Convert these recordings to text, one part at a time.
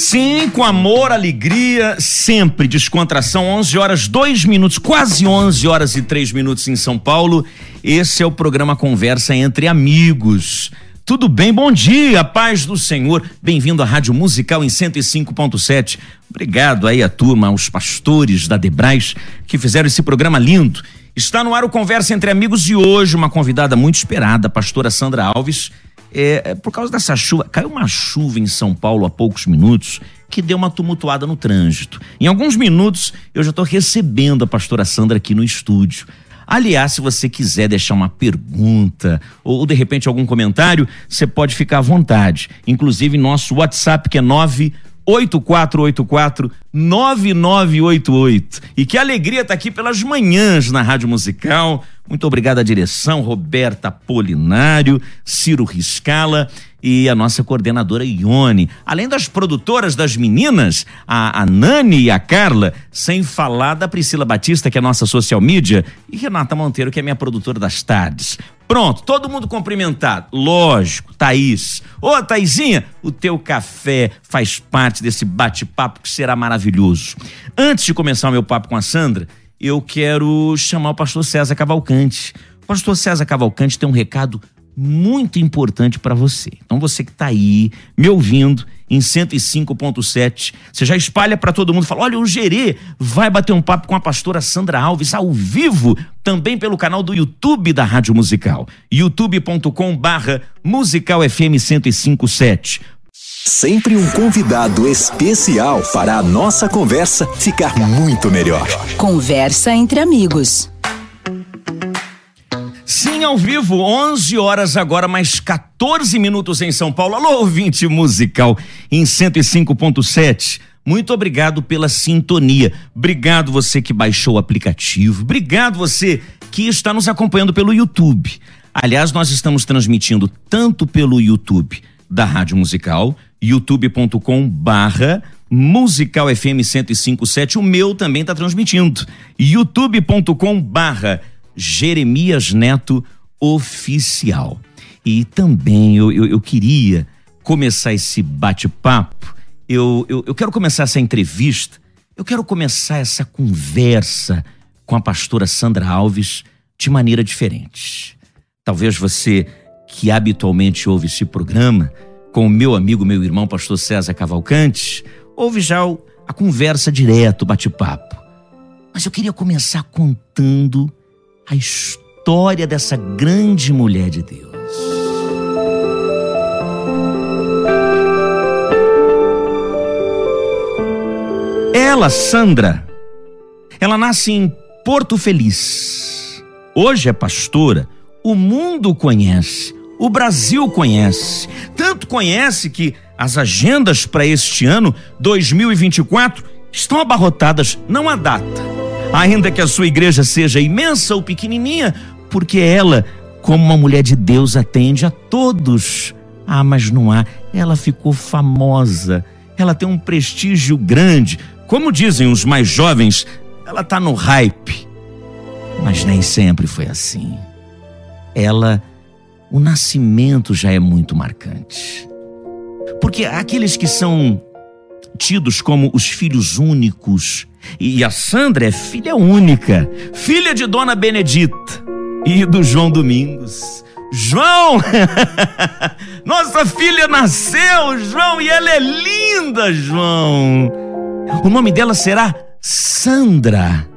Sim, com amor, alegria, sempre descontração. 11 horas 2 minutos, quase 11 horas e 3 minutos em São Paulo. Esse é o programa Conversa entre Amigos. Tudo bem? Bom dia, paz do Senhor. Bem-vindo à Rádio Musical em 105.7. Obrigado aí a turma, aos pastores da Debrais que fizeram esse programa lindo. Está no ar o Conversa entre Amigos e hoje uma convidada muito esperada, a pastora Sandra Alves é, é, por causa dessa chuva, caiu uma chuva em São Paulo há poucos minutos que deu uma tumultuada no trânsito. Em alguns minutos eu já estou recebendo a pastora Sandra aqui no estúdio. Aliás, se você quiser deixar uma pergunta ou de repente algum comentário, você pode ficar à vontade. Inclusive nosso WhatsApp que é 9 8484 9988. E que alegria estar tá aqui pelas manhãs na Rádio Musical. Muito obrigado à direção, Roberta Polinário, Ciro Riscala e a nossa coordenadora Ione. Além das produtoras das meninas, a, a Nani e a Carla, sem falar da Priscila Batista, que é nossa social media, e Renata Monteiro, que é minha produtora das tardes. Pronto, todo mundo cumprimentado. Lógico, Thaís. Ô, Thaisinha, o teu café faz parte desse bate-papo que será maravilhoso. Antes de começar o meu papo com a Sandra, eu quero chamar o pastor César Cavalcante. O pastor César Cavalcante tem um recado muito importante para você. Então você que está aí me ouvindo em 105.7, você já espalha para todo mundo, fala: "Olha, o Gerê vai bater um papo com a pastora Sandra Alves ao vivo, também pelo canal do YouTube da Rádio Musical, youtube.com/barra Musical FM 1057. Sempre um convidado especial para a nossa conversa ficar muito melhor. Conversa entre amigos. Sim, ao vivo, 11 horas agora, mais 14 minutos em São Paulo. Alô, ouvinte musical em 105.7. Muito obrigado pela sintonia. Obrigado você que baixou o aplicativo. Obrigado você que está nos acompanhando pelo YouTube. Aliás, nós estamos transmitindo tanto pelo YouTube da Rádio Musical, youtube.com barra Musical FM 1057. O meu também está transmitindo. youtube.com barra Jeremias Neto Oficial. E também eu, eu, eu queria começar esse bate-papo, eu, eu, eu quero começar essa entrevista, eu quero começar essa conversa com a pastora Sandra Alves de maneira diferente. Talvez você que habitualmente ouve esse programa, com o meu amigo, meu irmão, pastor César Cavalcante, ouve já a conversa direto, bate-papo. Mas eu queria começar contando a história dessa grande mulher de Deus. Ela, Sandra, ela nasce em Porto Feliz. Hoje é pastora, o mundo conhece, o Brasil conhece. Tanto conhece que as agendas para este ano, 2024, estão abarrotadas, não há data ainda que a sua igreja seja imensa ou pequenininha, porque ela, como uma mulher de Deus, atende a todos. Ah, mas não há. Ela ficou famosa. Ela tem um prestígio grande. Como dizem os mais jovens, ela está no hype. Mas nem sempre foi assim. Ela, o nascimento já é muito marcante. Porque aqueles que são tidos como os filhos únicos e a Sandra é filha única, filha de Dona Benedita e do João Domingos. João! Nossa filha nasceu, João, e ela é linda, João. O nome dela será Sandra.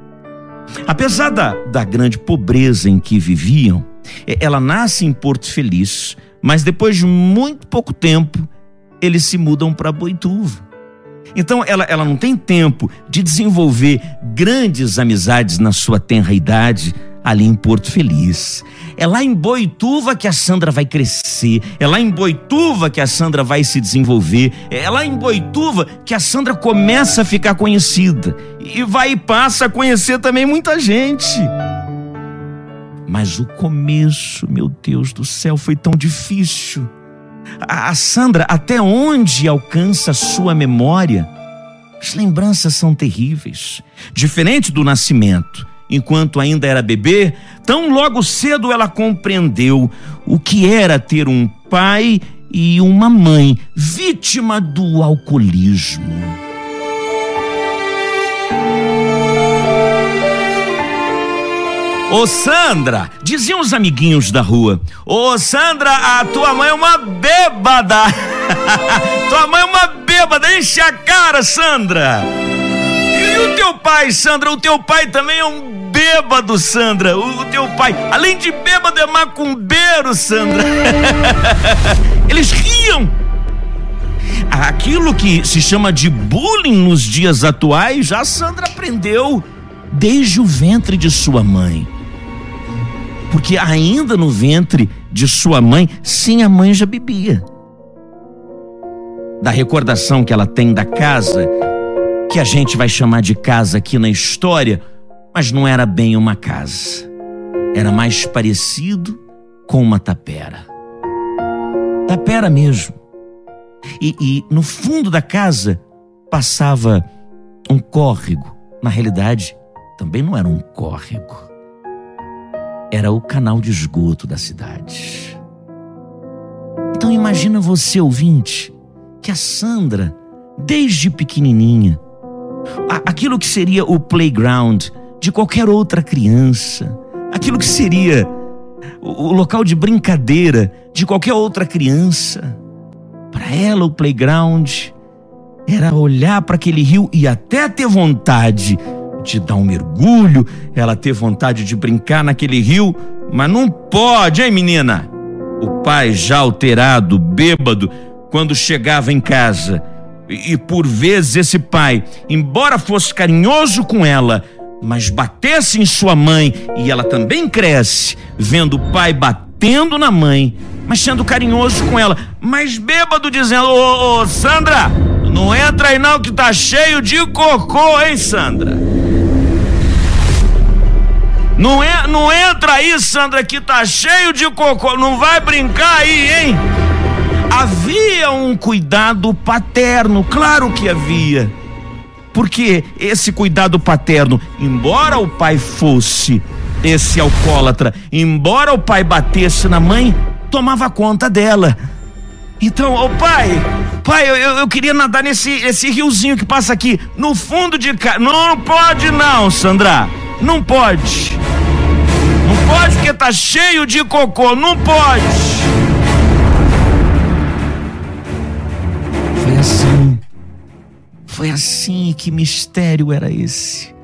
Apesar da, da grande pobreza em que viviam, ela nasce em Porto Feliz, mas depois de muito pouco tempo, eles se mudam para Boituva. Então ela, ela não tem tempo de desenvolver grandes amizades na sua tenra idade ali em Porto Feliz. É lá em Boituva que a Sandra vai crescer, é lá em Boituva que a Sandra vai se desenvolver, é lá em Boituva que a Sandra começa a ficar conhecida e vai e passa a conhecer também muita gente. Mas o começo, meu Deus do céu, foi tão difícil. A, a Sandra, até onde alcança a sua memória, as lembranças são terríveis. Diferente do nascimento, enquanto ainda era bebê, tão logo cedo ela compreendeu o que era ter um pai e uma mãe vítima do alcoolismo. Ô Sandra, diziam os amiguinhos da rua: Ô Sandra, a tua mãe é uma bêbada. tua mãe é uma bêbada, enche a cara, Sandra. E, o teu pai, Sandra? O teu pai também é um bêbado, Sandra. O, teu pai, além de bêbado, é macumbeiro, Sandra. Eles riam. Aquilo que se chama de bullying nos dias atuais, já Sandra aprendeu desde o ventre de sua mãe porque ainda no ventre de sua mãe, sim, a mãe já bebia. Da recordação que ela tem da casa, que a gente vai chamar de casa aqui na história, mas não era bem uma casa. Era mais parecido com uma tapera. Tapera mesmo. E, e no fundo da casa passava um córrego. Na realidade, também não era um córrego era o canal de esgoto da cidade. Então imagina você, ouvinte, que a Sandra, desde pequenininha, aquilo que seria o playground de qualquer outra criança, aquilo que seria o local de brincadeira de qualquer outra criança, para ela o playground era olhar para aquele rio e até ter vontade de dar um mergulho, ela ter vontade de brincar naquele rio, mas não pode, hein, menina? O pai, já alterado, bêbado, quando chegava em casa, e, e por vezes esse pai, embora fosse carinhoso com ela, mas batesse em sua mãe e ela também cresce, vendo o pai batendo na mãe, mas sendo carinhoso com ela, mas bêbado dizendo: Ô, ô Sandra, não entra aí não que tá cheio de cocô, hein, Sandra? Não, é, não entra aí, Sandra, que tá cheio de cocô. Não vai brincar aí, hein? Havia um cuidado paterno, claro que havia. Porque esse cuidado paterno, embora o pai fosse esse alcoólatra, embora o pai batesse na mãe, tomava conta dela. Então, ô pai, pai, eu, eu queria nadar nesse esse riozinho que passa aqui, no fundo de. Não, não pode não, Sandra. Não pode. Não pode porque tá cheio de cocô. Não pode. Foi assim. Foi assim. Que mistério era esse?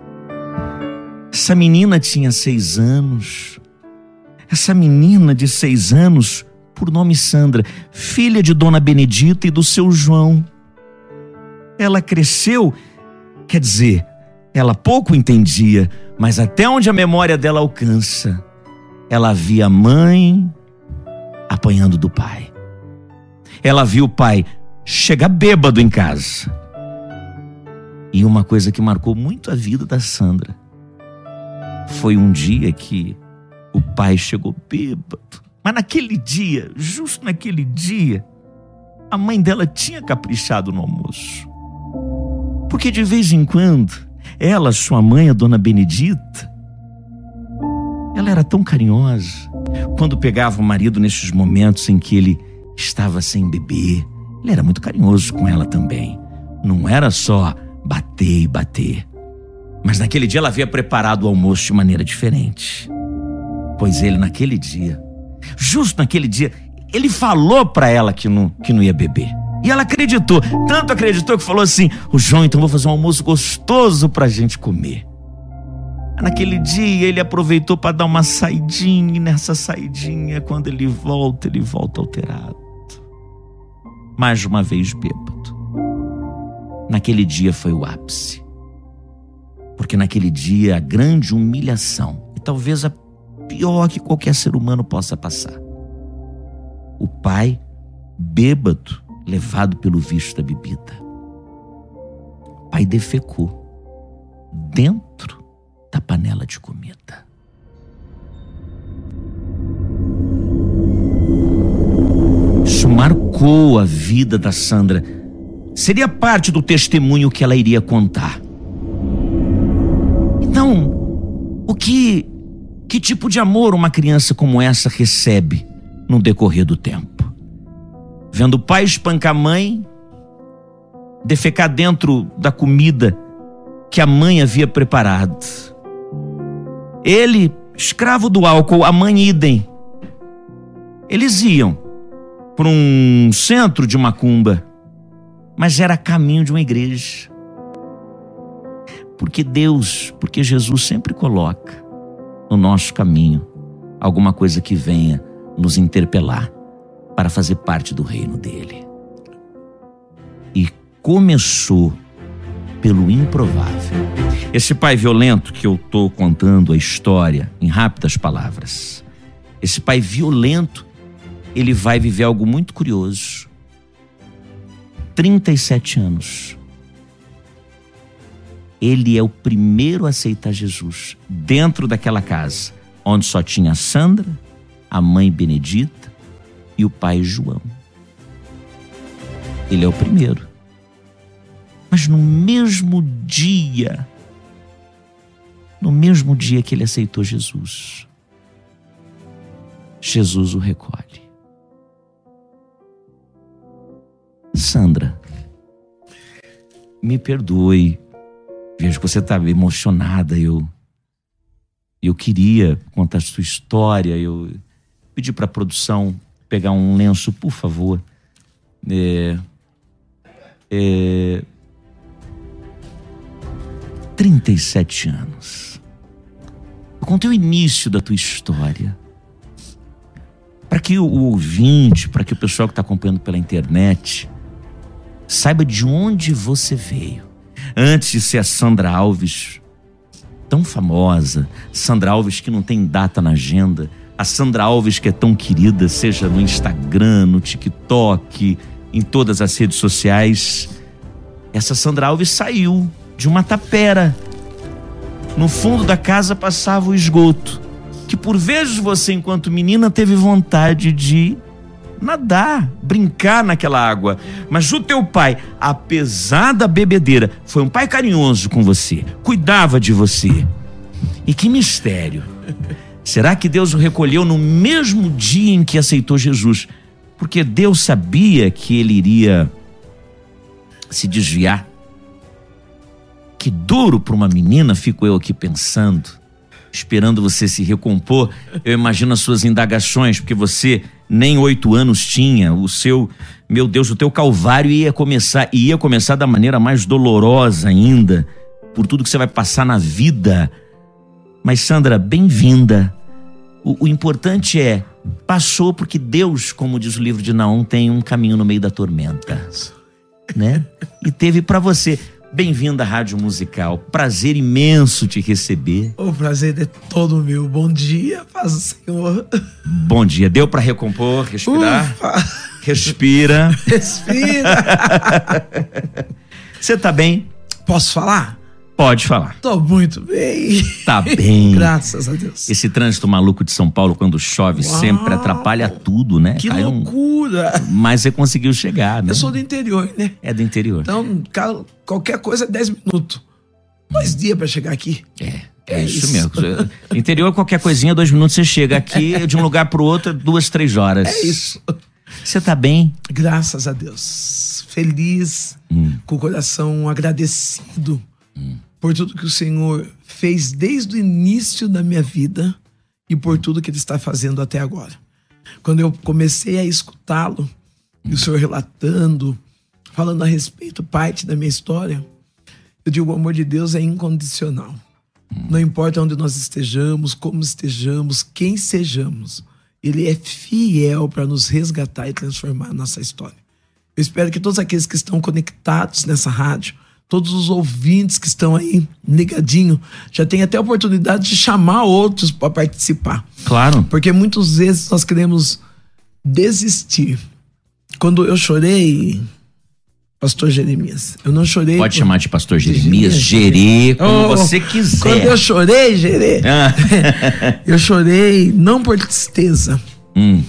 Essa menina tinha seis anos. Essa menina de seis anos, por nome Sandra, filha de Dona Benedita e do seu João. Ela cresceu, quer dizer, ela pouco entendia, mas até onde a memória dela alcança, ela via a mãe apanhando do pai. Ela viu o pai chegar bêbado em casa. E uma coisa que marcou muito a vida da Sandra foi um dia que o pai chegou bêbado. Mas naquele dia, justo naquele dia, a mãe dela tinha caprichado no almoço. Porque de vez em quando ela, sua mãe, a dona Benedita, ela era tão carinhosa. Quando pegava o marido nesses momentos em que ele estava sem beber, ele era muito carinhoso com ela também. Não era só bater e bater. Mas naquele dia ela havia preparado o almoço de maneira diferente. Pois ele, naquele dia, justo naquele dia, ele falou para ela que não, que não ia beber. E ela acreditou, tanto acreditou que falou assim: O João, então vou fazer um almoço gostoso para a gente comer. Naquele dia ele aproveitou para dar uma saidinha, e nessa saidinha, quando ele volta, ele volta alterado. Mais uma vez bêbado. Naquele dia foi o ápice. Porque naquele dia a grande humilhação, e talvez a pior que qualquer ser humano possa passar. O pai, bêbado, levado pelo vício da bebida. O pai defecou dentro da panela de comida. Isso marcou a vida da Sandra. Seria parte do testemunho que ela iria contar. Então, o que que tipo de amor uma criança como essa recebe no decorrer do tempo? Vendo o pai espancar a mãe, defecar dentro da comida que a mãe havia preparado. Ele, escravo do álcool, a mãe idem. Eles iam para um centro de macumba, mas era caminho de uma igreja. Porque Deus, porque Jesus sempre coloca no nosso caminho alguma coisa que venha nos interpelar para fazer parte do reino dele. E começou pelo improvável. Esse pai violento que eu estou contando a história em rápidas palavras. Esse pai violento, ele vai viver algo muito curioso. 37 anos ele é o primeiro a aceitar Jesus dentro daquela casa, onde só tinha a Sandra, a mãe Benedita e o pai João. Ele é o primeiro. Mas no mesmo dia, no mesmo dia que ele aceitou Jesus, Jesus o recolhe. Sandra, me perdoe Vejo que você está emocionada. Eu, eu queria contar a sua história. Eu pedi para a produção pegar um lenço, por favor. É, é, 37 anos. Eu contei o início da tua história. Para que o ouvinte, para que o pessoal que está acompanhando pela internet saiba de onde você veio antes de ser a Sandra Alves, tão famosa, Sandra Alves que não tem data na agenda, a Sandra Alves que é tão querida, seja no Instagram, no TikTok, em todas as redes sociais. Essa Sandra Alves saiu de uma tapera. No fundo da casa passava o esgoto, que por vezes você, enquanto menina, teve vontade de nadar, brincar naquela água. Mas o teu pai, apesar da bebedeira, foi um pai carinhoso com você, cuidava de você. E que mistério! Será que Deus o recolheu no mesmo dia em que aceitou Jesus? Porque Deus sabia que ele iria se desviar. Que duro para uma menina, fico eu aqui pensando, esperando você se recompor. Eu imagino as suas indagações, porque você nem oito anos tinha, o seu, meu Deus, o teu calvário ia começar, ia começar da maneira mais dolorosa ainda, por tudo que você vai passar na vida. Mas Sandra, bem-vinda. O, o, importante é, passou porque Deus, como diz o livro de Naum, tem um caminho no meio da tormenta, né? E teve para você. Bem-vinda à Rádio Musical. Prazer imenso te receber. O prazer é todo meu. Bom dia, paz do Senhor. Bom dia. Deu para recompor, respirar? Ufa. Respira. Respira. Você tá bem? Posso falar? Pode falar. Tô muito bem. Tá bem. Graças a Deus. Esse trânsito maluco de São Paulo, quando chove, Uau, sempre atrapalha tudo, né? Que Cai loucura. Um... Mas você conseguiu chegar, né? Eu sou do interior, né? É do interior. Então, qualquer coisa é 10 minutos. Dois dias para chegar aqui. É. É, é isso, isso mesmo. Interior, qualquer coisinha, dois minutos você chega aqui, de um lugar pro outro, duas, três horas. É isso. Você tá bem? Graças a Deus. Feliz, hum. com o coração agradecido. Hum por tudo que o Senhor fez desde o início da minha vida e por tudo que Ele está fazendo até agora. Quando eu comecei a escutá-lo, e o Senhor relatando, falando a respeito, parte da minha história, eu digo: o amor de Deus é incondicional. Não importa onde nós estejamos, como estejamos, quem sejamos, Ele é fiel para nos resgatar e transformar a nossa história. Eu espero que todos aqueles que estão conectados nessa rádio todos os ouvintes que estão aí ligadinho, já tem até a oportunidade de chamar outros para participar. Claro. Porque muitas vezes nós queremos desistir. Quando eu chorei, Pastor Jeremias. Eu não chorei. Pode por... chamar de Pastor Jeremias, Gerê, como oh, você quiser. Quando eu chorei, Gerê, ah. eu chorei não por tristeza, hum.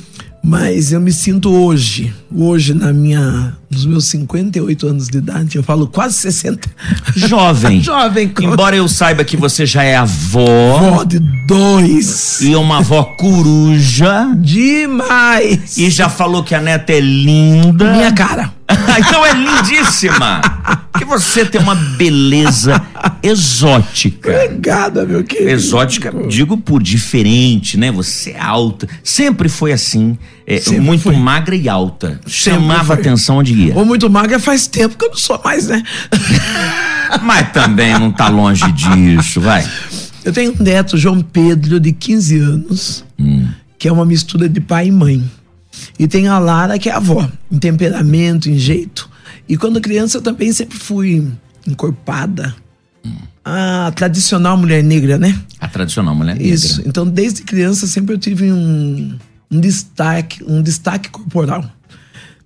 Mas eu me sinto hoje, hoje na minha, nos meus 58 anos de idade, eu falo quase 60. Jovem. Jovem. com- Embora eu saiba que você já é avó Vó de dois. e uma avó coruja Demais. e já falou que a neta é linda. Minha cara. então é lindíssima. Que você tem uma beleza exótica. Obrigada, meu querido. Exótica, digo por diferente, né? Você é alta. Sempre foi assim. é, Sempre muito foi. magra e alta. Sempre Chamava foi. atenção onde ia. Ou muito magra faz tempo que eu não sou mais, né? Mas também não tá longe disso, vai. Eu tenho um neto, João Pedro, de 15 anos, que é uma mistura de pai e mãe. E tem a Lara, que é a avó, em temperamento, em jeito. E quando criança eu também sempre fui encorpada. A tradicional mulher negra, né? A tradicional mulher negra. Isso. Então, desde criança, sempre eu tive um, um destaque, um destaque corporal.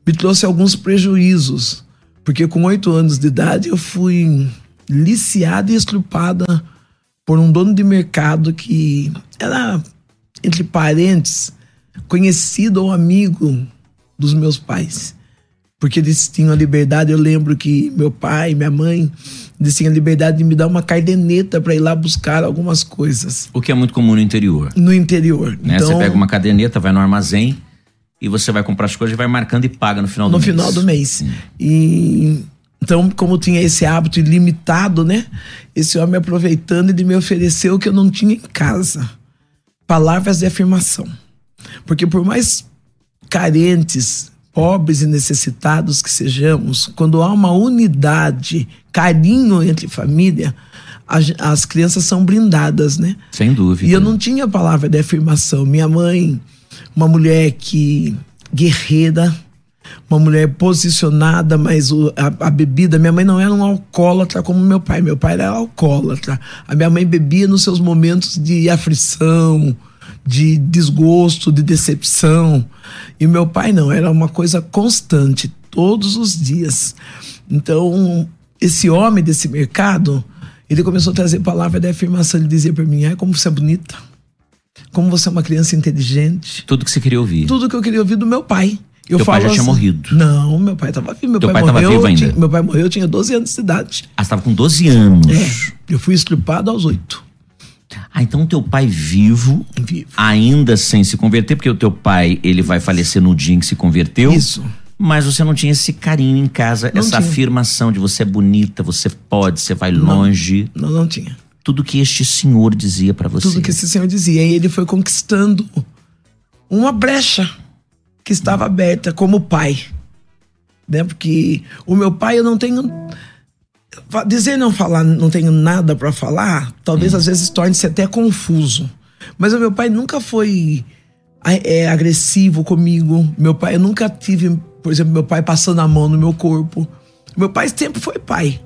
Me trouxe alguns prejuízos, porque com oito anos de idade eu fui liciada e estrupada por um dono de mercado que era, entre parentes, conhecido ou amigo dos meus pais. Porque eles tinham a liberdade, eu lembro que meu pai, minha mãe, eles tinham a liberdade de me dar uma caderneta para ir lá buscar algumas coisas O que é muito comum no interior. no interior. Né? Então, Você pega uma caderneta, vai no armazém e você vai comprar as coisas e vai marcando e paga no final do no mês. final do mês. E então, como tinha esse hábito ilimitado, né? Esse homem aproveitando, ele me ofereceu o que eu não tinha em casa. Palavras de afirmação. Porque por mais carentes, pobres e necessitados que sejamos, quando há uma unidade, carinho entre família, as, as crianças são brindadas, né? Sem dúvida. E eu não tinha palavra de afirmação. Minha mãe, uma mulher que guerreira, uma mulher posicionada, mas o- a, a bebida, minha mãe não era um alcoólatra como meu pai. Meu pai era alcoólatra. A minha mãe bebia nos seus momentos de aflição, de desgosto, de decepção. E meu pai não, era uma coisa constante, todos os dias. Então, esse homem desse mercado, ele começou a trazer palavra de afirmação. Ele dizia para mim: ai, como você é bonita, como você é uma criança inteligente. Tudo que você queria ouvir. Tudo que eu queria ouvir do meu pai. Eu Teu pai já tinha assim- morrido. Não, meu pai estava vivo. Meu Teu pai, pai morreu. vivo ainda? tinha- meu pai morreu, eu tinha 12 anos de idade. Ah, você tava com 12 anos. É, eu fui estrupado aos 8. Ah, então teu pai vivo, Vivo. ainda sem se converter, porque o teu pai, ele vai falecer no dia em que se converteu. Isso. Mas você não tinha esse carinho em casa, Não essa tinha. afirmação de você é bonita, você pode, você vai longe. Não, não tinha. Tudo que este senhor dizia pra você. Tudo que esse senhor dizia. E ele foi conquistando uma brecha que estava aberta como pai. Né? Porque o meu pai, eu não tenho. Dizer não falar, não tenho nada para falar, talvez às vezes torne-se até confuso. Mas o meu pai nunca foi é, agressivo comigo. Meu pai, eu nunca tive, por exemplo, meu pai passando a mão no meu corpo. Meu pai sempre foi pai.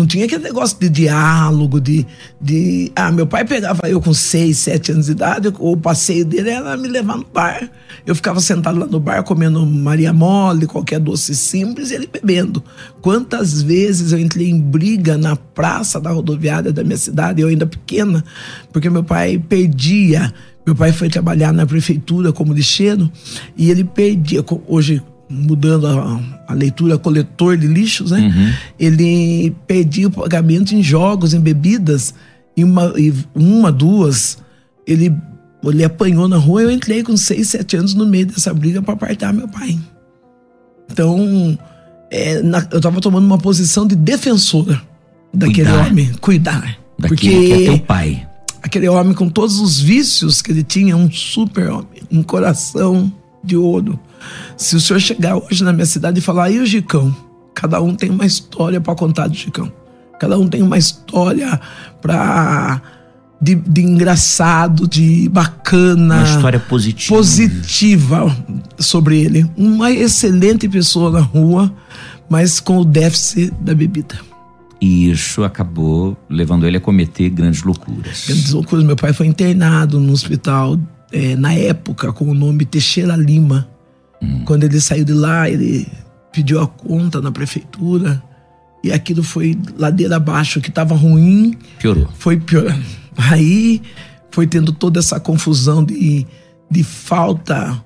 Não tinha aquele negócio de diálogo, de, de. Ah, meu pai pegava eu com seis, sete anos de idade, o passeio dele era me levar no bar. Eu ficava sentado lá no bar comendo Maria Mole, qualquer doce simples, e ele bebendo. Quantas vezes eu entrei em briga na praça da rodoviária da minha cidade, eu ainda pequena, porque meu pai perdia. Meu pai foi trabalhar na prefeitura como lixeiro e ele perdia. Hoje, mudando a, a leitura, coletor de lixos, né? Ele perdia o pagamento em jogos, em bebidas. E uma, e uma duas, ele, ele apanhou na rua. Eu entrei com seis, sete anos no meio dessa briga para apartar meu pai. Então, é, na- eu tava tomando uma posição de defensora daquele Cuidar. homem, cuidar. Daquele que é teu pai. aquele homem com todos os vícios que ele tinha, um super homem, um coração de ouro. Se o senhor chegar hoje na minha cidade e falar, e o Gicão? Cada um tem uma história para contar do Gicão. Cada um tem uma história para de, de engraçado, de bacana Uma história positiva. positiva sobre ele. Uma excelente pessoa na rua, mas com o déficit da bebida. E isso acabou levando ele a cometer grandes loucuras. Grandes loucuras. Meu pai foi internado no hospital, eh, na época, com o nome Teixeira Lima. Quando ele saiu de lá, ele pediu a conta na prefeitura. E aquilo foi ladeira abaixo, o que estava ruim Piorou. foi piorando. Aí foi tendo toda essa confusão de, de falta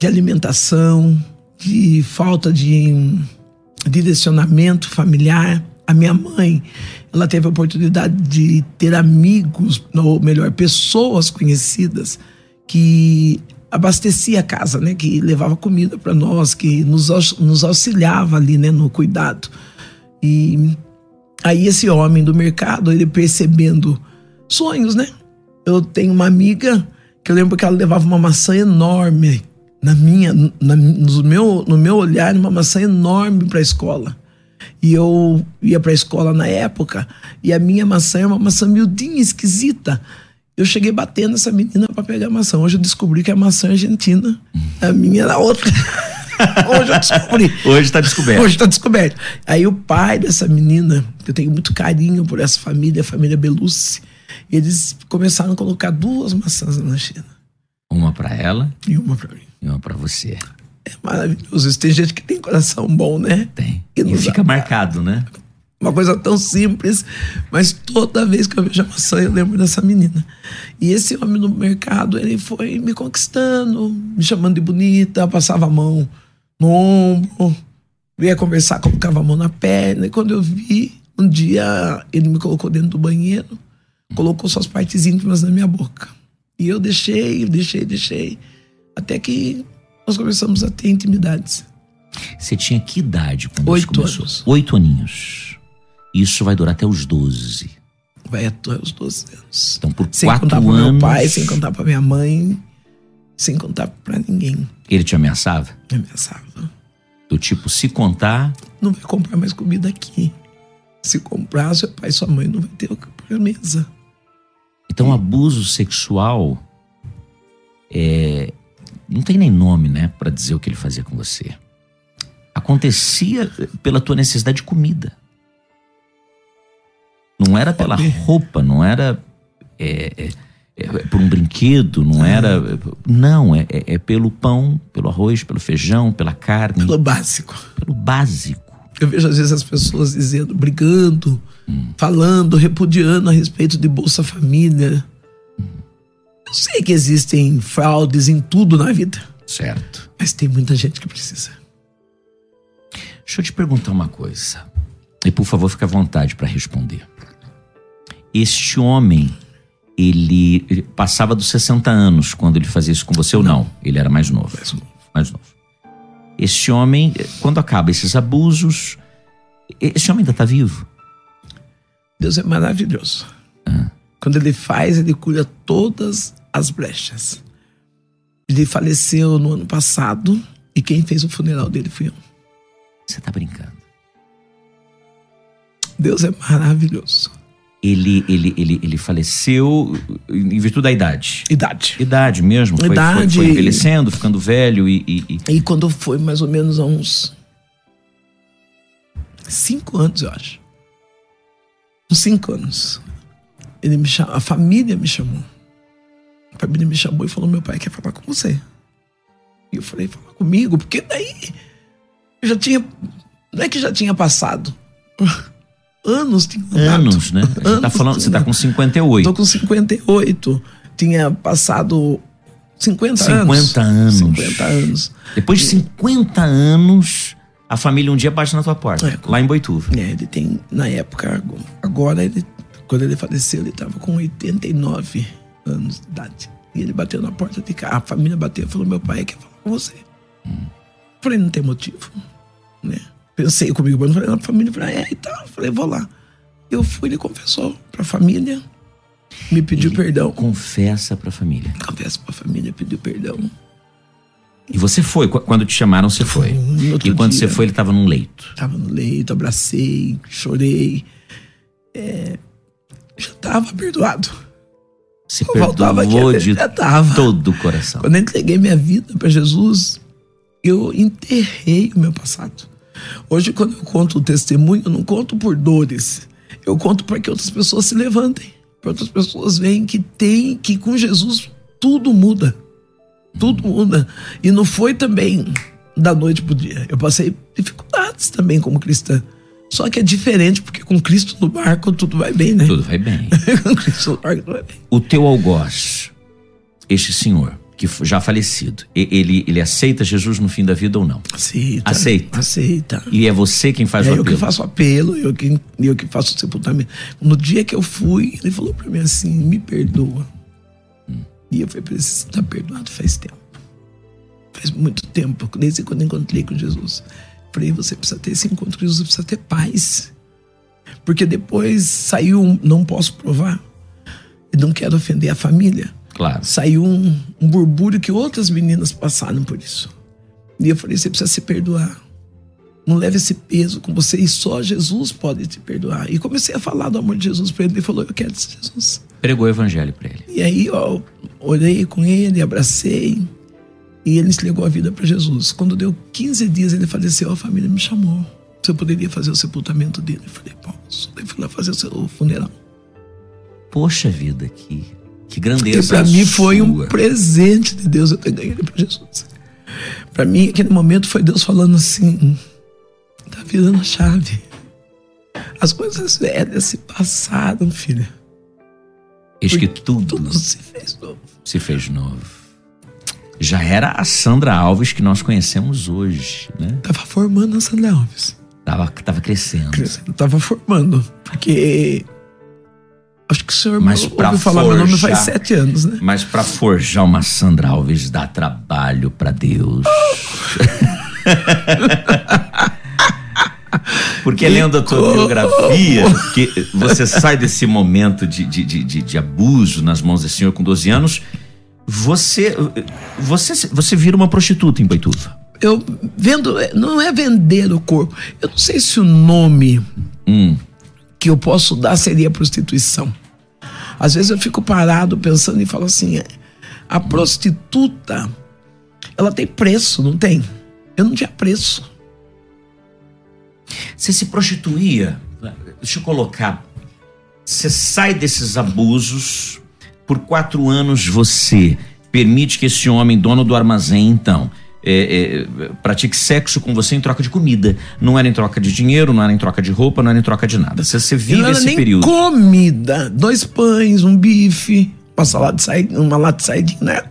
de alimentação, de falta de direcionamento familiar. A minha mãe, ela teve a oportunidade de ter amigos, ou melhor, pessoas conhecidas que abastecia a casa, né, que levava comida para nós, que nos, nos auxiliava ali, né, no cuidado. E aí esse homem do mercado, ele percebendo sonhos, né? Eu tenho uma amiga que eu lembro que ela levava uma maçã enorme na minha, na, no, meu, no meu olhar, uma maçã enorme para a escola. E eu ia para a escola na época e a minha maçã era uma maçã miudinha, esquisita. Eu cheguei batendo essa menina para pegar maçã. Hoje eu descobri que a maçã é argentina. A minha era outra. Hoje eu descobri. Hoje está descoberto. Hoje está descoberto. Aí o pai dessa menina, que eu tenho muito carinho por essa família, a família Belucci, eles começaram a colocar duas maçãs na China. Uma para ela e uma para mim. E uma para você. É maravilhoso. Tem gente que tem coração bom, né? Tem. E, e fica marcado, né? Uma coisa tão simples, mas toda vez que eu vejo a maçã eu lembro dessa menina. E esse homem no mercado, ele foi me conquistando, me chamando de bonita, passava a mão no ombro, ia conversar, colocava a mão na perna. E quando eu vi, um dia ele me colocou dentro do banheiro, colocou suas partes íntimas na minha boca. E eu deixei, deixei, deixei. Até que nós começamos a ter intimidades. Você tinha que idade quando Oito começou? anos. Oito aninhos. Isso vai durar até os 12. Vai até os 12 anos. Então, por sem quatro contar anos. Pro meu pai, sem contar pra minha mãe, sem contar pra ninguém. Ele te ameaçava? Me ameaçava. Do tipo, se contar. Não vai comprar mais comida aqui. Se comprar, seu pai e sua mãe não vai ter o que pôr na mesa. Então, abuso sexual é, não tem nem nome, né, para dizer o que ele fazia com você. Acontecia pela tua necessidade de comida. Não era pela roupa, não era é, é, é, por um brinquedo, não era. Não, é, é, é pelo pão, pelo arroz, pelo feijão, pela carne. Pelo básico. Pelo básico. Eu vejo às vezes as pessoas dizendo, brigando, hum. falando, repudiando a respeito de Bolsa Família. Hum. Eu sei que existem fraudes em tudo na vida. Certo. Mas tem muita gente que precisa. Deixa eu te perguntar uma coisa. E por favor, fique à vontade para responder. Este homem, ele, ele, passava dos 60 anos quando ele fazia isso com você ou não? Ele era mais novo. Mais novo. Mais novo. Este homem, quando acaba esses abusos, esse homem ainda está vivo? Deus é maravilhoso. Ah. Quando ele faz, ele cura todas as brechas. Ele faleceu no ano passado e quem fez o funeral dele fui eu. Você está brincando? Deus é maravilhoso. Ele, ele, ele, ele faleceu em virtude da idade. Idade. Idade mesmo. Foi, idade. Foi, foi envelhecendo, ficando velho e, e, e. E quando foi mais ou menos há uns. Cinco anos, eu acho. Uns cinco anos. Ele me chamou, a família me chamou. A família me chamou e falou: meu pai quer falar com você. E eu falei: falar comigo? Porque daí. Eu já tinha. Não é que já tinha passado. Anos tinha andado. Anos, né? Você Anos tá falando, você tá com 58. Tô com 58. Tinha passado 50, 50 anos. anos. 50 anos. Depois de 50 anos, a família um dia bate na tua porta, É. lá em Boituva. É, ele tem, na época, agora, ele, quando ele faleceu, ele tava com 89 anos de idade. E ele bateu na porta de casa. A família bateu e falou: Meu pai quer falar com você. Falei: Não tem motivo. Né? Pensei comigo, mas falei na família. Falei: É, e tal. Falei: Vou lá. Eu fui, ele confessou pra família, me pediu Ele perdão. Confessa pra família. Confesso pra família, pediu perdão. E você foi, qu- quando te chamaram, você foi. E quando dia. você foi, ele tava num leito. Tava no leito, abracei, chorei. É, já tava perdoado. Se Faltava perdoou aquele- de já tava. todo o coração. Quando eu entreguei minha vida para Jesus, eu enterrei o meu passado. Hoje, quando eu conto o testemunho, eu não conto por dores. Eu conto para que outras pessoas se levantem. Para outras pessoas veem que tem, que com Jesus tudo muda. Tudo muda. E não foi também da noite pro dia. Eu passei dificuldades também como cristã. Só que é diferente, porque com Cristo no barco tudo vai bem, né? Tudo vai bem. com Cristo no barco tudo vai bem. o teu algoz, este senhor, que já falecido, ele, ele aceita Jesus no fim da vida ou não? Aceita. Aceita. Aceita. E é você quem faz É o eu apelo? que faço apelo, eu que, eu que faço o sepultamento. No dia que eu fui, ele falou pra mim assim: me perdoa. E eu falei pra ele: você tá perdoado faz tempo. Faz muito tempo, desde quando eu encontrei com Jesus. Falei: você precisa ter esse encontro com Jesus, precisa ter paz. Porque depois saiu um, não posso provar, e não quero ofender a família. Claro. Saiu um, um burbúrio que outras meninas passaram por isso. E eu falei: você precisa se perdoar. Não leve esse peso com você e só Jesus pode te perdoar. E comecei a falar do amor de Jesus para ele. Ele falou: Eu quero esse Jesus. Pregou o evangelho pra ele. E aí, ó, orei com ele, abracei. E ele entregou a vida para Jesus. Quando deu 15 dias, ele faleceu. A família me chamou. Se eu poderia fazer o sepultamento dele. Eu falei: Posso. Daí fui lá fazer o seu funeral. Poxa vida, que, que E grandeza. para mim foi um presente de Deus eu ter ganho ele para Jesus. Para mim, aquele momento foi Deus falando assim: tá virando a chave. As coisas velhas se passaram, filha. Eis que tudo Tudo se fez novo. se fez novo. Já era a Sandra Alves que nós conhecemos hoje, né? Tava formando a Sandra Alves. Tava, tava crescendo. Eu tava formando. Porque. Acho que o senhor Mas ouviu pra falar meu nome faz forjar- sete anos, né? Mas pra forjar uma Sandra Alves dá trabalho pra Deus. Porque lendo a tua biografia, que você sai desse momento de, de, de, de- abuso nas mãos desse senhor com 12 anos, você, você, você vira uma prostituta em Boituva. Eu vendo. Não é vender o corpo. Eu não sei se o nome Hum, que eu posso dar seria prostituição. Às vezes eu fico parado pensando e falo assim: a prostituta, ela tem preço, não tem? Eu não tinha preço. Você se prostituía, deixa eu colocar. Você sai desses abusos, por quatro anos você permite que esse homem, dono do armazém, então, é, é, pratique sexo com você em troca de comida. Não era em troca de dinheiro, não era em troca de roupa, não era em troca de nada. Você, você vive esse nem período. comida. Dois pães, um bife, uma salada de saída, uma lata de saidinha, né?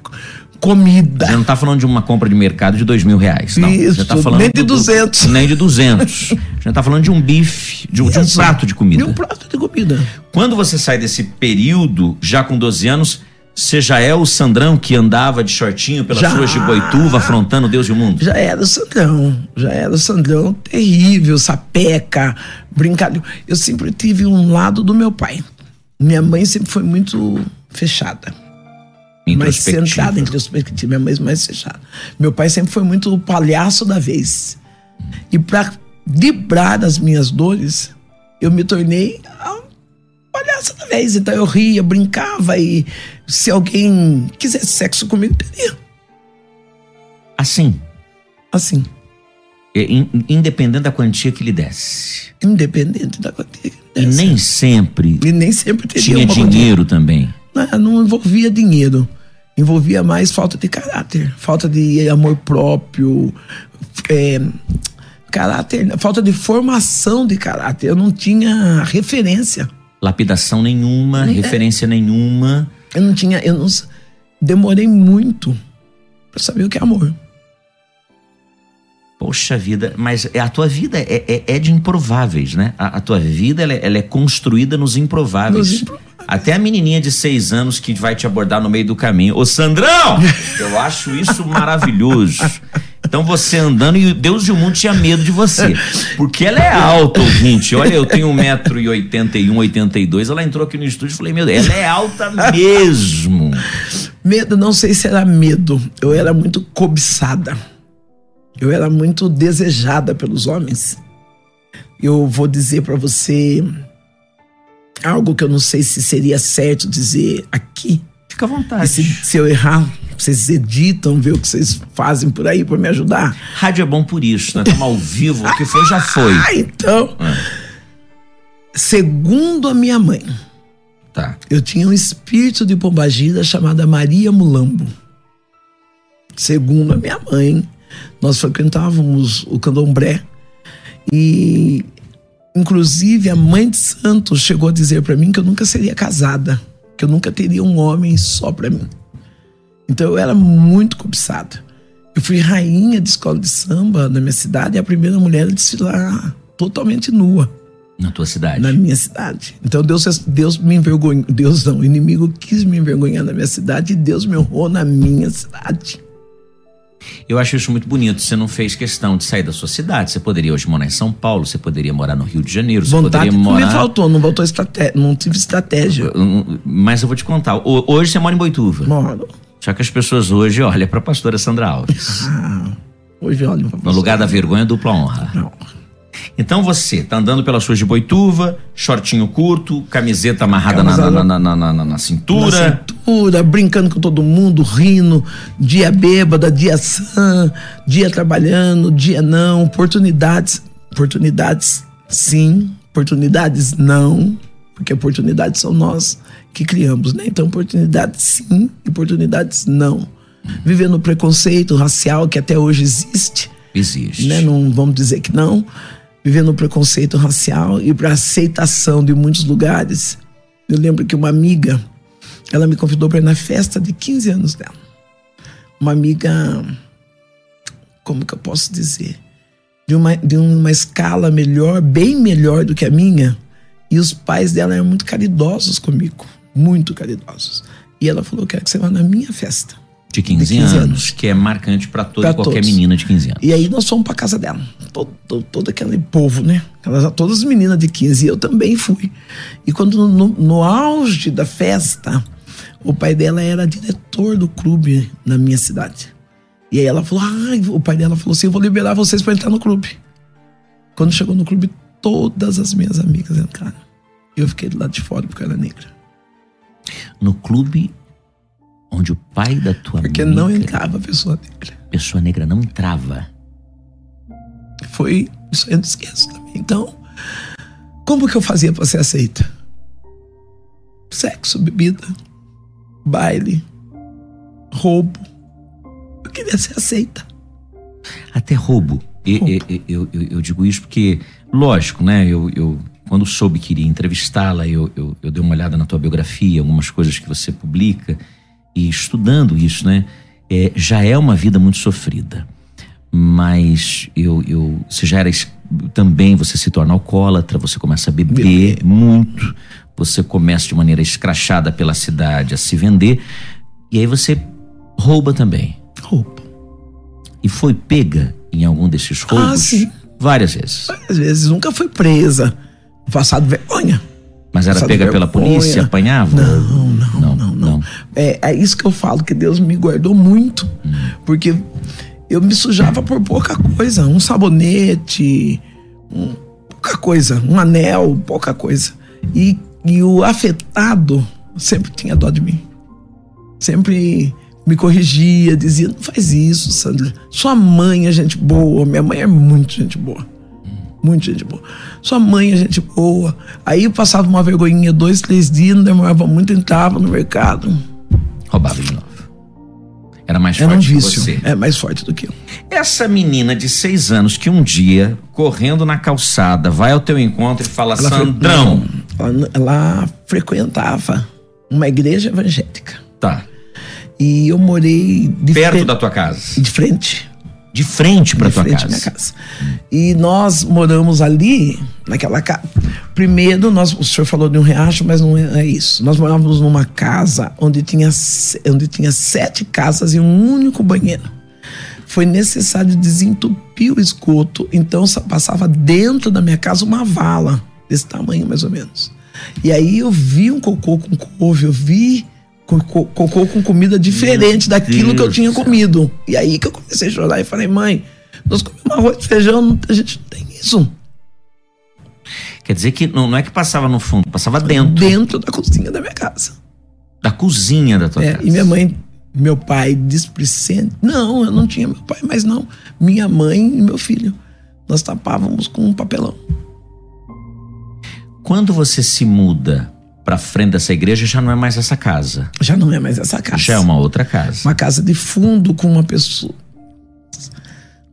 Comida. Você não tá falando de uma compra de mercado de dois mil reais, não. Isso, Você tá falando nem de 200. nem de 200. A gente tá falando de um bife, de, um- de um prato de comida. E um prato de comida. Quando você sai desse período, já com 12 anos, você já é o Sandrão que andava de shortinho pelas Já. ruas de Boituva, afrontando Deus e o mundo? Já era o Sandrão. Já era o Sandrão terrível, sapeca, brincalhão. Eu sempre tive um lado do meu pai. Minha mãe sempre foi muito fechada. mais centrada introspectiva, minha mãe mais fechada. Meu pai sempre foi muito o palhaço da vez. E para livrar das minhas dores, eu me tornei a palhaça da vez. Então eu ria, brincava e se alguém quisesse sexo comigo, teria. Assim, Assim, é, in- independente da quantia que lhe desse. independente da quantia. que E desse. nem sempre E nem sempre teria tinha uma quantia. dinheiro também. Não, não envolvia dinheiro. Envolvia mais falta de caráter, falta de amor próprio, é, caráter, falta de formação de caráter. Eu não tinha referência. Lapidação nenhuma, É. referência nenhuma. Eu não tinha, eu não demorei muito para saber o que é amor. Poxa vida, mas é- a tua vida é, é- é de improváveis, né? A, a tua vida ela é, ela é construída nos improváveis. Nos improváveis. Até a menininha de seis anos que vai te abordar no meio do caminho. Ô Sandrão! Eu acho isso maravilhoso. Então você andando e Deus e o mundo tinha medo de você. Porque ela é alta, ouvinte. Olha, eu tenho 1,81m, 82 Ela entrou aqui no estúdio e falei, meu Deus, ela é alta mesmo. Medo, não sei se era medo. Eu era muito cobiçada. Eu era muito desejada pelos homens. Eu vou dizer para você algo que eu não sei se seria certo dizer aqui. Fica à vontade. se, se eu errar, vocês editam, vê o que vocês fazem por aí para me ajudar. Rádio é bom por isso, nós estamos ao vivo, o que foi já foi. Ah, então. Segundo a minha mãe, Tá. eu tinha um espírito de pombagira chamada Maria Mulambo. Segundo a minha mãe, nós frequentávamos o candomblé e, inclusive, a mãe de Santos chegou a dizer para mim que eu nunca seria casada, que eu nunca teria um homem só para mim. Então eu era muito cobiçada. Eu fui rainha de escola de samba na minha cidade e a primeira mulher a desfilar totalmente nua. Na tua cidade? Na minha cidade. Então Deus, Deus me envergonhou. Deus não, o inimigo quis me envergonhar na minha cidade e Deus me honrou na minha cidade. Eu acho isso muito bonito. Você não fez questão de sair da sua cidade. Você poderia hoje morar em São Paulo, você poderia morar no Rio de Janeiro, você Vontade poderia morar. me faltou, não faltou estratégia, não tive estratégia. Mas eu vou te contar. Hoje você mora em Boituva. Moro. Só que as pessoas hoje olham para a pastora Sandra Alves. Ah, hoje olham pra No lugar da vergonha, dupla honra. Não. Então você tá andando pelas ruas de Boituva, shortinho curto, camiseta amarrada na, Camiseta- na, na, na- na- na cintura. Na cintura, brincando com todo mundo, rindo, dia bêbada, dia sã, dia trabalhando, dia não, oportunidades, oportunidades sim, oportunidades não, porque oportunidades são nós que criamos, né? Então oportunidades sim, oportunidades não. Vivendo o preconceito racial que até hoje existe, Existe. né? Não vamos dizer que não. Vivendo o preconceito racial e para aceitação de muitos lugares. Eu lembro que uma amiga, ela me convidou para ir na festa de 15 anos dela. Uma amiga, como que eu posso dizer? De uma, de uma escala melhor, bem melhor do que a minha. E os pais dela eram muito caridosos comigo. Muito caridosos. E ela falou: quero que você vá na minha festa. De 15, de 15 anos, anos. que é marcante para toda Pra e qualquer todos. menina de 15 anos. E aí nós fomos pra casa dela. Todo, todo, aquele povo, né? Elas, todas as meninas de 15, e eu também fui. E quando no, no auge da festa, o pai dela era diretor do clube na minha cidade. E aí ela falou: ai, o pai dela falou assim: eu vou liberar vocês pra entrar no clube. Quando chegou no clube, todas as minhas amigas entraram. E eu fiquei do lado de fora porque eu era negra. No clube onde o pai da tua Porque amiga, não entrava pessoa negra. pessoa negra não entrava. foi isso eu não esqueço também. Então, como que eu fazia para ser aceita? Sexo, bebida, baile, roubo. Eu queria ser aceita. Até roubo. E- Roubo. e- Eu, eu, eu digo isso porque, lógico, né? Eu, eu quando soube que iria entrevistá-la, eu, eu, eu dei uma olhada na tua biografia, algumas coisas que você publica, e estudando isso, né? É, já é uma vida muito sofrida. Mas eu, eu, você já era também, você se torna alcoólatra, você começa a beber muito, você começa de maneira escrachada pela cidade a se vender, e aí você rouba também. Roubo. E foi pega em algum desses roubos Ah, sim. várias vezes. Às vezes nunca fui presa. Passado vergonha. Mas era pega pela polícia, apanhava? Não, não, não, não. É, é isso que eu falo, que Deus me guardou muito. Porque eu me sujava por pouca coisa. Um sabonete, um- pouca coisa. Um anel, pouca coisa. E, e o afetado sempre tinha dó de mim. Sempre me corrigia, dizia: não faz isso, Sandra. Sua mãe é gente boa. Minha mãe é muito gente boa. Muito gente boa. Sua mãe é gente boa. Aí eu passava uma vergonhinha dois, três dias, não demorava muito, entrava no mercado. Roubava de novo. Era mais Era um forte que vício. você. É mais forte do que eu. Essa menina de seis anos que um dia, correndo na calçada, vai ao teu encontro e fala: Ela fre- Sandrão. Ela, ela frequentava uma igreja evangélica. Tá. E eu morei de Perto frente, da tua casa. de frente. De frente de tua frente casa. minha casa. E nós moramos ali, naquela casa. Primeiro, nós, o senhor falou de um riacho, mas não é, isso. Nós morávamos numa casa onde tinha, onde tinha sete casas e um único banheiro. Foi necessário desentupir o esgoto, então sa- passava dentro da minha casa uma vala, desse tamanho mais ou menos. E aí eu vi um cocô com couve, eu vi cocô, cocô com comida diferente Meu daquilo que eu Deus tinha comido. E aí que eu comecei a chorar e falei, mãe, nós comemos arroz e feijão, a gente não tem isso. Quer dizer que não, não é que passava no fundo, passava dentro Dentro da cozinha da minha casa. da cozinha da tua É, casa. e minha mãe, meu pai displicente. Não, eu não tinha meu pai, mas não. Minha mãe e meu filho. Nós tapávamos com um papelão. Quando você se muda pra frente dessa igreja, já não é mais essa casa. Já não é mais essa casa. Já é uma outra casa. Uma casa de fundo com uma pessoa.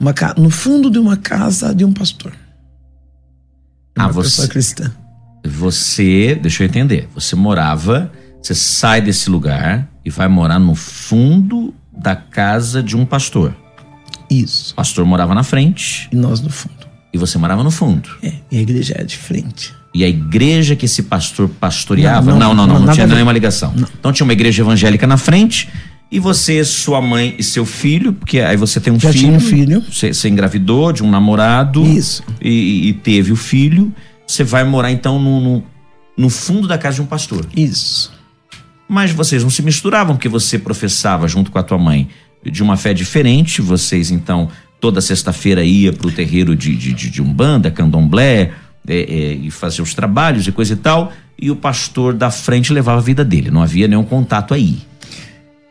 Uma ca... No fundo de uma casa de um pastor. Ah, Uma você- pessoa cristã. Você, deixa eu entender, você morava, Você sai desse lugar e vai morar no fundo da casa de um pastor. Isso. O pastor morava na frente E nós no fundo. e você morava no fundo. É, e a igreja era de frente. E a igreja que esse pastor pastoreava. Não, Não, não, não, não, tinha nenhuma ligação. Então tinha uma igreja evangélica na frente e você, sua mãe e seu filho, porque aí você tem um Já filho. tinha um filho. Você, você engravidou de um namorado. Isso. E, teve o filho. Você vai morar então no, no, fundo da casa de um pastor. Isso. Mas vocês não se misturavam, porque você professava junto com a tua mãe de uma fé diferente. Vocês, então, toda sexta-feira ia pro terreiro de, de, de, de Umbanda, Candomblé, é, é, e fazer os trabalhos e coisa e tal. E o pastor da frente levava a vida dele. Não havia nenhum contato aí.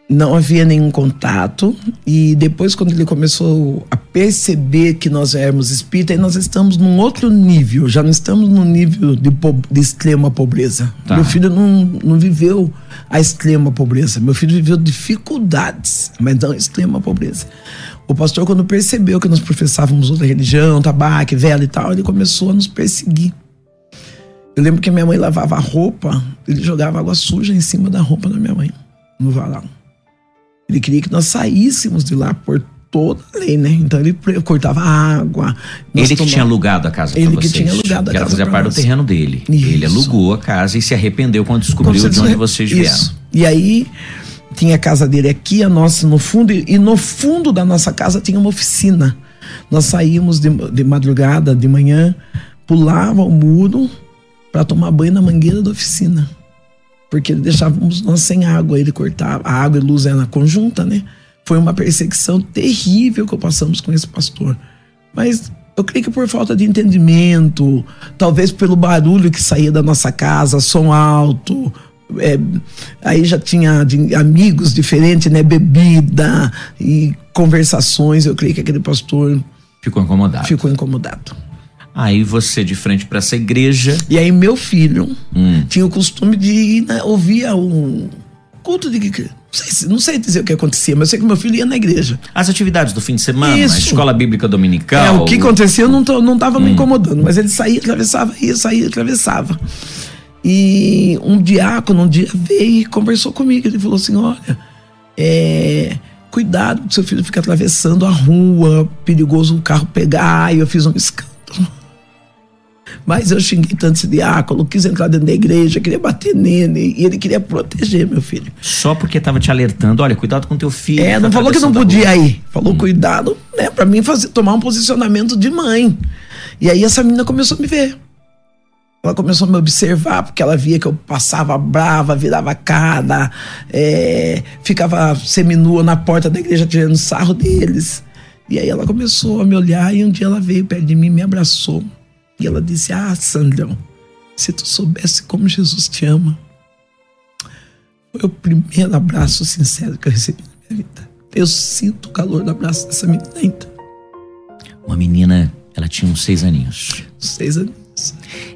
Não havia nenhum contato. E depois, quando ele começou a perceber que nós éramos espírita, aí nós estamos num outro nível. Já não estamos num nível de, de extrema pobreza. Tá. Meu filho não, não viveu a extrema pobreza. Meu filho viveu dificuldades, mas não extrema pobreza. O pastor, quando percebeu que nós professávamos outra religião, tabaco, vela e tal, ele começou a nos perseguir. Eu lembro que minha mãe lavava a roupa, ele jogava água suja em cima da roupa da minha mãe, no varal. Ele queria que nós saíssemos de lá por toda a lei, né? Então ele cortava água. ele que tomava- tinha alugado a casa Ele que vocês. tinha alugado a que era casa fazer pra parte do terreno dele. Isso. Ele alugou a casa e se arrependeu quando descobriu de onde vocês Isso. vieram. E aí tinha a casa dele aqui, a nossa no fundo, e, e no fundo da nossa casa tinha uma oficina. Nós saímos de, de madrugada, de manhã, pulava o muro para tomar banho na mangueira da oficina. Porque deixávamos nós sem água, ele cortava. A água e luz era conjunta, né? Foi uma perseguição terrível que passamos com esse pastor. Mas eu creio que por falta de entendimento, talvez pelo barulho que saía da nossa casa, som alto, é, aí já tinha amigos diferentes, né? Bebida e conversações. Eu creio que aquele pastor Ficou incomodado. ficou incomodado. Aí você, de frente pra essa igreja. E aí meu filho Hum. tinha o costume de né, ouvir um culto de não sei, se- não sei dizer o que acontecia, mas eu sei que meu filho ia na igreja. As atividades do fim de semana, Isso. a escola bíblica dominical. É, o que acontecia eu não, tô- não tava me incomodando, mas ele saía, atravessava, ia, saía, atravessava. E um diácono um dia veio e conversou comigo. Ele falou assim: olha, é, cuidado que seu filho fica atravessando a rua, perigoso o carro pegar. E eu fiz um escândalo. Mas eu xinguei tanto esse diácono, quis entrar dentro da igreja, queria bater nele, e ele queria proteger meu filho. Só porque tava te alertando, olha, cuidado com teu filho. É, tá não falou que não podia ir. Falou cuidado, né, Pra mim fazer, tomar um posicionamento de mãe. E aí essa menina começou a me ver. Ela começou a me observar, porque ela via que eu passava brava, virava cara, é, ficava seminua na porta da igreja tirando sarro deles. E aí ela começou a me olhar e um dia ela veio perto de mim, me abraçou. E ela disse: Ah, Sandrão, se tu soubesse como Jesus te ama. Foi o primeiro abraço sincero que eu recebi na minha vida. Eu sinto o calor do abraço dessa menina ainda. Uma menina, ela tinha uns seis aninhos. Seis anos.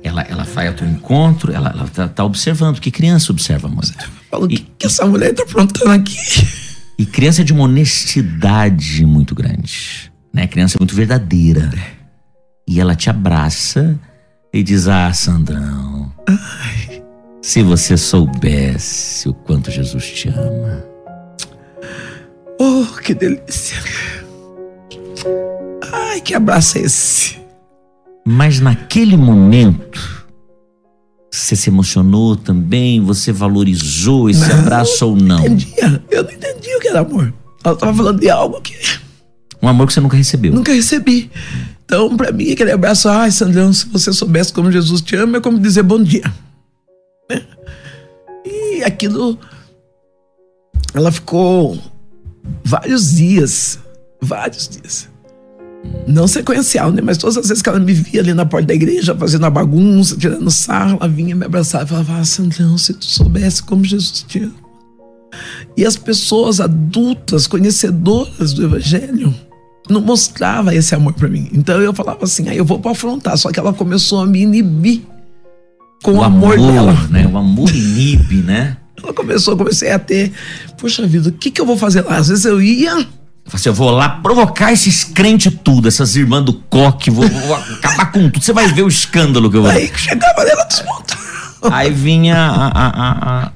Ela, ela vai ao teu encontro, ela, ela tá, tá observando, porque criança observa muito. Falo, o que, que essa mulher tá aprontando aqui? E criança é de uma honestidade muito grande. Né? Criança é muito verdadeira. E ela te abraça e diz: Ah, Sandrão, se você soubesse o quanto Jesus te ama. Oh, que delícia. Ai, que abraço é esse? Mas naquele momento, você se emocionou também? Você valorizou esse Não, abraço ou não? Entendia. Eu não entendia o que era amor. Ela tava falando de algo que Um amor que você nunca recebeu. nunca recebi. Então, pra mim, aquele abraço, ai, Sandrão, se você soubesse como Jesus te ama, é como dizer bom dia. Né? E aquilo. Ela ficou vários dias, vários dias. Não sequencial, né? Mas todas as vezes que ela me via ali na porta da igreja, fazendo a bagunça, tirando sarro, ela vinha me abraçar e falava: Ah, Sandrão, se tu soubesse como Jesus te ama. E as pessoas adultas, conhecedoras do evangelho, não mostrava esse amor pra mim. Então eu falava assim, aí eu vou pra afrontar. Só que ela começou a me inibir com o, amor, dela. né? O amor inibe, né? Ela começou, comecei a ter, poxa vida, o que que eu vou fazer lá? Às vezes eu ia, Assim, eu vou lá provocar esses crentes tudo, essas irmãs do coque, vou, vou acabar com tudo. Você vai ver o escândalo que eu vou. aí chegava nela desmontava. Aí vinha a, a, a, a,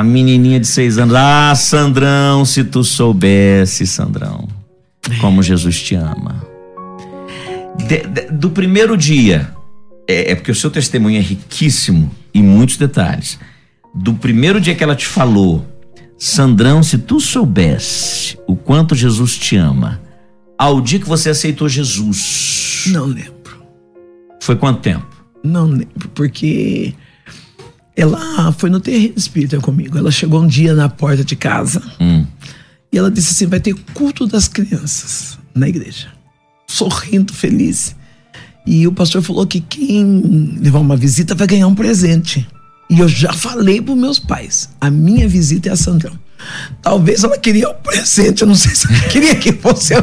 A menininha de seis anos. Ah, Sandrão, se tu soubesse, Sandrão, como Jesus te ama. De, de, do primeiro dia, é, é, porque o seu testemunho é riquíssimo em muitos detalhes. Do primeiro dia que ela te falou, Sandrão, se tu soubesse o quanto Jesus te ama, ao dia que você aceitou Jesus. Não lembro. Foi quanto tempo? Não lembro, porque ela foi no terreno espírita comigo. Ela chegou um dia na porta de casa hum. E ela disse assim: vai ter culto das crianças na igreja. Sorrindo, feliz. E o pastor falou que quem levar uma visita vai ganhar um presente. E eu já falei para meus pais: a minha visita é a Sandrão. Talvez ela queria um presente, eu não sei se ela queria que fosse a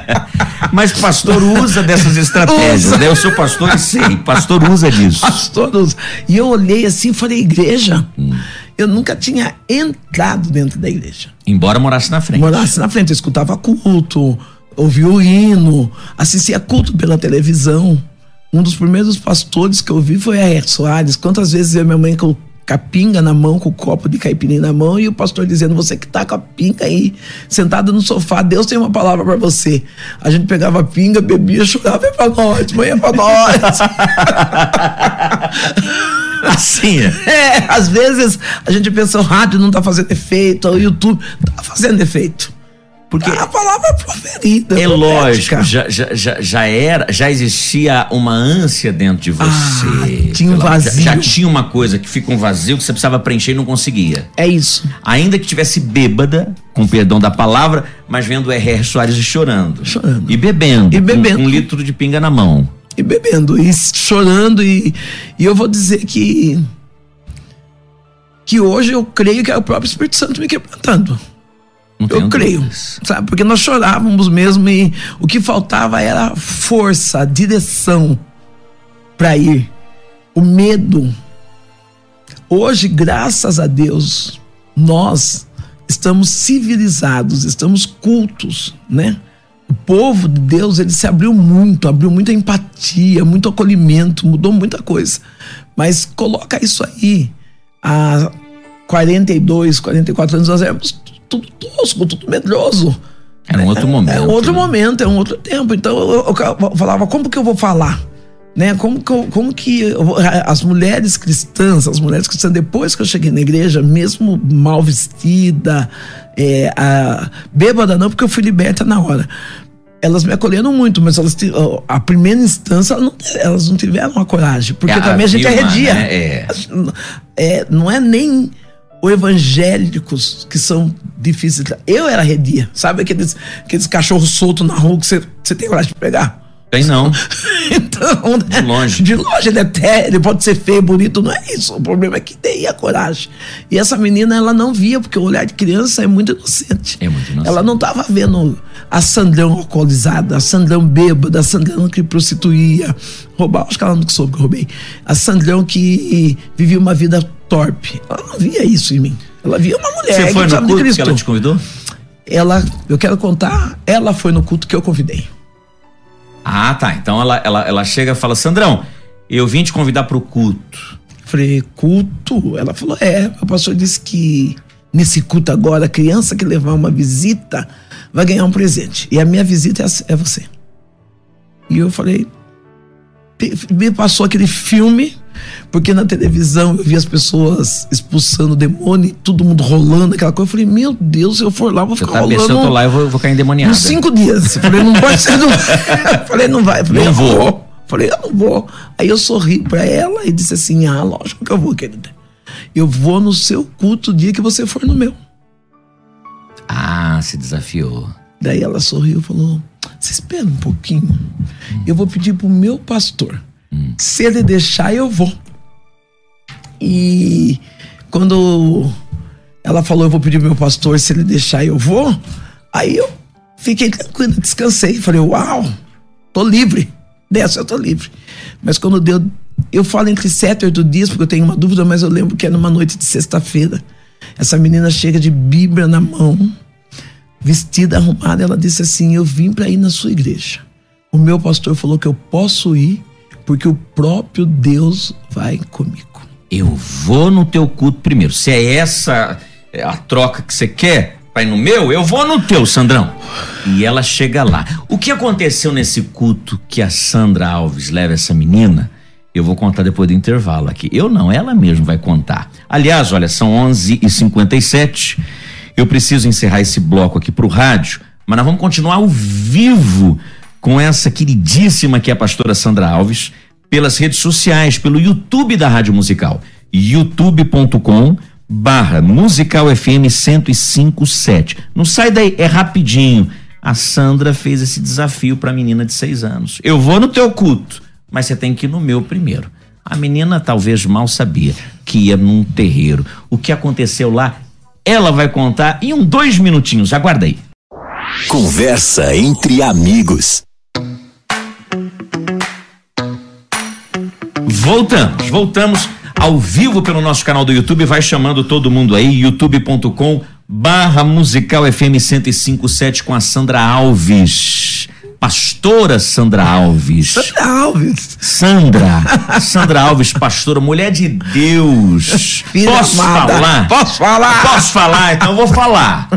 Mas pastor usa dessas estratégias, usa. né? Eu sou pastor e sei, pastor usa disso. Pastor usa. E eu olhei assim e falei, igreja, hum. eu nunca tinha entrado dentro da igreja. Embora morasse na frente. Morasse na frente, eu escutava culto, ouvia o hino, assistia culto pela televisão. Um dos primeiros pastores que eu vi foi a Soares. Quantas vezes eu e minha mãe com a pinga na mão, com o copo de caipirinha na mão, e o pastor dizendo: Você que tá com a pinga aí, sentado no sofá, Deus tem uma palavra para você. A gente pegava a pinga, bebia, chorava, é pra nós, mãe, é pra nós. Assim, é. é, às vezes a gente pensa o rádio não tá fazendo efeito, o YouTube tá fazendo efeito. Porque a palavra proferida. É lógico, já, já, já, já, era, já existia uma ânsia dentro de você. Ah, tinha um vazio. Já, já, tinha uma coisa que fica um vazio que você precisava preencher e não conseguia. É isso. Ainda que tivesse bêbada, com perdão da palavra, mas vendo o R.R. Soares chorando. Chorando. E bebendo. E bebendo. Com um litro de pinga na mão. E bebendo, e chorando, e, e eu vou dizer que. Que hoje eu creio que é o próprio Espírito Santo me quebrantando eu creio, sabe? Porque nós chorávamos mesmo e o que faltava era força, direção para ir. O medo. Hoje, graças a Deus, nós estamos civilizados, estamos cultos, né? O povo de Deus, ele se abriu muito, abriu muita empatia, muito acolhimento, mudou muita coisa. Mas coloca isso aí. Há 42, 44 anos nós éramos tudo tosco, tudo medroso. Era um outro é, momento. É um outro né? momento, é um outro tempo. Então eu, eu, eu falava, como que eu vou falar? Né? Como, como, como que eu, as mulheres cristãs, as mulheres cristãs, depois que eu cheguei na igreja, mesmo mal vestida, é, a, bêbada não, porque eu fui liberta na hora. Elas me acolheram muito, mas elas, a primeira instância elas não, elas não tiveram a coragem, porque é, também a, a gente filma, arredia. Né? É. é. não é nem ou evangélicos que são difíceis. Eu era redia, sabe aqueles, aqueles cachorros soltos na rua que você, você tem coragem de pegar? Tem não. então, né? De longe. De longe ele até, ele pode ser feio, bonito, não é isso. O problema é que tem a coragem. E essa menina, ela não via, porque o olhar de criança é muito inocente. É muito inocente. Ela não estava vendo a Sandrão alcoolizada, a Sandrão bêbada, a Sandrão que prostituía, roubar, acho que ela não soube que eu roubei. A Sandrão que vivia uma vida torpe. Ela não via isso em mim. Ela via uma mulher Você foi no culto que ela te convidou? Ela, eu quero contar, ela foi no culto que eu convidei. Ah, tá. Então ela, ela, ela chega e fala: Sandrão, eu vim te convidar para o culto. Falei, culto? Ela falou: é. O pastor disse que nesse culto agora, a criança que levar uma visita vai ganhar um presente. E a minha visita é, é você. E eu falei: me passou aquele filme porque na televisão eu vi as pessoas expulsando o demônio, todo mundo rolando, aquela coisa. Eu falei, meu Deus, se eu for lá, eu vou ficar tá rolando. Se eu tô lá, eu vou, vou cair endemoniado. Uns cinco dias. Eu falei, não pode ser. Não... falei, não vai. falei, não vou. vou. Falei, eu não vou. Aí eu sorri pra ela e disse assim: ah, lógico que eu vou, querida. Eu vou no seu culto o dia que você for no meu. Ah, se desafiou. Daí ela sorriu e falou: Você espera um pouquinho. Eu vou pedir pro meu pastor. Se ele deixar, eu vou. E quando ela falou, eu vou pedir meu pastor, se ele deixar, eu vou. Aí eu fiquei tranquilo, descansei. Falei, uau, tô livre. Dessa eu tô livre. Mas quando deu. Eu falo entre sete e oito dias, porque eu tenho uma dúvida, mas eu lembro que era numa noite de sexta-feira. Essa menina chega de Bíblia na mão, vestida, arrumada. Ela disse assim: Eu vim para ir na sua igreja. O meu pastor falou que eu posso ir, porque o próprio Deus vai comigo. Eu vou no teu culto primeiro. Se é essa é a troca que você quer ir no meu, eu vou no teu, Sandrão. E ela chega lá. O que aconteceu nesse culto que a Sandra Alves leva essa menina? Eu vou contar depois do intervalo aqui. Eu não, ela mesma vai contar. Aliás, olha, são 11h57. Eu preciso encerrar esse bloco aqui pro rádio, mas nós vamos continuar ao vivo com essa queridíssima que é a pastora Sandra Alves pelas redes sociais, pelo YouTube da Rádio Musical, youtube.com barra Musical FM 1057. Não sai daí, é rapidinho. A Sandra fez esse desafio para a menina de seis anos. Eu vou no teu culto, mas você tem que ir no meu primeiro. A menina talvez mal sabia que ia num terreiro. O que aconteceu lá, ela vai contar em um dois minutinhos. Aguarda aí. Conversa entre amigos. Voltamos, voltamos ao vivo pelo nosso canal do YouTube. Vai chamando todo mundo aí, youtube.com barra musical FM 1057 com a Sandra Alves. Pastora Sandra Alves. Sandra Alves. Sandra. Sandra Alves, pastora, mulher de Deus. Filha Posso amada. falar? Posso falar? Posso falar? Então eu vou falar.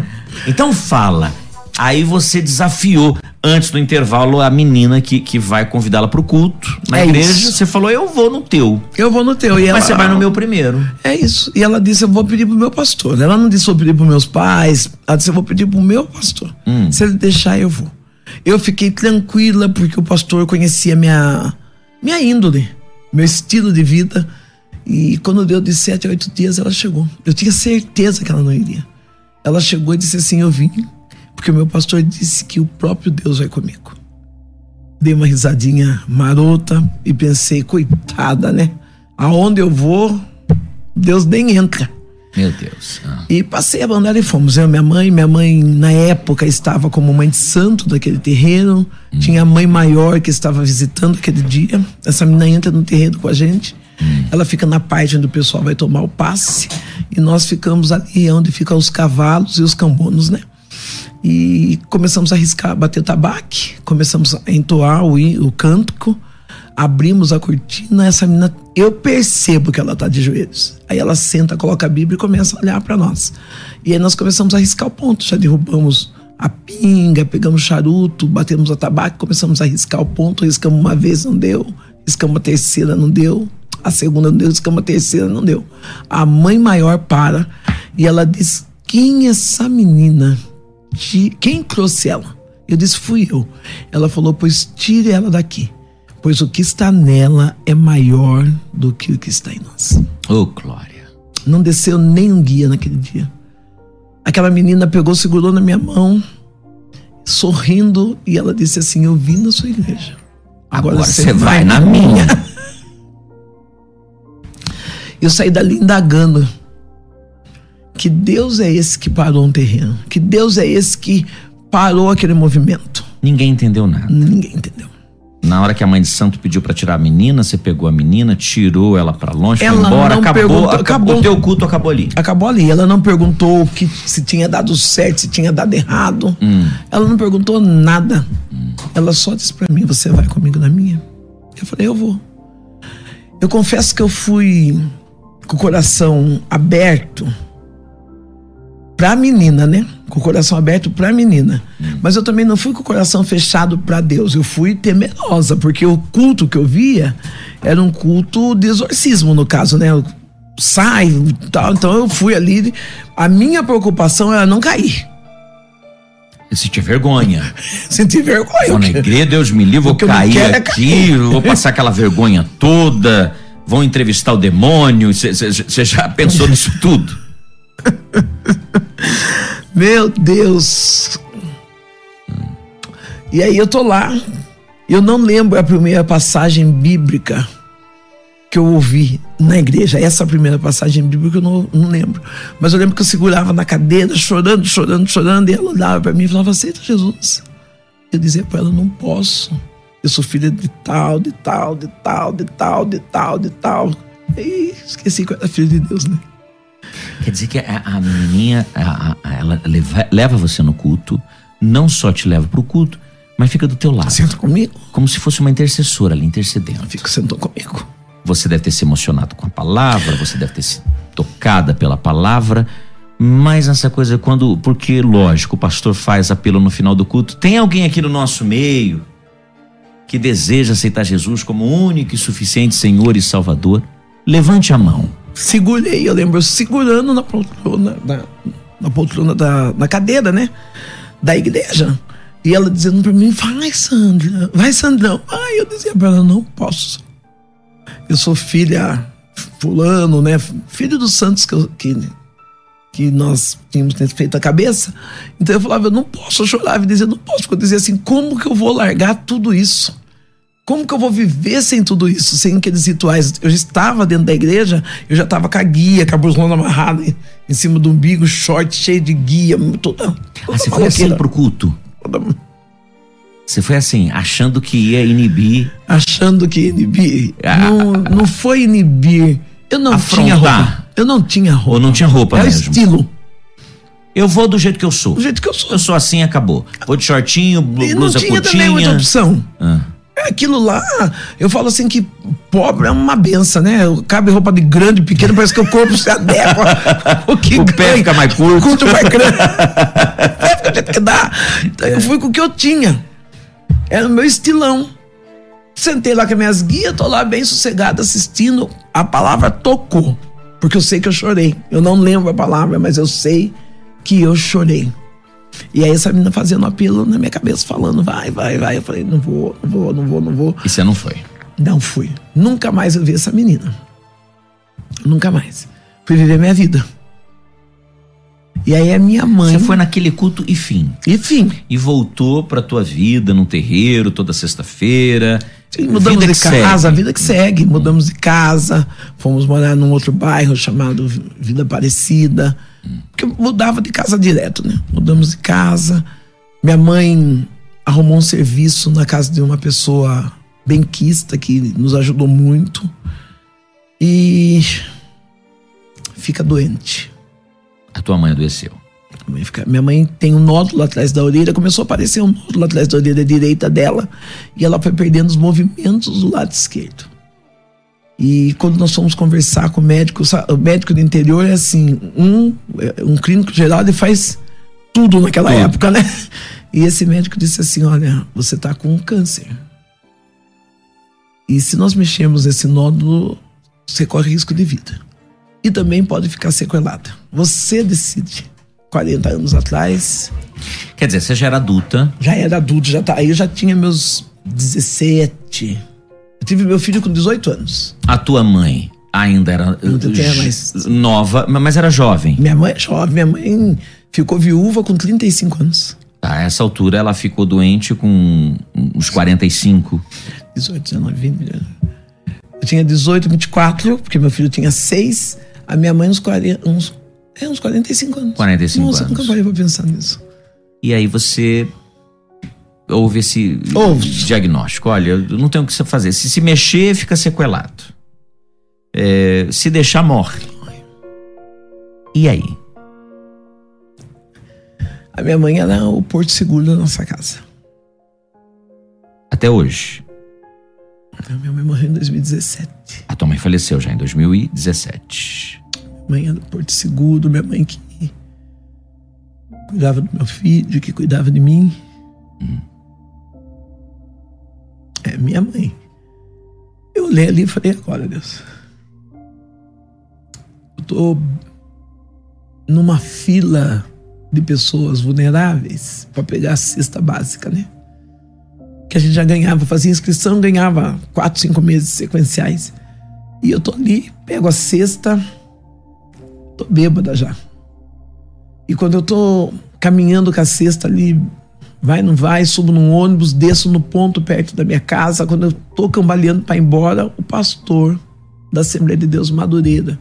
Então fala. Aí você desafiou antes do intervalo a menina que, que vai convidá-la pro culto na É igreja. isso. Você falou, eu vou no teu. Eu vou no teu. E ela, Mas você vai no meu primeiro. É isso. E ela disse: Eu vou pedir pro meu pastor. Ela não disse: Vou pedir pros meus pais. Ela disse: Eu vou pedir pro meu pastor. Hum. Se ele deixar, eu vou. Eu fiquei tranquila porque o pastor conhecia minha, minha índole, meu estilo de vida. E quando deu de sete a oito dias, ela chegou. Eu tinha certeza que ela não iria. Ela chegou e disse assim: Eu vim, porque o meu pastor disse que o próprio Deus vai comigo. Dei uma risadinha marota e pensei: Coitada, né? Aonde eu vou, Deus nem entra. Meu Deus. Ah. E passei a bandar e fomos. Eu minha mãe. Minha mãe, na época, estava como mãe de santo daquele terreno. Tinha a mãe maior que estava visitando aquele dia. Essa menina entra no terreno com a gente. Ela fica na parte onde o pessoal vai tomar o passe. E nós ficamos ali onde ficam os cavalos e os cambonos, né? E começamos a riscar, bater tabaque. Começamos a entoar o, o cântico. Abrimos a cortina, essa menina, eu percebo que ela tá de joelhos. Aí ela senta, coloca a Bíblia e começa a olhar para nós. E aí nós começamos a riscar o ponto, já derrubamos a pinga, pegamos charuto, batemos a tabaco, começamos a riscar o ponto, riscamos uma vez, não deu, riscamos a terceira, não deu, a segunda não deu, riscamos a terceira, não deu. A mãe maior para e ela diz: Quem é essa menina? Ti- Quem trouxe ela? Eu disse: Fui eu. Ela falou: Pois tire ela daqui pois o que está nela é maior do que o que está em nós. Ô, Glória. Não desceu nem um guia naquele dia. Aquela menina pegou, segurou na minha mão, sorrindo, e ela disse assim: Eu vim na sua igreja. Agora você vai na minha. Eu saí dali indagando. Que Deus é esse que parou um terreno? Que Deus é esse que parou aquele movimento? Ninguém entendeu nada. Ninguém entendeu. Na hora que a mãe de santo pediu pra tirar a menina, você pegou a menina, tirou ela pra longe, Ela foi embora, não acabou, perguntou- acabou, o teu culto acabou ali. Acabou ali. Ela não perguntou que se tinha dado certo, se tinha dado errado. Ela não perguntou nada. Ela só disse pra mim: Você vai comigo na minha? Eu falei: Eu vou. Eu confesso que eu fui com o coração aberto pra menina, né? Com o coração aberto pra menina. Mas eu também não fui com o coração fechado pra Deus. Eu fui temerosa, porque o culto que eu via era um culto de exorcismo, no caso, né? Sai e tal. Então eu fui ali. A minha preocupação era não cair. Eu senti vergonha. Sentir vergonha. Vou na igreja, Deus me livre, vou cair é aqui, vou passar aquela vergonha toda, vão entrevistar o demônio. Você já pensou nisso tudo? Meu Deus. E aí eu tô lá. Eu não lembro a primeira passagem bíblica que eu ouvi na igreja. Essa primeira passagem bíblica eu não, não lembro. Mas eu lembro que eu segurava na cadeira, chorando, chorando, chorando. E ela olhava para mim e falava: Aceita Jesus. Eu dizia para ela: Não posso. Eu sou filha de tal, de tal, de tal, de tal, de tal, de tal. E esqueci que eu era filha de Deus, né? Quer dizer que a, a menininha, a- a- ela leva, leva você no culto, não só te leva pro culto, mas fica do teu lado. Senta comigo. Como se fosse uma intercessora ali, intercedendo. Fica sentou comigo. você deve ter se emocionado com a palavra, você deve ter se tocada pela palavra, mas essa coisa quando, porque lógico, o pastor faz apelo no final do culto, tem alguém aqui no nosso meio que deseja aceitar Jesus como único e suficiente Senhor e Salvador? Levante a mão. Segurei, eu lembro, segurando na poltrona, na, na poltrona da na cadeira, né? Da igreja. E ela dizendo pra mim, vai Sandra, vai Sandrão. Ai, eu dizia pra ela, não posso. Eu sou filha fulano, né? Filho dos santos que, eu, que, que nós tínhamos feito a cabeça. Então eu falava, eu não posso, eu chorava e dizia, não posso. Porque eu dizia assim, como que eu vou largar tudo isso? Como que eu vou viver sem tudo isso, sem aqueles rituais? Eu já estava dentro da igreja, eu já estava com a guia, com a burlona amarrada em, em, cima do umbigo, short cheio de guia, toda. toda ah, você foi assim pro culto? Toda... Você foi assim, achando que ia inibir. Achando que ia inibir. Ah, não, não foi inibir. Eu não afrontar. tinha roupa. Eu não tinha roupa. Ou não tinha roupa Era mesmo. estilo. Eu vou do jeito que eu sou. Do jeito que eu sou. Eu sou assim, acabou. Vou de shortinho, blusa e não tinha curtinha. também muita opção. Ah. Aquilo lá, eu falo assim que pobre é uma benção, né? Cabe roupa de grande, pequeno, parece que o corpo se adequa. o que o pé fica mais curto. Curto mais grande. fica do jeito que dá. Então eu fui com o que eu tinha. Era o meu estilão. Sentei lá com as minhas guias, tô lá bem sossegado assistindo. A palavra tocou. Porque eu sei que eu chorei. Eu não lembro a palavra, mas eu sei que eu chorei. E aí essa menina fazendo apelo na minha cabeça, falando, vai, vai, vai. Eu falei, não vou, não vou, não vou, não vou. E você não foi? Não fui. Nunca mais eu vi essa menina. Nunca mais. Fui viver minha vida. E aí a minha mãe. Você foi naquele culto e fim. E fim. E voltou pra tua vida no terreiro toda sexta-feira. Sim, mudamos vida de casa, segue. a vida que segue. Mudamos de casa, fomos morar num outro bairro chamado Vida Aparecida. Porque mudava de casa direto, né? Mudamos de casa. Minha mãe arrumou um serviço na casa de uma pessoa benquista que nos ajudou muito. E fica doente. A tua mãe adoeceu? Minha mãe tem um nódulo atrás da orelha, começou a aparecer um nódulo atrás da orelha direita dela e ela foi perdendo os movimentos do lado esquerdo. E quando nós fomos conversar com o médico, o médico do interior é assim, um, é, um clínico geral, ele faz tudo naquela tudo. época, né? E esse médico disse assim: olha, você está com um câncer. E se nós mexermos esse nódulo, você corre risco de vida. E também pode ficar sequelado. Você decide. 40 anos atrás. Quer dizer, você já era adulta? Já era adulto, já tá. Aí eu já tinha meus 17. Eu tive meu filho com 18 anos. A tua mãe ainda era mais... nova, mas era jovem. Minha mãe é jovem, minha mãe ficou viúva com 35 anos. A essa altura ela ficou doente com uns 45. 18, 19, 20. Eu tinha 18, 24, porque meu filho tinha 6. A minha mãe uns 40, uns, é, uns 45 anos. 45 Nossa, anos. nunca parei pra pensar nisso. E aí você houve esse diagnóstico. Olha, não tem o que você fazer. Se se mexer, fica sequelado. É, se deixar, morre. E aí? A minha mãe era o porto seguro da nossa casa. Até hoje? A minha mãe morreu em 2017. A tua mãe faleceu já em 2017. Minha mãe era o porto seguro, minha mãe que cuidava do meu filho, que cuidava de mim. Hum. Minha mãe. Eu olhei ali e falei, agora, Deus. Eu tô numa fila de pessoas vulneráveis para pegar a cesta básica, né? Que a gente já ganhava, fazia inscrição, ganhava quatro, cinco meses sequenciais. E eu tô ali, pego a cesta, tô bêbada já. E quando eu tô caminhando com a cesta ali, vai, não vai, subo num ônibus, desço no ponto perto da minha casa. Quando eu tô cambaleando para ir embora, o pastor da Assembleia de Deus Madureira,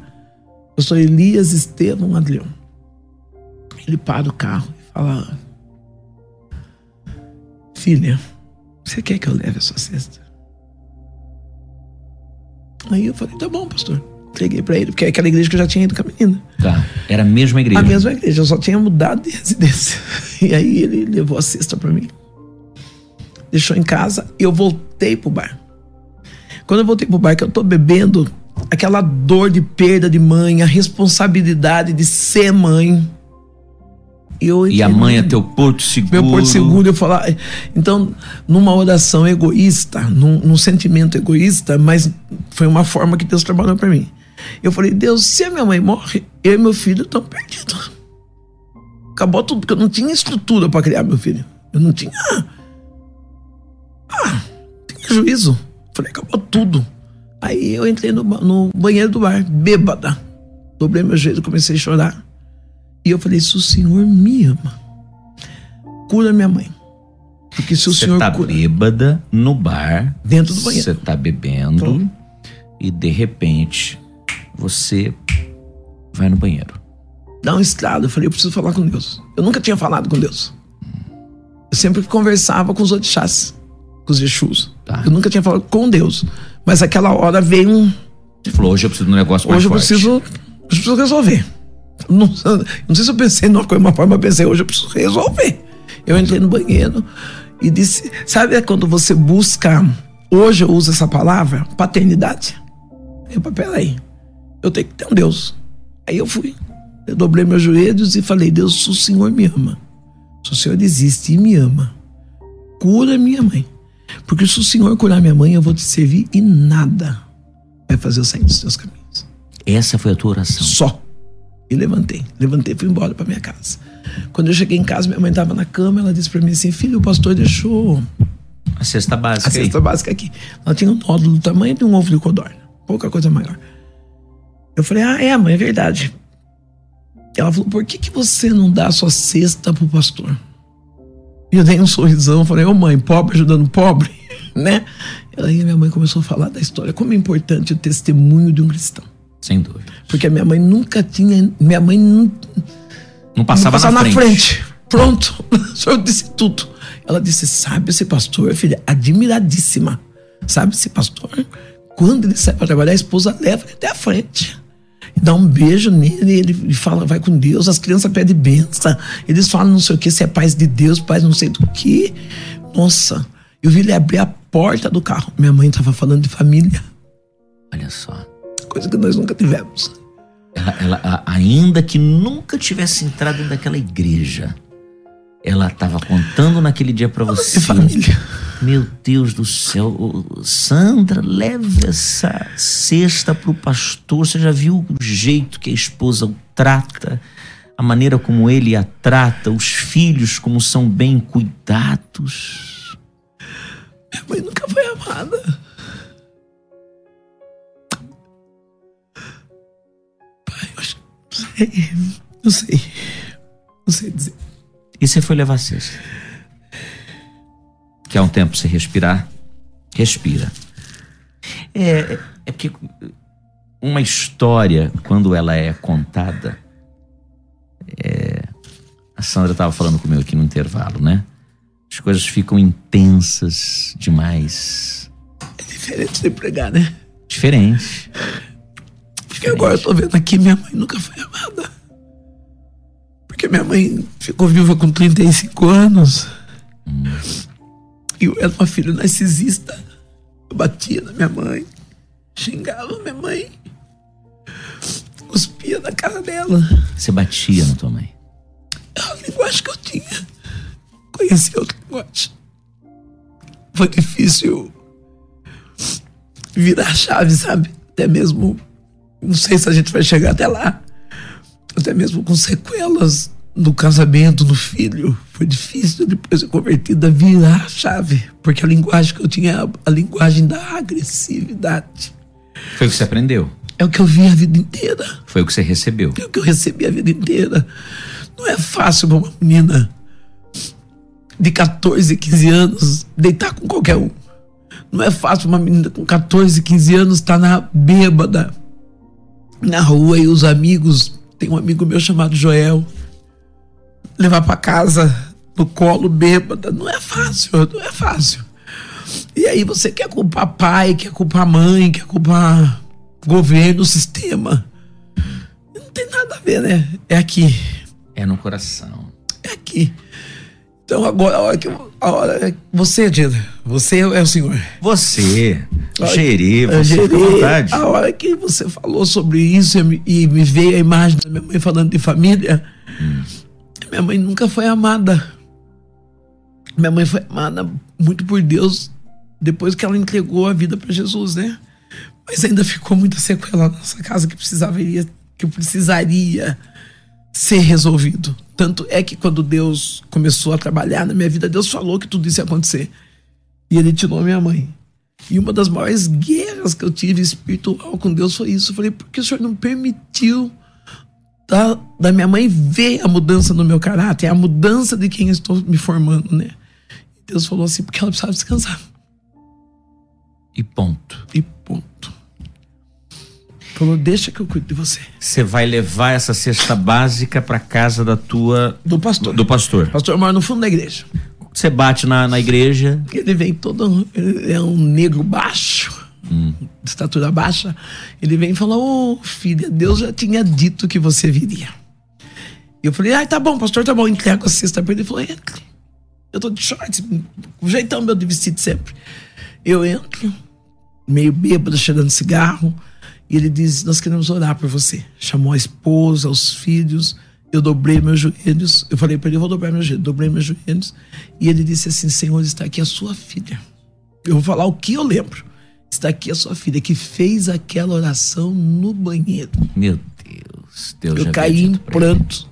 o pastor Elias Estevam Adrião, ele para o carro e fala: Filha, você quer que eu leve a sua cesta? Aí eu falei: Tá bom, pastor. Entreguei pra ele, porque é aquela igreja que eu já tinha ido com a menina. Tá. Era a mesma igreja? A mesma igreja, eu só tinha mudado de residência. E aí ele levou a cesta pra mim. Deixou em casa e eu voltei pro bar. Quando eu voltei pro bar, que eu tô bebendo, aquela dor de perda de mãe, a responsabilidade de ser mãe. Eu e a mãe é teu porto seguro. Meu porto seguro, eu falar. Então, numa oração egoísta, num, num sentimento egoísta, mas foi uma forma que Deus trabalhou para mim. Eu falei, Deus, se a minha mãe morre, eu e meu filho estão perdidos. Acabou tudo, porque eu não tinha estrutura para criar meu filho. Eu não tinha. Ah, tinha juízo. Falei, acabou tudo. Aí eu entrei no, no banheiro do bar, bêbada. Dobrei meu jeito, comecei a chorar. E eu falei: se o Senhor me ama, cura minha mãe. Porque se o Senhor. Você tá cura... bêbada no bar. Dentro do banheiro. Você tá bebendo. Tô. E de repente, você vai no banheiro. Dá um estrado. Eu falei: eu preciso falar com Deus. Eu nunca tinha falado com Deus. Eu sempre conversava com os orixás, com os Exus. Tá. Eu nunca tinha falado com Deus. Mas aquela hora veio um. Você falou: hoje eu preciso de um negócio mais hoje forte. Hoje eu preciso, eu preciso resolver. Não, não sei se eu pensei numa coisa, uma forma, eu pensei, hoje eu preciso resolver. Eu entrei no banheiro e disse, sabe quando você busca, hoje eu uso essa palavra, paternidade. Eu peraí, eu tenho que ter um Deus. Aí eu fui, eu dobrei meus joelhos e falei, Deus, se o Senhor me ama, se o Senhor existe e me ama, cura minha mãe. Porque se o Senhor curar minha mãe, eu vou te servir e nada vai fazer eu sair dos teus caminhos. Essa foi a tua oração? Só. E levantei. Levantei e fui embora para minha casa. Quando eu cheguei em casa, minha mãe estava na cama, ela disse para mim assim: Filho, o pastor deixou. A cesta básica. A cesta aí. básica aqui. Ela tinha um nódulo do tamanho de um ovo de codorna. Pouca coisa maior. Eu falei: Ah, é, mãe, é verdade. Ela falou: Por que, que você não dá a sua cesta pro pastor? E eu dei um sorrisão, falei: Ô oh, mãe, pobre ajudando pobre, né? Aí minha mãe começou a falar da história, como é importante o testemunho de um cristão. Sem dúvida. Porque a minha mãe nunca tinha. Minha mãe não. Não passava, não passava na, na frente. frente. Pronto. O senhor disse tudo. Ela disse: Sabe esse pastor, filha, admiradíssima. Sabe esse pastor? Quando ele sai para trabalhar, a esposa leva ele até a frente. Dá um beijo nele, ele fala, vai com Deus, as crianças pedem benção. Eles falam não sei o que, se é paz de Deus, paz não sei do que. Nossa, eu vi ele abrir a porta do carro. Minha mãe estava falando de família. Olha só coisa que nós nunca tivemos. Ela, ela, ainda que nunca tivesse entrado naquela igreja, ela estava contando naquele dia para você. família. Meu Deus do céu, Sandra, leve essa cesta pro pastor. Você já viu o jeito que a esposa o trata? A maneira como ele a trata, os filhos como são bem cuidados. Minha mãe nunca foi amada. Não sei. Não sei dizer. E você foi levar cesta? Quer um tempo você respirar? Respira. É, é porque uma história, quando ela é contada, é, a Sandra estava falando comigo aqui no intervalo, né? As coisas ficam intensas demais. É diferente de pregar, né? Diferente. Porque agora eu tô vendo aqui, minha mãe nunca foi amada. Porque minha mãe ficou viva com 35 anos. Hum. E eu era uma filha narcisista. Eu batia na minha mãe, xingava minha mãe, cuspia na cara dela. Você batia na tua mãe? É a linguagem que eu tinha. Conheci outra linguagem. Foi difícil virar a chave, sabe? Até mesmo não sei se a gente vai chegar até lá. Até mesmo com sequelas no casamento, no filho. Foi difícil depois de convertida virar a chave. Porque a linguagem que eu tinha a linguagem da agressividade. Foi o que você aprendeu? É o que eu vi a vida inteira. Foi o que você recebeu? É o que eu recebi a vida inteira. Não é fácil para uma menina de 14, 15 anos deitar com qualquer um. Não é fácil uma menina com 14, 15 anos estar tá na bêbada, na rua e os amigos, tem um amigo meu chamado Joel, levar para casa no colo bêbada, não é fácil, não é fácil. E aí você quer culpar pai, quer culpar mãe, quer culpar governo, sistema. Não tem nada a ver, né? É aqui. É no coração. É aqui. Então agora, a hora que eu você, Dida, você é o senhor. Você, gerê, Eu você gerei. vontade. A hora que você falou sobre isso e me- e me veio a imagem da minha mãe falando de família, minha mãe nunca foi amada. Minha mãe foi amada muito por Deus depois que ela entregou a vida para Jesus, né? Mas ainda ficou muita sequela na nossa casa que precisaria, que precisaria ser resolvido. Tanto é que quando Deus começou a trabalhar na minha vida, Deus falou que tudo isso ia acontecer. E ele tirou minha mãe. E uma das maiores guerras que eu tive espiritual com Deus foi isso. Eu falei, por que o senhor não permitiu da, da minha mãe ver a mudança no meu caráter, a mudança de quem eu estou me formando, né? E Deus falou assim, porque ela precisava descansar. E ponto. E ponto. Falou, deixa que eu cuido de você. Você vai levar essa cesta básica para casa da tua Do pastor. do pastor. O pastor mora no fundo da igreja. Você bate na, na igreja, Ele vem todo. Ele é um negro baixo, de estatura baixa. Ele vem e fala: Ô filha, Deus já tinha dito que você viria. E eu falei: Ai, tá bom, pastor, tá bom. Entrego a cesta pra ele. Ele falou: Entre. Eu tô de shorts, o jeitão meu de vestido sempre. Eu entro, meio bêbado, cheirando cigarro. E ele diz: Nós queremos orar por você. Chamou a esposa, os filhos. Eu dobrei meus joelhos. Eu falei para ele: Eu vou dobrar meus joelhos. Dobrei meus joelhos. E ele disse assim: Senhor, está aqui a sua filha. Eu vou falar o que eu lembro. Está aqui a sua filha que fez aquela oração no banheiro. meu Deus, Deus Eu caí em prantos.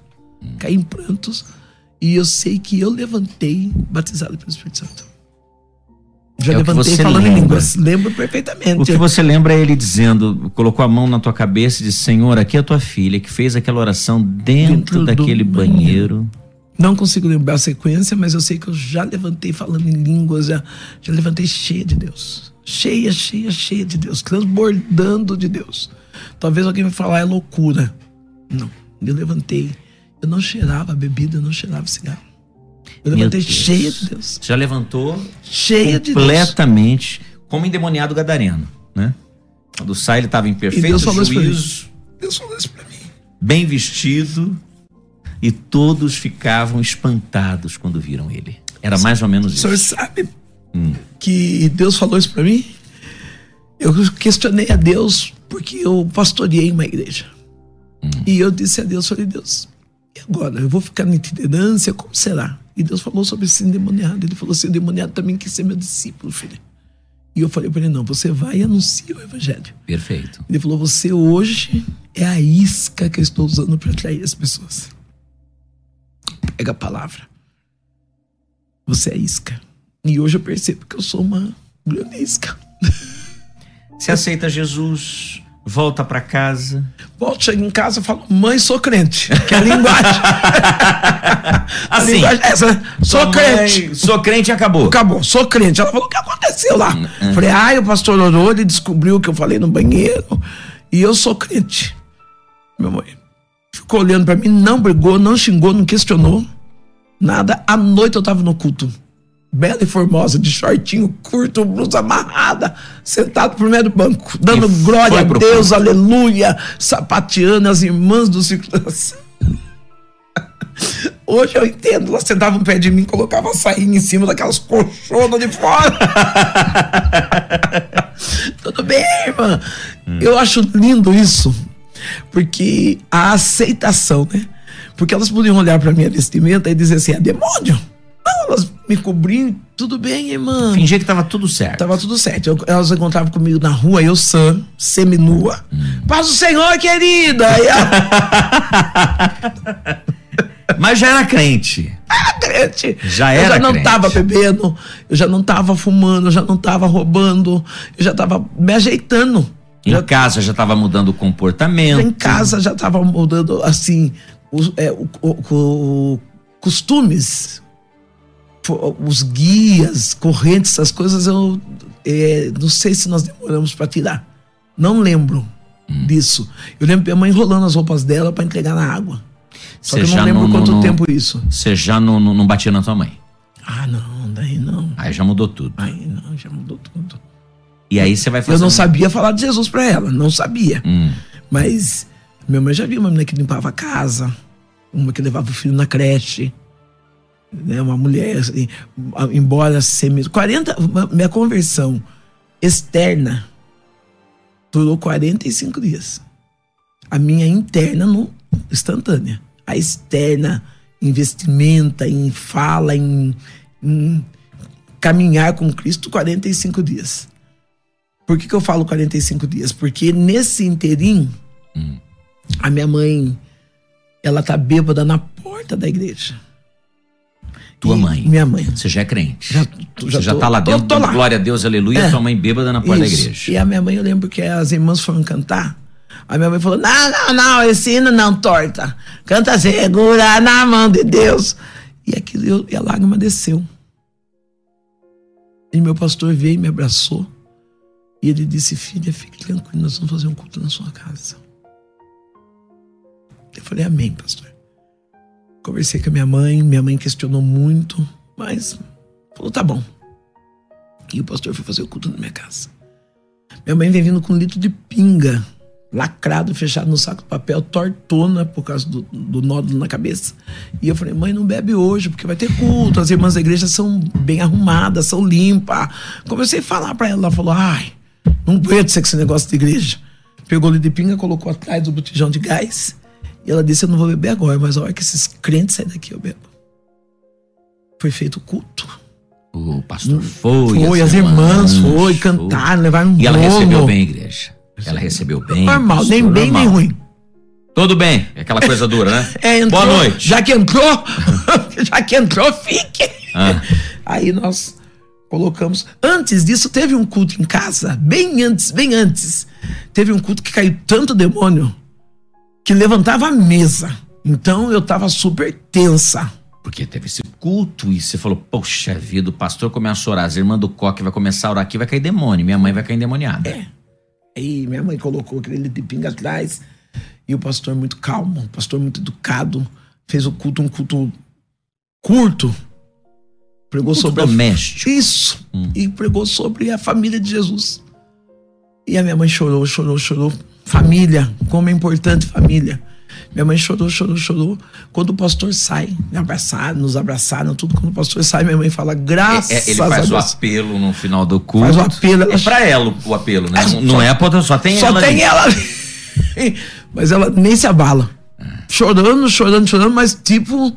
Caí em prantos. E eu sei que eu levantei batizado pelo Espírito Santo. Já É levantei falando em lembra. línguas. Lembro perfeitamente. O que você lembra é ele dizendo, colocou a mão na tua cabeça e disse: Senhor, aqui é a tua filha que fez aquela oração dentro, Dentro daquele banheiro. Não consigo lembrar a sequência, mas eu sei que eu já levantei falando em línguas, já, já levantei cheia de Deus. Cheia, cheia, cheia de Deus, transbordando de Deus. Talvez alguém vai falar, é loucura. Não, eu levantei. Eu não cheirava bebida, eu não cheirava cigarro. Eu levantei Deus. cheia de Deus. Já levantou Cheia de Deus. completamente como endemoniado gadareno, né? Quando sai, ele estava em perfeito Deus falou isso pra mim. juízo, Deus falou isso pra mim. bem vestido, e todos ficavam espantados quando viram ele. Era mais ou menos O senhor isso. sabe que Deus falou isso pra mim? Eu questionei a Deus porque eu pastoreei uma igreja. E eu disse a Deus, falei, Deus, e agora? Eu vou ficar na itinerância? Como será? E Deus falou sobre esse endemoniado. Ele falou o endemoniado também quer ser meu discípulo, filho. E eu falei para ele, não, você vai e anuncia o evangelho. Perfeito. Ele falou, você hoje é a isca que eu estou usando para atrair as pessoas. Pega a palavra. Você é isca. E hoje eu percebo que eu sou uma grande isca. Você aceita Jesus, volta para casa. Volto, chego em casa e falo, mãe, sou crente. Que é a linguagem. a Assim, linguagem é essa. Sou Tua crente. mãe, Sou crente e acabou. Acabou, sou crente. Ela falou, o que aconteceu lá? Falei, ai, o pastor orou, ele descobriu o que eu falei no banheiro. E eu sou crente. Meu mãe ficou olhando pra mim, não brigou, não xingou, não questionou. Nada. À noite eu tava no culto. Bela e formosa, de shortinho curto, blusa amarrada, sentado pro meio do banco, dando E glória a Deus, aleluia, sapateando as irmãs do circulação. Hoje eu entendo, ela sentava um pé de mim, colocava a sainha em cima daquelas colchonas de fora. Tudo bem, irmã. Eu acho lindo isso, porque a aceitação, né? Porque elas podiam olhar para minha vestimenta e dizer assim: é demônio. Não, elas me cobriam, tudo bem, irmã. Fingia que tava tudo certo. Tava tudo certo. Eu- elas encontravam comigo na rua, eu sã, seminua. Paz o Senhor, querida! Mas já era crente. crente. Já eu era já não crente. tava bebendo, eu já não tava fumando, eu já não tava roubando, eu já tava me ajeitando. Em Já casa já tava mudando o comportamento. em casa já tava mudando, assim, os, é, o- o- o- costumes, os guias, correntes, essas coisas, eu é, não sei se nós demoramos para tirar. Não lembro Hum. disso. Eu lembro minha mãe enrolando as roupas dela para entregar na água. Só Você que eu não lembro não- quanto não- tempo isso. Você já não, não, não batia na tua mãe. Ah, não, daí não. Aí já mudou tudo. Aí não, já mudou tudo. E aí você vai fazer. Eu não sabia falar de Jesus para ela, não sabia. Hum. Mas minha mãe já viu uma menina que limpava a casa, uma que levava o filho na creche. Né? Uma mulher, assim, embora semi. 40. Minha conversão externa durou 45 dias. A minha interna, no, instantânea. A externa, investimenta, em fala, em, em caminhar com Cristo, 45 dias. Por que, que eu falo 45 dias? Porque nesse interim, hum. a minha mãe, ela tá bêbada na porta da igreja. Tua e mãe. Minha mãe. Você já é crente. Já, já Você já tô, tá lá dentro. Tô, tô lá. Glória a Deus, aleluia. É. Tua mãe bêbada na porta Isso. da igreja. E a minha mãe, eu lembro que as irmãs foram cantar. A minha mãe falou: Não, não, não, esse hino não torta. Canta segura na mão de Deus. E aquilo, e a lágrima desceu. E meu pastor veio e me abraçou. E ele disse: Filha, fique tranquilo, nós vamos fazer um culto na sua casa. Eu falei: Amém, pastor. Conversei com a minha mãe, minha mãe questionou muito, mas falou: Tá bom. E o pastor foi fazer o culto na minha casa. Minha mãe vem vindo com um litro de pinga, lacrado, fechado no saco de papel, tortona por causa do, do nódulo na cabeça. E eu falei, mãe, não bebe hoje, porque vai ter culto. As irmãs da igreja são bem arrumadas, são limpas. Comecei a falar para ela, ela falou, ai, não aguento ser com esse negócio de igreja. Pegou o de pinga, colocou atrás do botijão de gás. E ela disse: Eu não vou beber agora, mas a hora que esses crentes saírem daqui, eu bebo. Foi feito o culto. O pastor foi. Foi, as, as irmãs, irmãs foi, cantaram, levaram um E ela recebeu bem a igreja. Ela recebeu bem. Normal, nem bem normal. nem ruim. Tudo bem, é aquela coisa dura, né? É, entrou, Boa noite. Já que entrou, já que entrou, fique. Ah. Aí nós colocamos. Antes disso, teve um culto em casa, bem antes, bem antes. Teve um culto que caiu tanto demônio que levantava a mesa. Então eu tava super tensa. Porque teve esse culto e você falou, poxa vida, o pastor começa a orar, as irmãs do coque vai começar a orar aqui, vai cair demônio, minha mãe vai cair endemoniada. É. Aí minha mãe colocou aquele de pinga atrás e o pastor muito calmo, o pastor muito educado, fez o culto, um culto curto, Pregou sobre doméstico. A... Isso. Hum. E pregou sobre a família de Jesus. E a minha mãe chorou, chorou, chorou. Família, como é importante família. Minha mãe chorou, chorou, chorou. Quando o pastor sai, me abraçaram, nos abraçaram, tudo. Quando o pastor sai, minha mãe fala, graças é, é, ele faz o apelo no final do culto. Faz o apelo. É pra ela o apelo, né? É, não só, é pra outra, só tem só ela. Só tem ali. ela. mas ela nem se abala. É. Chorando, chorando, chorando, mas tipo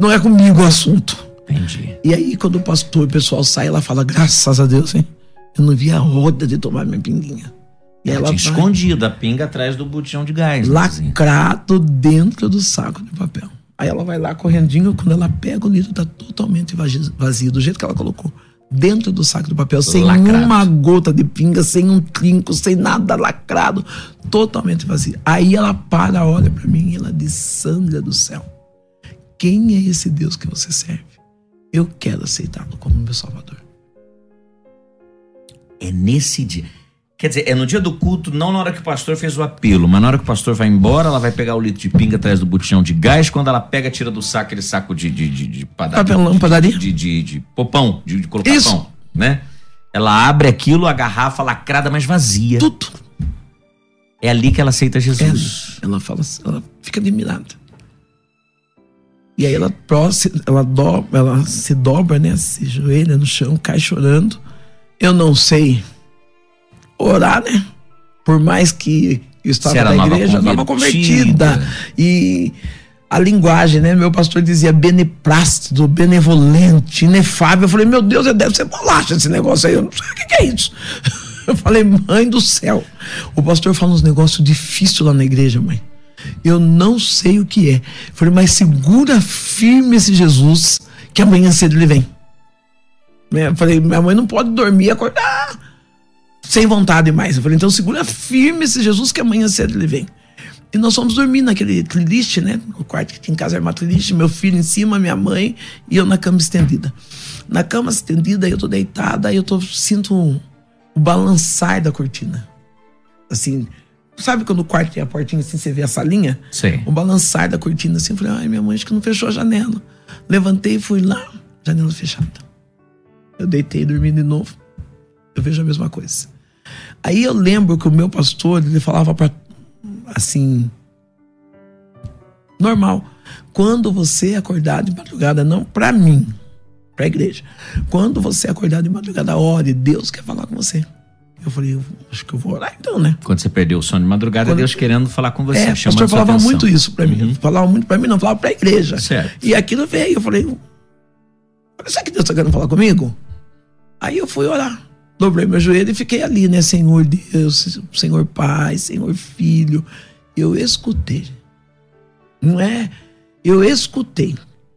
não é comigo o assunto. Entendi. E aí, quando o pastor, o pessoal sai, ela fala, graças a Deus, hein? Eu não vi a roda de tomar minha pinguinha. E ela, ela tinha vai, escondido a pinga atrás do botijão de gás. Né, lacrado assim. dentro do saco de papel. Aí ela vai lá correndinho, quando ela pega o litro, tá totalmente vazio, do jeito que ela colocou. Dentro do saco de papel, sem lacrado. uma gota de pinga, sem um trinco, sem nada lacrado, totalmente vazio. Aí ela para, olha para mim e ela diz: Sandra do céu quem é esse Deus que você serve? Eu quero aceitá-lo como meu Salvador. É nesse dia. Quer dizer, é no dia do culto, não na hora que o pastor fez o apelo, mas na hora que o pastor vai embora, ela vai pegar o litro de pinga atrás do botijão de gás. Quando ela pega, tira do saco aquele saco de, de, de, de Papelão, padaria? De, de, de, popão, de, de colocar Isso. pão, né? Ela abre aquilo, a garrafa lacrada, mas vazia. Tudo. É ali que ela aceita Jesus. Ela, ela fala, ela fica admirada. E aí ela, ela, dobra, ela se dobra, né? Se joelha no chão, cai chorando. Eu não sei orar, né? Por mais que eu estava na igreja, nova convertida. E a linguagem, né? Meu pastor dizia beneplácito, benevolente, inefável. Eu falei, meu Deus, deve ser bolacha esse negócio aí. Eu não sei o que, que é isso. Eu falei, mãe do céu. O pastor fala uns negócios difíceis lá na igreja, mãe. Eu não sei o que é. falei, mas segura firme esse Jesus, que amanhã cedo ele vem. Né? Eu falei, minha mãe não pode dormir acordar sem vontade mais. Eu falei, então segura firme esse Jesus, que amanhã cedo ele vem. E nós fomos dormir naquele triliste, né? O quarto que tinha em casa era uma triliste, meu filho em cima, minha mãe e eu na cama estendida. Na cama estendida, eu tô deitada, aí eu tô, sinto o balançar da cortina. Assim, Sabe quando o quarto tem a portinha assim, você vê a salinha? Sim. O balançar da cortina assim. Eu falei, ai, minha mãe acho que não fechou a janela. Levantei e fui lá, janela fechada. Eu deitei e dormi de novo. Eu vejo a mesma coisa. Aí eu lembro que o meu pastor, ele falava para assim. Normal. Quando você acordar de madrugada, não para mim, para a igreja. Quando você acordar de madrugada, ore, Deus quer falar com você. Eu falei, eu acho que eu vou orar então, né? Quando você perdeu o sono de madrugada, Quando- Deus querendo falar com você, É, o pastor falava atenção. muito isso pra mim. Falava muito pra mim, não, falava pra igreja. Certo. E aquilo veio, eu falei, será que Deus tá querendo falar comigo? Aí eu fui orar. Dobrei meu joelho e fiquei ali, né? Senhor Deus, Senhor Pai, Senhor Filho. Eu escutei. Não é? Eu escutei.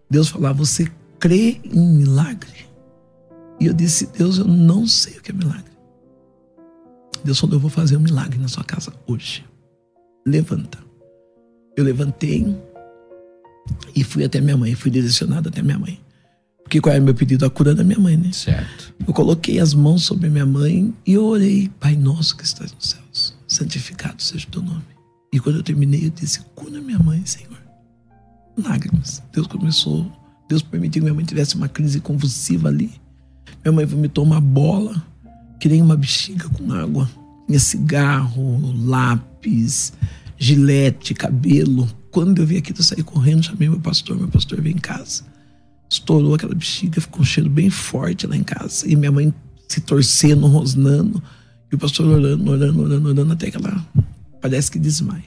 Deus falar, você crê em milagre? E eu disse, Deus, eu não sei o que é milagre. Deus falou, eu vou fazer um milagre na sua casa hoje. Levanta. Eu levantei e fui até minha mãe, fui direcionado até minha mãe. Porque qual o meu pedido? A cura da minha mãe, né? Certo. Eu coloquei as mãos sobre minha mãe e eu orei, Pai nosso que estás nos céus, santificado seja o teu nome. E quando eu terminei, eu disse, cura minha mãe, Senhor. Lágrimas. Deus começou, Deus permitiu que minha mãe tivesse uma crise convulsiva ali. Minha mãe vomitou uma bola, que nem uma bexiga com água. Tinha cigarro, lápis, gilete, cabelo. Quando eu vi aquilo, eu saí correndo, chamei meu pastor, meu pastor veio em casa estourou aquela bexiga, ficou um cheiro bem forte lá em casa. E minha mãe se torcendo, rosnando. E o pastor orando, orando, orando, orando, até que ela parece que desmaia.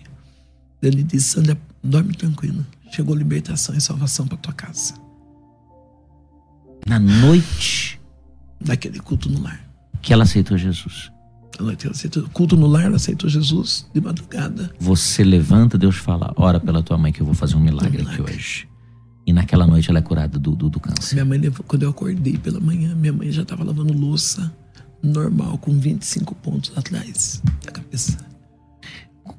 Ele disse: Sandra, dorme tranquila. Chegou libertação e salvação para tua casa. Na noite Daquele culto no lar. que ela aceitou Jesus, À noite ela aceitou, culto no lar, ela aceitou Jesus de madrugada. você levanta, Deus fala: ora pela tua mãe que eu vou fazer um milagre, Um milagre. aqui hoje. E naquela noite ela é curada do, do, do câncer. Minha mãe quando eu acordei pela manhã, minha mãe já estava lavando louça normal, com 25 pontos atrás da cabeça.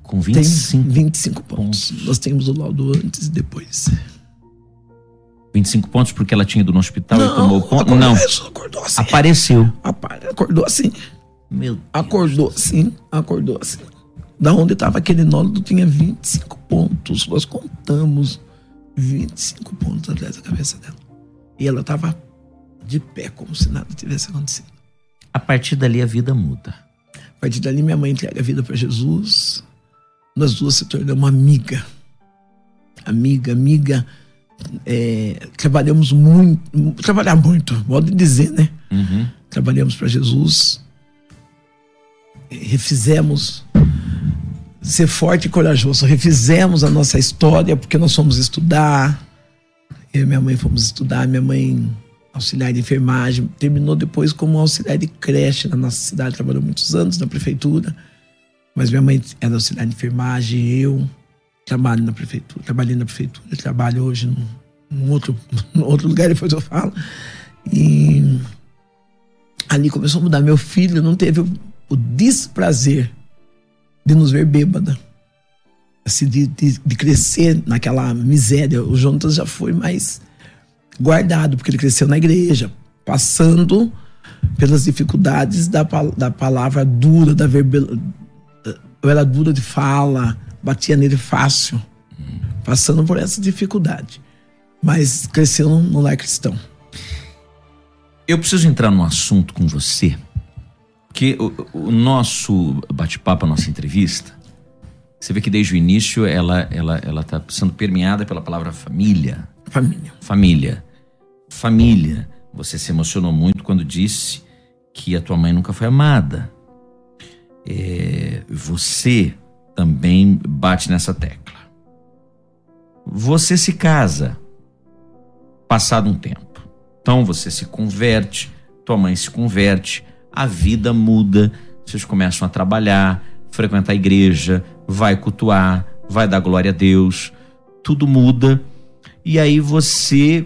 Com Tem 25, 25 pontos. Nós temos o laudo antes e depois. 25 pontos porque ela tinha ido no hospital e tomou ponto? acordou, Não. Isso, acordou assim. Apareceu. Acordou assim. Meu Deus. Acordou assim, acordou assim. Da onde estava aquele nódulo tinha 25 pontos. Nós contamos 25 pontos atrás da cabeça dela. E ela estava de pé, como se nada tivesse acontecido. A partir dali a vida muda. A partir dali, minha mãe entrega a vida para Jesus. Nós duas se tornamos amiga. Amiga, amiga. É, trabalhamos muito, trabalhar muito, modo de dizer, né? Uhum. Trabalhamos para Jesus. Refizemos ser forte e corajoso. Refizemos a nossa história porque nós fomos estudar. Eu e minha mãe fomos estudar. Minha mãe, auxiliar de enfermagem, terminou depois como auxiliar de creche na nossa cidade. Trabalhou muitos anos na prefeitura. Mas minha mãe era auxiliar de enfermagem. Eu trabalho na prefeitura. Trabalhei na prefeitura. Trabalho hoje num, num outro, num outro lugar, depois eu falo. E ali começou a mudar. Meu filho não teve o, o desprazer de nos ver bêbada. Assim, de, de, de crescer naquela miséria. O Jonas já foi mais guardado, porque ele cresceu na igreja, passando pelas dificuldades da, da palavra dura, da verbe... Eu era dura de fala, batia nele fácil, passando por essa dificuldade. Mas cresceu no lar cristão. Eu preciso entrar num assunto com você, que o, o nosso bate-papo, a nossa entrevista, você vê que desde o início ela ela ela está sendo permeada pela palavra família, Família. família, família. Você se emocionou muito quando disse que a tua mãe nunca foi amada. É, você também bate nessa tecla. Você se casa passado um tempo. Então você se converte, tua mãe se converte, a vida muda, vocês começam a trabalhar, frequentar a igreja, vai cultuar, vai dar glória a Deus, tudo muda. E aí você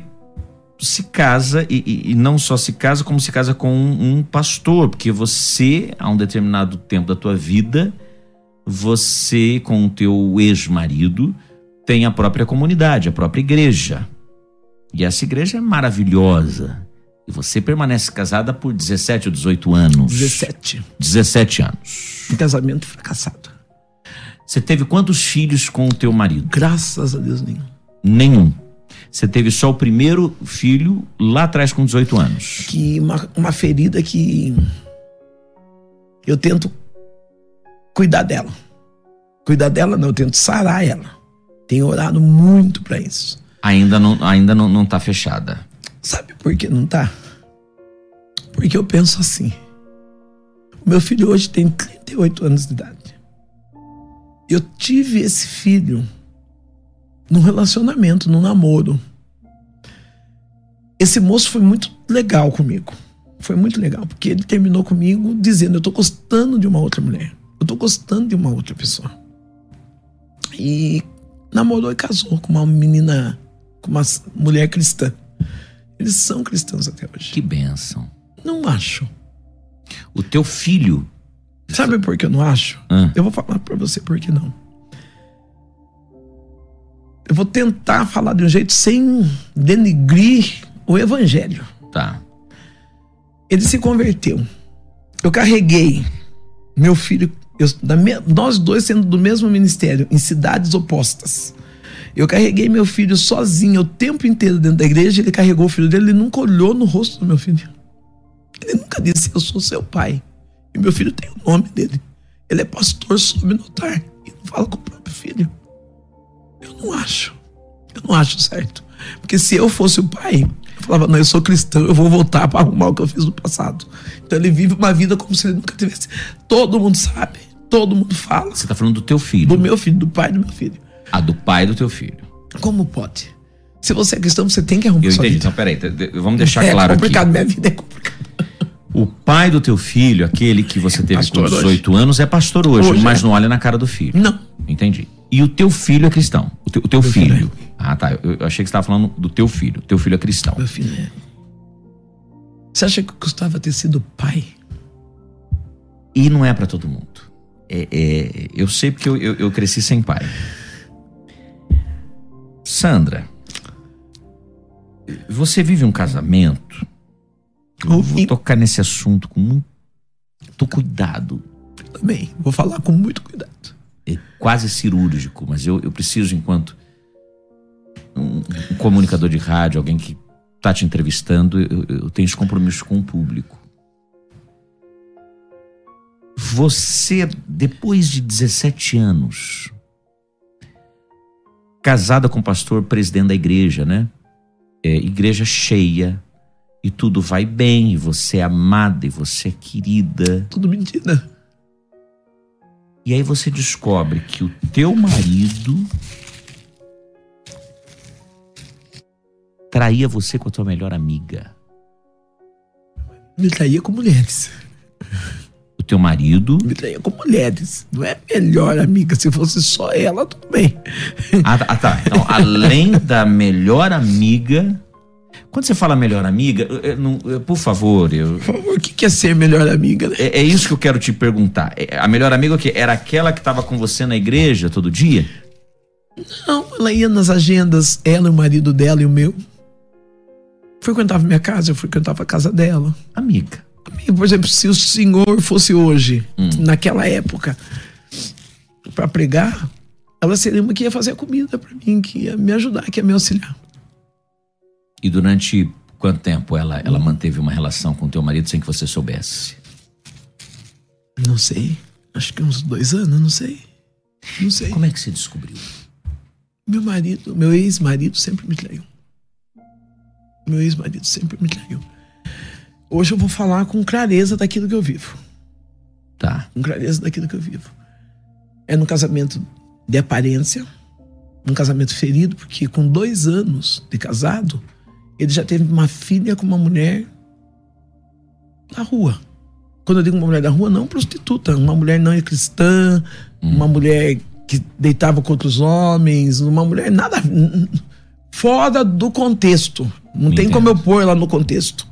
se casa, e, e- e não só se casa, como se casa com um, um pastor, porque você, a um determinado tempo da tua vida, você com o teu ex-marido tem a própria comunidade, a própria igreja. E essa igreja é maravilhosa. E você permanece casada por 17 ou 18 anos. 17. 17 anos. Um casamento fracassado. Você teve quantos filhos com o teu marido? Graças a Deus nenhum. Nenhum. Você teve só o primeiro filho lá atrás com 18 anos. que uma, uma ferida que eu tento cuidar dela. Cuidar dela não, eu tento sarar ela. Tenho orado muito para isso. Ainda não, ainda não, não tá fechada. Sabe por que não tá? Porque eu penso assim. O meu filho hoje tem 38 anos de idade. Eu tive esse filho num relacionamento, num namoro. Esse moço foi muito legal comigo. Foi muito legal, porque ele terminou comigo dizendo: Eu tô gostando de uma outra mulher. Eu tô gostando de uma outra pessoa. E namorou e casou com uma menina, com uma mulher cristã. Eles são cristãos até hoje. Que bênção. Não acho. O teu filho. Sabe por que eu não acho? Ah. Eu vou falar pra você por que não. Eu vou tentar falar de um jeito sem denigrir o evangelho. Tá. Ele se converteu. Eu carreguei meu filho, eu- me- nós dois sendo do mesmo ministério, em cidades opostas. Eu carreguei meu filho sozinho o tempo inteiro dentro da igreja. Ele carregou o filho dele, ele nunca olhou no rosto do meu filho. Ele nunca disse: Eu sou seu pai. E meu filho tem o nome dele. Ele é pastor sob notar. E não fala com o próprio filho. Eu não acho. Eu não acho certo. Porque se eu fosse o pai, eu falava: Não, eu sou cristão, eu vou voltar para arrumar o que eu fiz no passado. Então ele vive uma vida como se ele nunca tivesse. Todo mundo sabe, todo mundo fala. Você tá falando do teu filho. Do meu filho, do pai do meu filho. Ah, do pai do teu filho. Como pode? Se você é cristão, você tem que arrumar Eu sua entendi. vida. Então, peraí, vamos deixar é claro aqui. complicado, minha vida é complicada. O pai do teu filho, aquele que você teve pastor com hoje. 18 anos, é pastor hoje, Hoje mas é. não olha na cara do filho. Não. Entendi. E o teu filho é cristão. O teu, o teu filho filho. Ah, tá. Eu, eu achei que você estava falando do teu filho. O teu filho é cristão. Meu filho é. Você acha que custava ter sido pai? E não é pra todo mundo. É, é- eu sei porque eu, eu- eu cresci sem pai. Sandra, você vive um casamento. Eu vou tocar nesse assunto com muito cuidado. Também. Vou falar com muito cuidado. É quase cirúrgico, mas eu, eu preciso, enquanto um, um comunicador de rádio, alguém que tá te entrevistando, eu, eu tenho esse compromisso com o público. Você, depois de 17 anos, casada com o pastor presidente da igreja, né? É, igreja cheia, e tudo vai bem, e você é amada, e você é querida. Tudo mentira. E aí você descobre que o teu marido traía você com a tua melhor amiga. Me traía com mulheres. O teu marido. Me traía com mulheres. Não é melhor amiga. Se fosse só ela, tudo bem. Ah, tá, tá. Então, além da melhor amiga. Quando você fala melhor amiga, eu- eu não- eu- por favor, eu- Por favor, o que é ser melhor amiga, né? é, é isso que eu quero te perguntar. É, A melhor amiga o quê? Era aquela que estava com você na igreja todo dia? Não, ela ia nas agendas, ela e o marido dela e o meu. Frequentava minha casa, eu frequentava a casa dela. Amiga. Por exemplo, se o senhor fosse hoje, naquela época, para pregar, ela seria uma que ia fazer a comida para mim, que ia me ajudar, que ia me auxiliar. E durante quanto tempo ela, ela manteve uma relação com teu marido sem que você soubesse? Não sei. Acho que uns dois anos, não sei. Não sei. Como é que você descobriu? Meu marido, meu ex-marido sempre me traiu. Meu ex-marido sempre me traiu. Hoje eu vou falar com clareza daquilo que eu vivo. Tá. Com clareza daquilo que eu vivo. É num casamento de aparência, um casamento ferido, porque com dois anos de casado, ele já teve uma filha com uma mulher na rua. Quando eu digo uma mulher da rua, não prostituta, uma mulher não cristã, uma mulher que deitava com outros homens, uma mulher nada fora do contexto. Não tem Entendo. como eu pôr ela no contexto.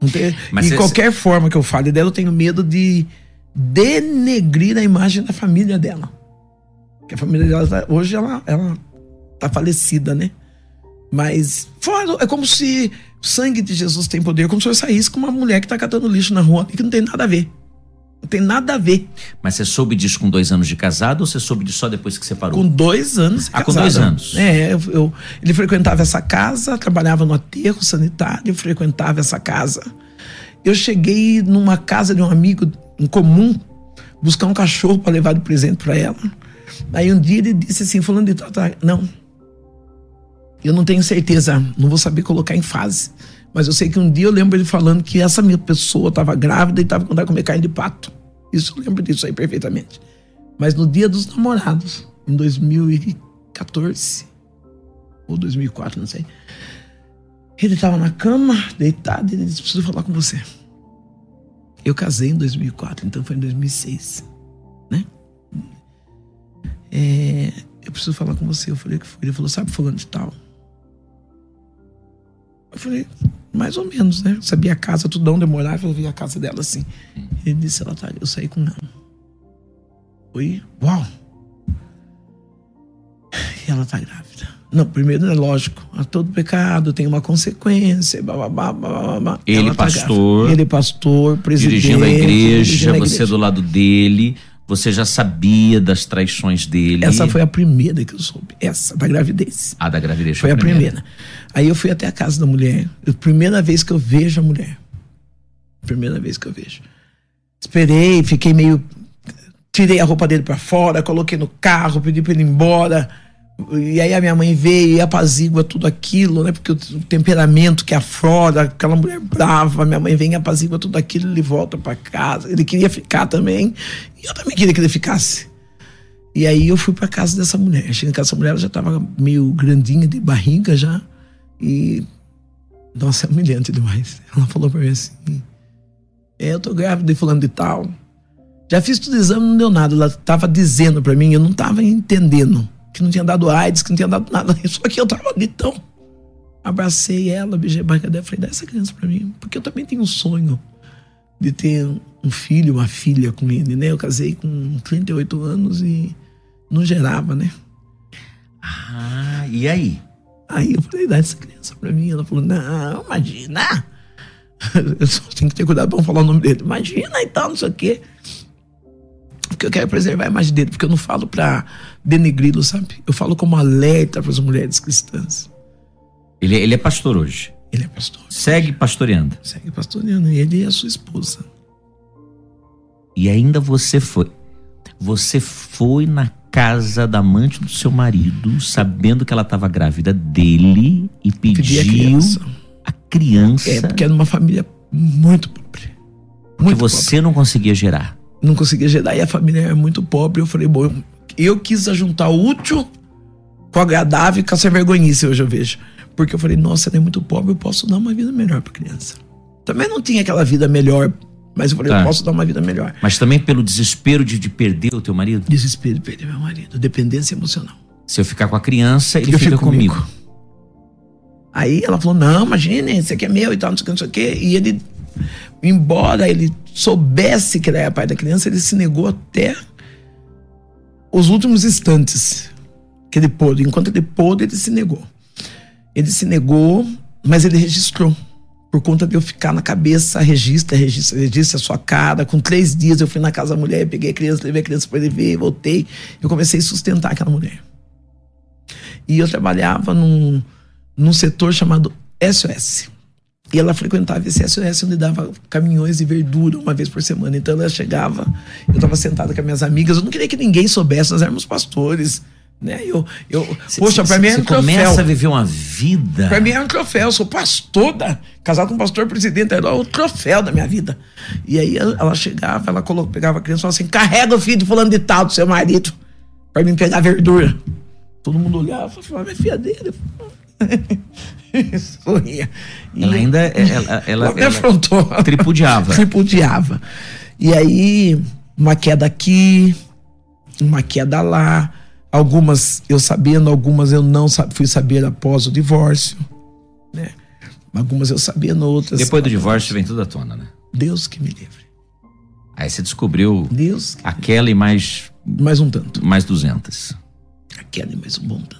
Não tem, Mas e qualquer forma que eu fale dela, eu tenho medo de denegrir a imagem da família dela. Porque a família dela, tá- hoje, ela, ela tá falecida, né? Mas fora, é como se o sangue de Jesus tem poder, como se eu saísse com uma mulher que tá catando lixo na rua e que não tem nada a ver. Não tem nada a ver. Mas você soube disso com dois anos de casado ou você soube disso só depois que separou? Com dois anos. de Ah, com casada. dois anos. É, eu, eu- ele frequentava essa casa, trabalhava no aterro sanitário, frequentava essa casa. Eu cheguei numa casa de um amigo em comum buscar um cachorro para levar de presente para ela. Aí um dia ele disse assim, falando de tal, tá, não. Eu não tenho certeza, não vou saber colocar em fase. Mas eu sei que um dia eu lembro ele falando que essa minha pessoa estava grávida e estava com vontade de comer carne de pato. Isso eu lembro disso aí perfeitamente. Mas no dia dos namorados, em 2014 ou 2004, não sei. Ele estava na cama, deitado, e ele disse: Preciso falar com você. Eu casei em 2004, então foi em 2006, né? É, eu preciso falar com você. Eu falei que foi. Ele falou: Sabe, fulano de tal? Eu falei: Mais ou menos, né? Eu sabia a casa, tudo onde eu morava, eu via a casa dela assim. Ele disse: Ela tá. Eu saí com ela. Foi. Uau! E ela tá grávida. Não, primeiro é lógico, a todo pecado tem uma consequência, Ele Ela tá pastor, grávida. ele pastor, presidente, Dirigindo a igreja, dirigindo a você igreja. do lado dele, você já sabia das traições dele. Essa foi a primeira que eu soube, essa da gravidez. a da gravidez. Foi a primeira. Aí eu fui até a casa da mulher, a primeira vez que eu vejo a mulher. Primeira vez que eu vejo. Esperei, fiquei meio tirei a roupa dele pra fora, coloquei no carro, pedi pra ele ir embora. E aí a minha mãe veio e apazigua tudo aquilo, né? Porque o temperamento que aflora, aquela mulher brava, minha mãe vem e apazigua tudo aquilo, ele volta pra casa. Ele queria ficar também, e eu também queria que ele ficasse. E aí eu fui pra casa dessa mulher. Cheguei na casa dessa mulher, ela já tava meio grandinha de barriga já. E. Nossa, é humilhante demais. Ela falou pra mim assim: É, eu tô grávida e falando de tal. Já fiz todo o exame, não deu nada. Ela tava dizendo pra mim, eu não tava entendendo. Que não tinha dado AIDS, que não tinha dado nada. Só que eu tava ali tão. Abracei ela, beijei a barriga dela, falei, dá essa criança pra mim. Porque eu também tenho um sonho de ter um filho, uma filha com ele, né? Eu casei com 38 anos e não gerava, né? Ah, e aí? Aí eu falei, dá essa criança pra mim. Ela falou, não, imagina. Eu só tenho que ter cuidado pra não falar o nome dele. Imagina e tal, não sei o quê. Porque eu quero preservar a imagem dele, porque eu não falo pra denegri-lo, sabe? Eu falo como alerta para as mulheres cristãs. Ele, ele é pastor hoje. Ele é pastor. Segue pastoreando. Segue pastoreando. E ele é a sua esposa. E ainda você foi. Você foi na casa da amante do seu marido, sabendo que ela estava grávida dele e Pedi a pediu criança. a criança É, porque era uma família muito pobre. Muito você não conseguia gerar. Não conseguia gerar e a família era muito pobre. Eu falei, bom, eu, eu quis juntar o útil com o agradável e com a sem vergonhice, hoje eu vejo. Porque eu falei, nossa, ela é muito pobre, eu posso dar uma vida melhor pra criança. Também não tinha aquela vida melhor, mas eu falei, Tá. eu posso dar uma vida melhor. Mas também pelo desespero de, de perder o teu marido. Desespero de perder meu marido, dependência emocional. Se eu ficar com a criança, ele Eu fica comigo. comigo. Aí ela falou: não, imagine, esse aqui é meu e tal, não sei o que, não sei o que. E ele, embora ele soubesse que ele era pai da criança, ele se negou até os últimos instantes que ele pôde. Enquanto ele pôde, ele se negou. Ele se negou, mas ele registrou. Por conta de eu ficar na cabeça, registra, registra, registra a sua cara. Com três dias eu fui na casa da mulher, peguei a criança, levei a criança para ele ver, voltei. Eu comecei a sustentar aquela mulher. E eu trabalhava num, num setor chamado SOS. E ela frequentava esse SOS onde dava caminhões de verdura uma vez por semana. Então ela chegava, eu estava sentada com as minhas amigas, eu não queria que ninguém soubesse, nós éramos pastores. Né? Eu, eu, poxa, para mim Você um troféu. começa a viver uma vida. Pra mim é um troféu, eu sou pastor, da, casado com um pastor presidente, era o troféu da minha vida. E aí ela chegava, ela colocava, pegava a criança e falava assim: carrega o filho de fulano de tal do seu marido, pra mim pegar verdura. Todo mundo olhava e falava: "Ah, minha filha dele. Sorria. E Ela ainda ela, ela, ela afrontou. tripudiava. Tripudiava. E aí, uma queda aqui, uma queda lá. Algumas eu sabendo, algumas eu não fui saber após o divórcio. Né? Algumas eu sabia, outras. Depois do divórcio vem tudo à tona, né? Deus que me livre. Aí você descobriu Deus, que- aquela e mais, mais um tanto. mais 200. Aquela e mais um bom tanto.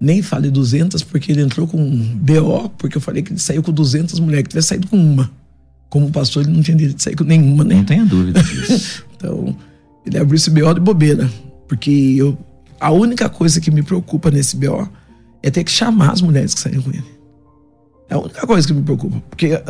Nem fale 200 porque ele entrou com um BO, porque eu falei que ele saiu com 200 mulheres, que tivesse saído com uma. Como pastor, ele não tinha direito de sair com nenhuma, né? Não tenha dúvida disso. Então, ele abriu esse BO de bobeira. Porque eu, a única coisa que me preocupa nesse BO é ter que chamar as mulheres que saíram com ele. É a única coisa que me preocupa. Porque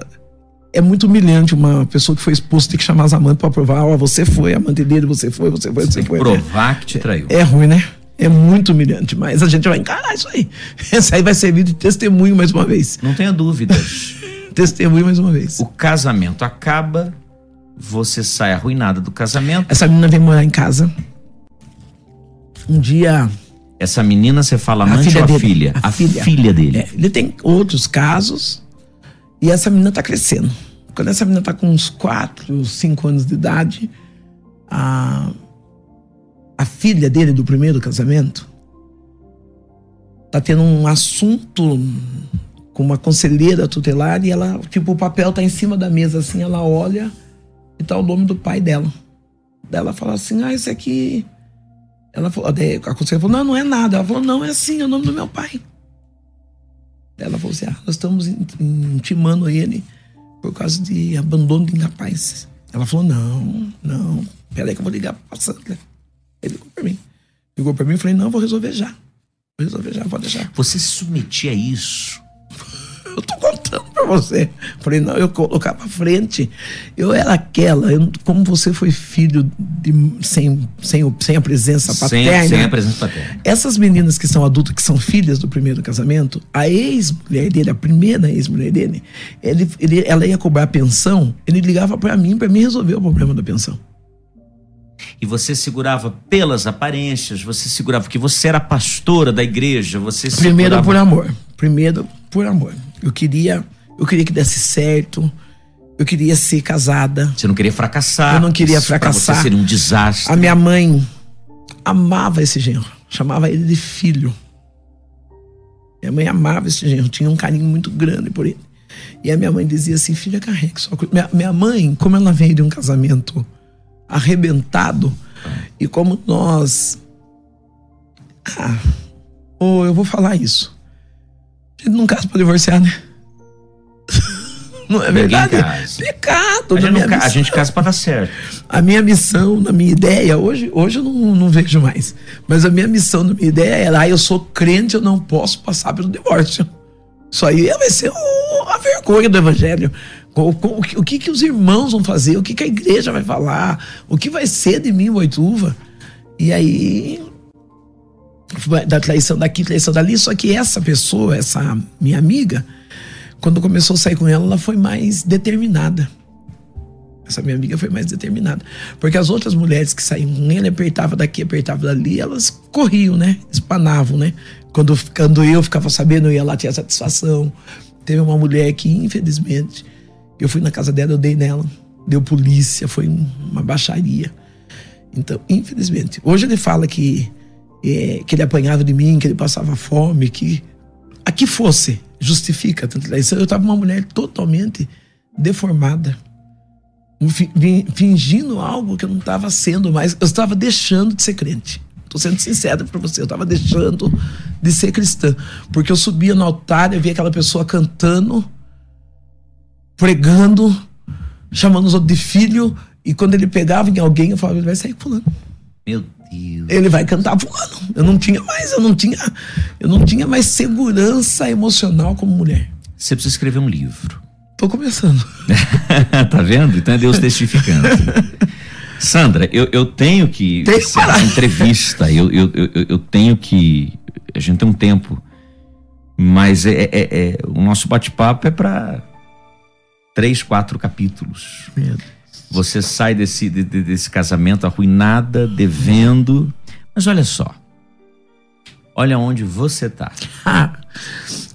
é muito humilhante uma pessoa que foi expulsa ter que chamar as amantes para provar, ó, você foi amante dele, você foi, você foi, você, Tem foi. que provar que te traiu. É ruim, né? É muito humilhante, mas a gente vai encarar isso aí. Isso aí vai servir de testemunho mais uma vez. Não tenha dúvidas. Testemunho mais uma vez. o casamento acaba, você sai arruinada do casamento. Essa menina veio morar em casa. Um dia. Essa menina, você fala A amante filha ou a dele. filha? A A filha. filha dele. É, ele tem outros casos e essa menina tá crescendo. Quando essa menina tá com uns 4, 5 anos de idade, a, a filha dele do primeiro casamento tá tendo um assunto com uma conselheira tutelar e ela, tipo, o papel tá em cima da mesa assim, ela olha e tá o nome do pai dela. Daí ela fala assim: "Ah, esse aqui ela falou, daí a conselheira falou: "Não, não é nada". Ela falou: "Não, é assim, é o nome do meu pai". Ela falou assim: ah, nós estamos in- intimando ele por causa de abandono de incapaz. Ela falou: não, não, peraí que eu vou ligar pra Sandra. Ele ligou pra mim. Ligou pra mim e falei: não, vou resolver já. Vou resolver já, pode deixar. Você se submetia a isso. Eu tô contando pra você. Falei: não, eu colocar pra frente. Eu era aquela, eu- como você foi filho de, sem, sem, sem a presença Sem, paterna. sem a presença paterna. Essas meninas que são adultas, que são filhas do primeiro casamento, a ex-mulher dele, a primeira ex-mulher dele, ele, ele- ela ia cobrar pensão, ele ligava pra mim, pra mim resolver o problema da pensão. E você segurava pelas aparências, você segurava que você era pastora da igreja, você Primeiro segurava... por amor. Primeiro por amor. Eu queria, eu queria que desse certo. Eu queria ser casada. Você não queria fracassar. Eu não queria Isso pra fracassar. você seria um desastre. A minha mãe amava esse genro, chamava ele de filho. Minha mãe amava esse genro, tinha um carinho muito grande por ele. E a minha mãe dizia assim: filha, carregue só. cu-". Minha, minha mãe, como ela veio de um casamento arrebentado, e como nós. Ah, ou eu vou falar isso. A gente não casa pra divorciar, né? Não é verdade? casa. Pecado, A gente, não a gente casa pra dar certo. a minha missão, na minha ideia, hoje, hoje eu não, não vejo mais, mas a minha missão, na minha ideia era, ah, eu sou crente, eu não posso passar pelo divórcio. Isso aí vai ser o- a vergonha do evangelho. O, que, que os irmãos vão fazer? O que, que a igreja vai falar? O que vai ser de mim, Boituva? E aí, da traição daqui, traição dali, só que essa pessoa, essa minha amiga, quando começou a sair com ela, ela foi mais determinada. Essa minha amiga foi mais determinada. Porque as outras mulheres que saíam com ele, apertava daqui, apertava dali, elas corriam, né? Espanavam, né? Quando, quando eu ficava sabendo, eu ia lá, tinha satisfação. Teve uma mulher que, infelizmente, eu fui na casa dela, eu dei nela. Deu polícia, foi um- uma baixaria. Então, infelizmente. Hoje ele fala que, é, que ele apanhava de mim, que ele passava fome, que a que fosse justifica. Eu estava uma mulher totalmente deformada. Fingindo algo que eu não estava sendo mais. Eu estava deixando de ser crente. Estou sendo sincero para você. Eu estava deixando de ser cristã. Porque eu subia no altar, eu via aquela pessoa cantando, pregando, chamando os outros de filho. E quando ele pegava em alguém, eu falava, ele vai sair pulando Meu Deus. ele vai cantar fulano. Eu não tinha mais, eu não tinha, eu não tinha mais segurança emocional como mulher. Você precisa escrever um livro. Tô começando. tá vendo? Então é Deus testificando. Sandra, eu, eu tenho que Tem que parar. entrevista. Eu, eu, eu, eu tenho que. A gente tem um tempo. Mas é, é- é- o nosso bate-papo é para três, quatro capítulos. Você sai desse, de- de- desse casamento arruinada, devendo. Mas olha só. Olha onde você tá.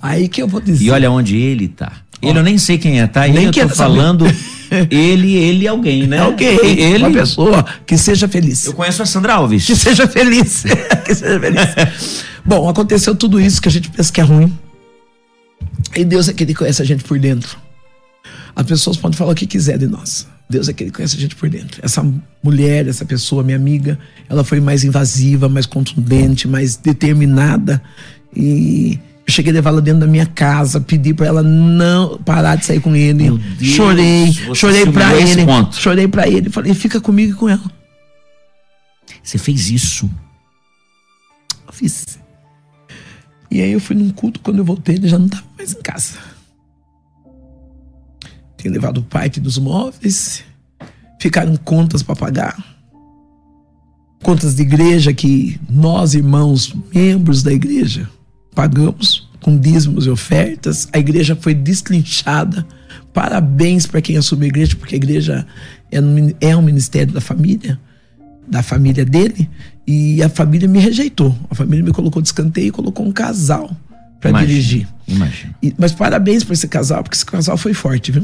Aí que eu vou dizer. E olha onde ele tá. Ele eu nem sei quem é, tá? E Nem eu tô saber. falando ele, ele alguém, né? é alguém, Ele. uma pessoa que seja feliz. Eu conheço a Sandra Alves. Que seja feliz. que seja feliz. Bom, aconteceu tudo isso que a gente pensa que é ruim. E Deus é que ele conhece a gente por dentro. As pessoas podem falar o que quiser de nós. Deus é que ele conhece a gente por dentro. Essa mulher, essa pessoa, minha amiga, ela foi mais invasiva, mais contundente, mais determinada. E eu cheguei a levá-la dentro da minha casa, pedi pra ela não parar de sair com ele. Meu Deus, chorei, chorei se pra humilhou a esse ele. ponto. Chorei pra ele, falei, fica comigo e com ela. Você fez isso. Eu fiz. E aí eu fui num culto, quando eu voltei, ele já não estava mais em casa. Tem levado parte dos móveis, ficaram contas para pagar. Contas de igreja que nós, irmãos, membros da igreja, pagamos com dízimos e ofertas. A igreja foi destrinchada. Parabéns para quem assumiu a igreja, porque a igreja é, é um ministério da família, da família dele, e a família me rejeitou. A família me colocou de escanteio e colocou um casal para dirigir. Imagina. E, mas parabéns por esse casal, porque esse casal foi forte, viu?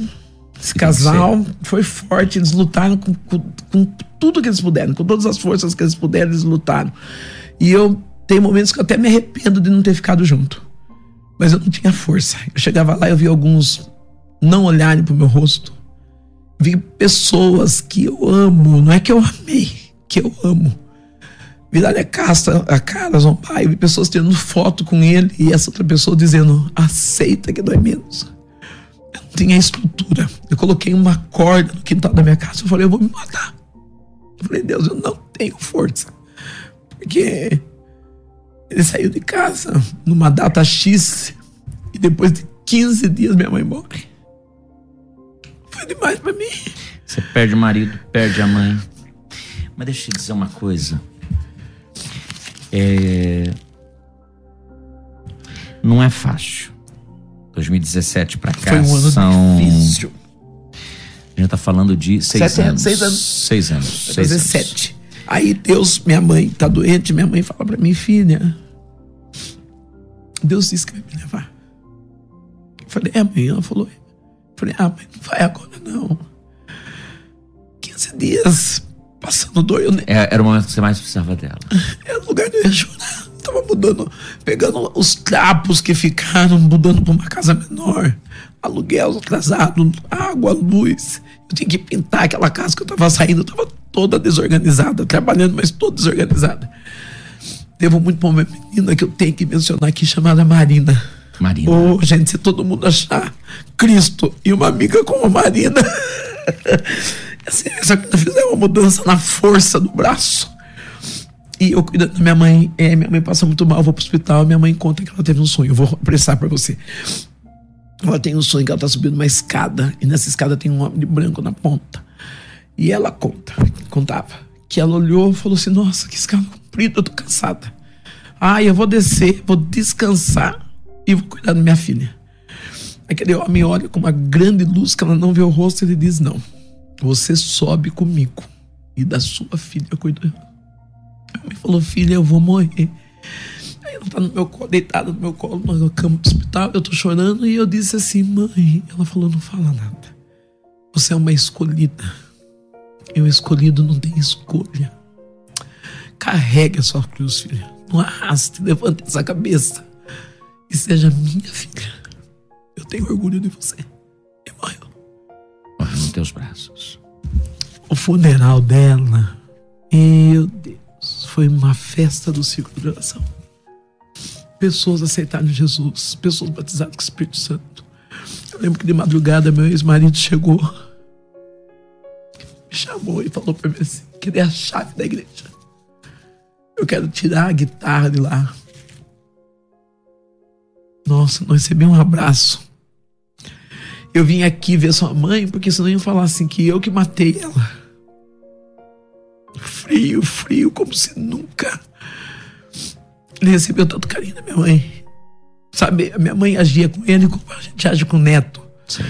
Esse casal foi forte, eles lutaram com, com, com, tudo que eles puderam, com todas as forças que eles puderam, eles lutaram. E eu tenho momentos que eu até me arrependo de não ter ficado junto. Mas eu não tinha força. Eu chegava lá e eu vi alguns não olharem pro meu rosto. Vi pessoas que eu amo, não é que eu amei, que eu amo. Virarem a, casta, a cara, zombar, eu vi pessoas tirando foto com ele e essa outra pessoa dizendo: aceita que dói menos tinha estrutura. Eu coloquei uma corda no quintal da minha casa. Eu falei, eu vou me matar. Eu falei, Deus, eu não tenho força. Porque ele saiu de casa numa data X e depois de 15 dias minha mãe morre. Foi demais para mim. Você perde o marido, perde a mãe. Mas deixa eu te dizer uma coisa. É... Não é fácil. 2017 para cá Foi um ano são... difícil. A gente tá falando de seis Sete anos. seis anos. Seis anos. Vai Seis anos. Aí Deus, minha mãe tá doente, minha mãe fala pra mim, filha, Deus disse que vai me levar. Eu falei, é mãe, ela falou. Falei, ah, mãe, não vai agora não. 15 dias passando dor, eu É, Era o momento que você mais precisava dela. era o lugar de eu ia chorar. Eu tava mudando, pegando os trapos que ficaram, mudando pra uma casa menor. Aluguel atrasado, água, luz. Eu tinha que pintar aquela casa que eu tava saindo, eu tava toda desorganizada, trabalhando, mas toda desorganizada. Devo muito pra uma menina que eu tenho que mencionar aqui, chamada Marina. Marina. Ô, gente, se todo mundo achar Cristo e uma amiga como a Marina, essa menina fizer uma mudança na força do braço. E eu cuidando da minha mãe, é, minha mãe passa muito mal, eu vou pro hospital, minha mãe conta que ela teve um sonho, eu vou prestar pra você. Ela tem um sonho que ela tá subindo uma escada, e nessa escada tem um homem de branco na ponta. E ela conta, contava, que ela olhou e falou assim: Nossa, que escada comprida, eu tô cansada. Ah, eu vou descer, vou descansar e vou cuidar da minha filha. Aquele homem olha com uma grande luz que ela não vê o rosto, ele diz: Não, você sobe comigo e da sua filha eu cuido. Minha mãe falou: Filha, eu vou morrer. Aí ela tá no meu colo, deitada no meu colo, na cama do hospital, eu tô chorando e eu disse assim: Mãe, ela falou: Não fala nada. Você é uma escolhida. E o escolhido não tem escolha. Carregue a sua cruz, filha. Não arraste, levante essa cabeça. E seja minha filha. Eu tenho orgulho de você. E morreu. Morreu nos teus braços. O funeral dela, meu Deus, foi uma festa do ciclo de oração. Pessoas aceitaram Jesus, pessoas batizadas com o Espírito Santo. Eu lembro que de madrugada meu ex-marido chegou, me chamou e falou para mim assim: que dê a chave da igreja. Eu quero tirar a guitarra de lá. Nossa, não recebi um abraço. Eu vim aqui ver sua mãe, porque senão iam falar assim que eu que matei ela. Frio, frio, como se nunca. Ele recebeu tanto carinho da minha mãe. Sabe, a minha mãe agia com ele como a gente age com o neto.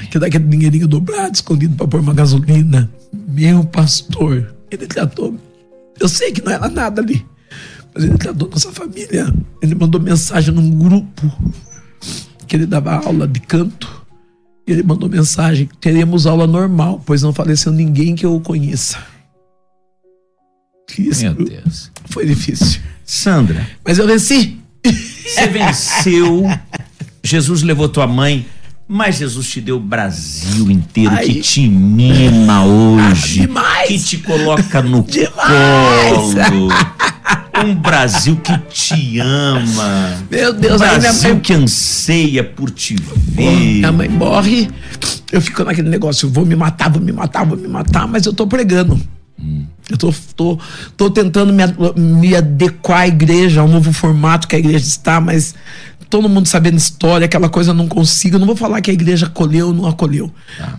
Que dá aquele dinheirinho dobrado, escondido para pôr uma gasolina. Meu pastor, ele tratou. Eu sei que não era nada ali, mas ele tratou nossa família. Ele mandou mensagem num grupo que ele dava aula de canto. E ele mandou mensagem: teremos aula normal, pois não faleceu ninguém que eu conheça. Isso Meu Deus. foi difícil. Sandra, Mas eu venci. você venceu. Jesus levou tua mãe. Mas Jesus te deu o Brasil inteiro, Ai. que te mima hoje. Ah, demais. Que te coloca no Demais. colo. Um Brasil que te ama. Meu Um Deus, minha Brasil mãe, que anseia por te ver. minha mãe morre. Eu fico naquele negócio, vou me matar, vou me matar, vou me matar, mas eu tô pregando. Eu tô, tô, tô tentando me, me adequar à igreja, ao novo formato que a igreja está, mas todo mundo sabendo história, aquela coisa eu não consigo. Eu não vou falar que a igreja acolheu ou não acolheu.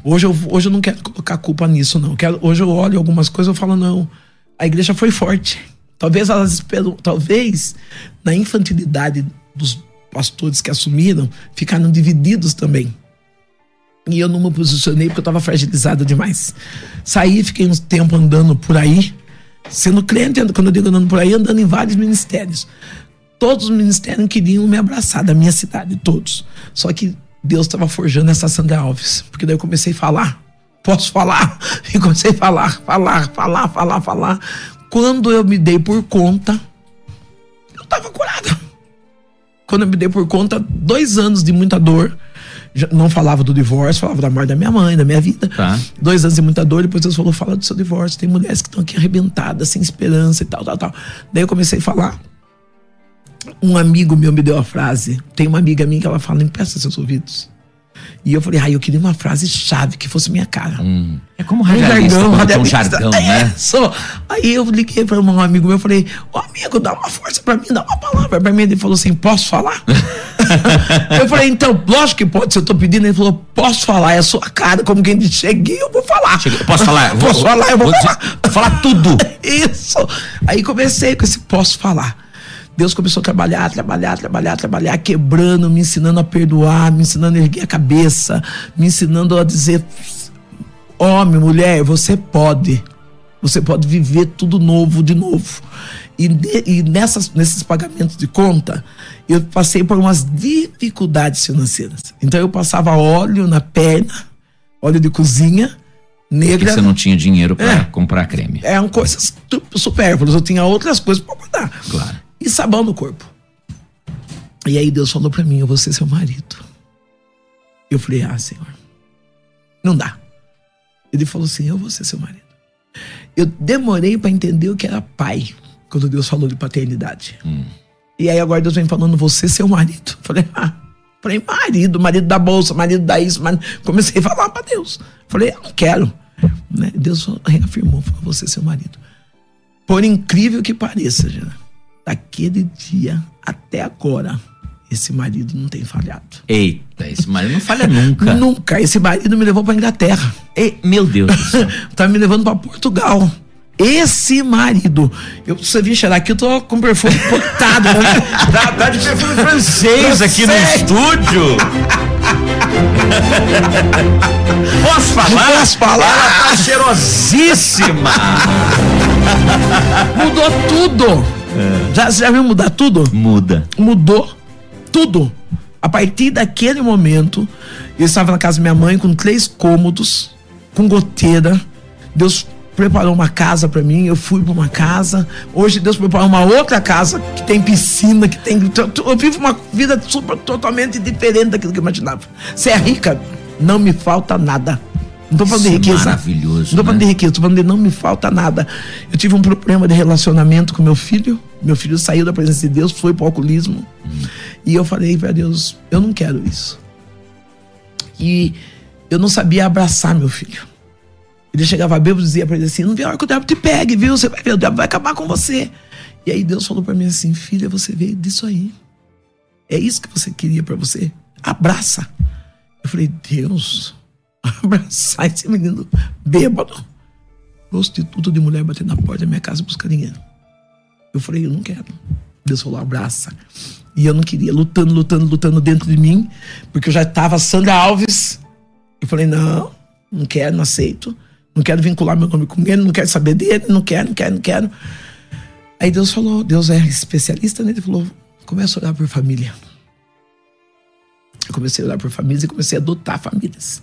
Hoje, eu, hoje eu não quero colocar culpa nisso, não. Quero, hoje eu olho algumas coisas e falo, não, a igreja foi forte. Talvez elas esperam, talvez na infantilidade dos pastores que assumiram, ficaram divididos também. E eu não me posicionei porque eu estava fragilizada demais. Saí, fiquei um tempo andando por aí, sendo crente, quando eu digo andando por aí, andando em vários ministérios. Todos os ministérios queriam me abraçar da minha cidade, todos. Só que Deus estava forjando essa Sandra Alves, porque daí eu comecei a falar. Posso falar? E comecei a falar, falar, falar, falar, falar. Quando eu me dei por conta, eu estava curada. Quando eu me dei por conta, dois anos de muita dor não falava do divórcio, falava da morte da minha mãe, da minha vida. Tá. Dois anos de muita dor, depois Deus falou: fala do seu divórcio. Tem mulheres que estão aqui arrebentadas, sem esperança e tal, tal, tal. Daí eu comecei a falar. Um amigo meu me deu a frase. Tem uma amiga minha que ela fala: empresta seus ouvidos. E eu falei, ah, eu queria uma frase chave que fosse minha cara. É como Um jargão, um jargão, É né? Isso. Aí eu liguei para um amigo meu, eu falei, ô amigo, dá uma força para mim, dá uma palavra para mim. Ele falou assim, posso falar? eu falei, então, lógico que pode, se eu tô pedindo. Ele falou, posso falar, é a sua cara, como quem diz, cheguei, eu vou falar. Cheguei- Posso falar? Vou- Posso falar, eu vou, vou falar. vou falar tudo. Isso. Aí comecei com esse posso falar. Deus começou a trabalhar, trabalhar, trabalhar, trabalhar, quebrando, me ensinando a perdoar, me ensinando a erguer a cabeça, me ensinando a dizer: homem, mulher, você pode. Você pode viver tudo novo de novo. E, e nessas, nesses pagamentos de conta, eu passei por umas dificuldades financeiras. Então eu passava óleo na perna, óleo de cozinha, Porque negra. você não tinha dinheiro pra É. comprar creme. Eram coisas tu- supérfluas. Eu tinha outras coisas para guardar. Claro. E sabão no corpo. E aí Deus falou para mim: Eu vou ser seu marido. Eu falei: Ah, Senhor, não dá. Ele falou assim: Eu vou ser seu marido. Eu demorei para entender o que era pai quando Deus falou de paternidade. E aí agora Deus vem falando: Você seu marido. Eu falei: Ah. Falei, marido, marido da bolsa, marido da isso, marido. Comecei a falar para Deus. Falei, eu não quero. Né? Deus reafirmou, falou, você seu marido. Por incrível que pareça, já, daquele dia até agora, esse marido não tem falhado. Eita, esse marido não falha nunca. Nunca. Esse marido me levou pra Inglaterra. Ei, meu Deus do céu. tá me levando pra Portugal. Esse marido, eu, você vir cheirar aqui, eu tô com perfume importado. Né? Tá, tá de perfume francês aqui no Francês. estúdio. Posso falar? Posso falar? Ela tá cheirosíssima. Mudou tudo. Já, você já viu mudar tudo? Muda. mudou tudo. A partir daquele momento, eu estava na casa da minha mãe com três cômodos, com goteira. Deus preparou uma casa para mim, eu fui para uma casa. Hoje Deus preparou uma outra casa que tem piscina, que tem. Eu vivo uma vida super, totalmente diferente daquilo que eu imaginava. Você é rica, não me falta nada. Não tô falando de é riqueza. maravilhoso, Não tô falando né? de riqueza, tô falando de não me falta nada. Eu tive um problema de relacionamento com meu filho. Meu filho saiu da presença de Deus, foi pro alcoolismo. E eu falei para Deus, eu não quero isso. E eu não sabia abraçar meu filho. Ele chegava bêbado e dizia pra ele assim: Não vê a hora que o diabo te pegue, viu? Você vai ver, o diabo vai acabar com você. E aí Deus falou pra mim assim: Filha, você veio disso aí. É isso que você queria pra você? Abraça. Eu falei: Deus, abraçar esse menino bêbado. Prostituta de mulher bater na porta da minha casa buscar dinheiro. Eu falei: Eu não quero. Deus falou: Abraça. E eu não queria, lutando, lutando, lutando dentro de mim, porque eu já tava Sandra Alves. Eu falei: Não, não quero, não aceito. Não quero vincular meu nome com ele, não quero saber dele, não quero, não quero, não quero. Aí Deus falou, Deus é especialista, né? Ele falou, começa a orar por família. Eu comecei a orar por famílias e comecei a adotar famílias.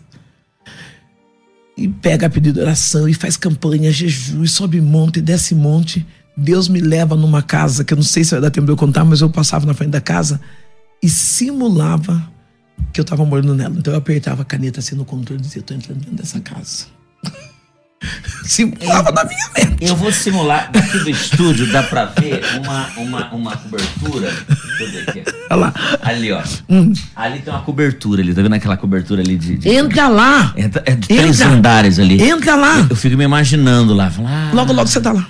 E pega pedido de oração e faz campanha, jejum, e sobe monte, desce monte. Deus me leva numa casa, que eu não sei se vai dar tempo de eu contar, mas eu passava na frente da casa e simulava que eu tava morando nela. Então eu apertava a caneta assim no controle e dizia, tô entrando dentro dessa casa. simulava na minha mente. Eu vou simular, daqui do estúdio dá pra ver uma, uma, uma cobertura. Deixa eu ver aqui. Olha lá. Ali, ó. Hum. Ali tem uma cobertura ali, tá vendo aquela cobertura ali de. de- Entra lá. É, é de três Entra. andares ali. Entra lá. Eu fico me imaginando lá. falar, ah, Logo, logo você tá lá.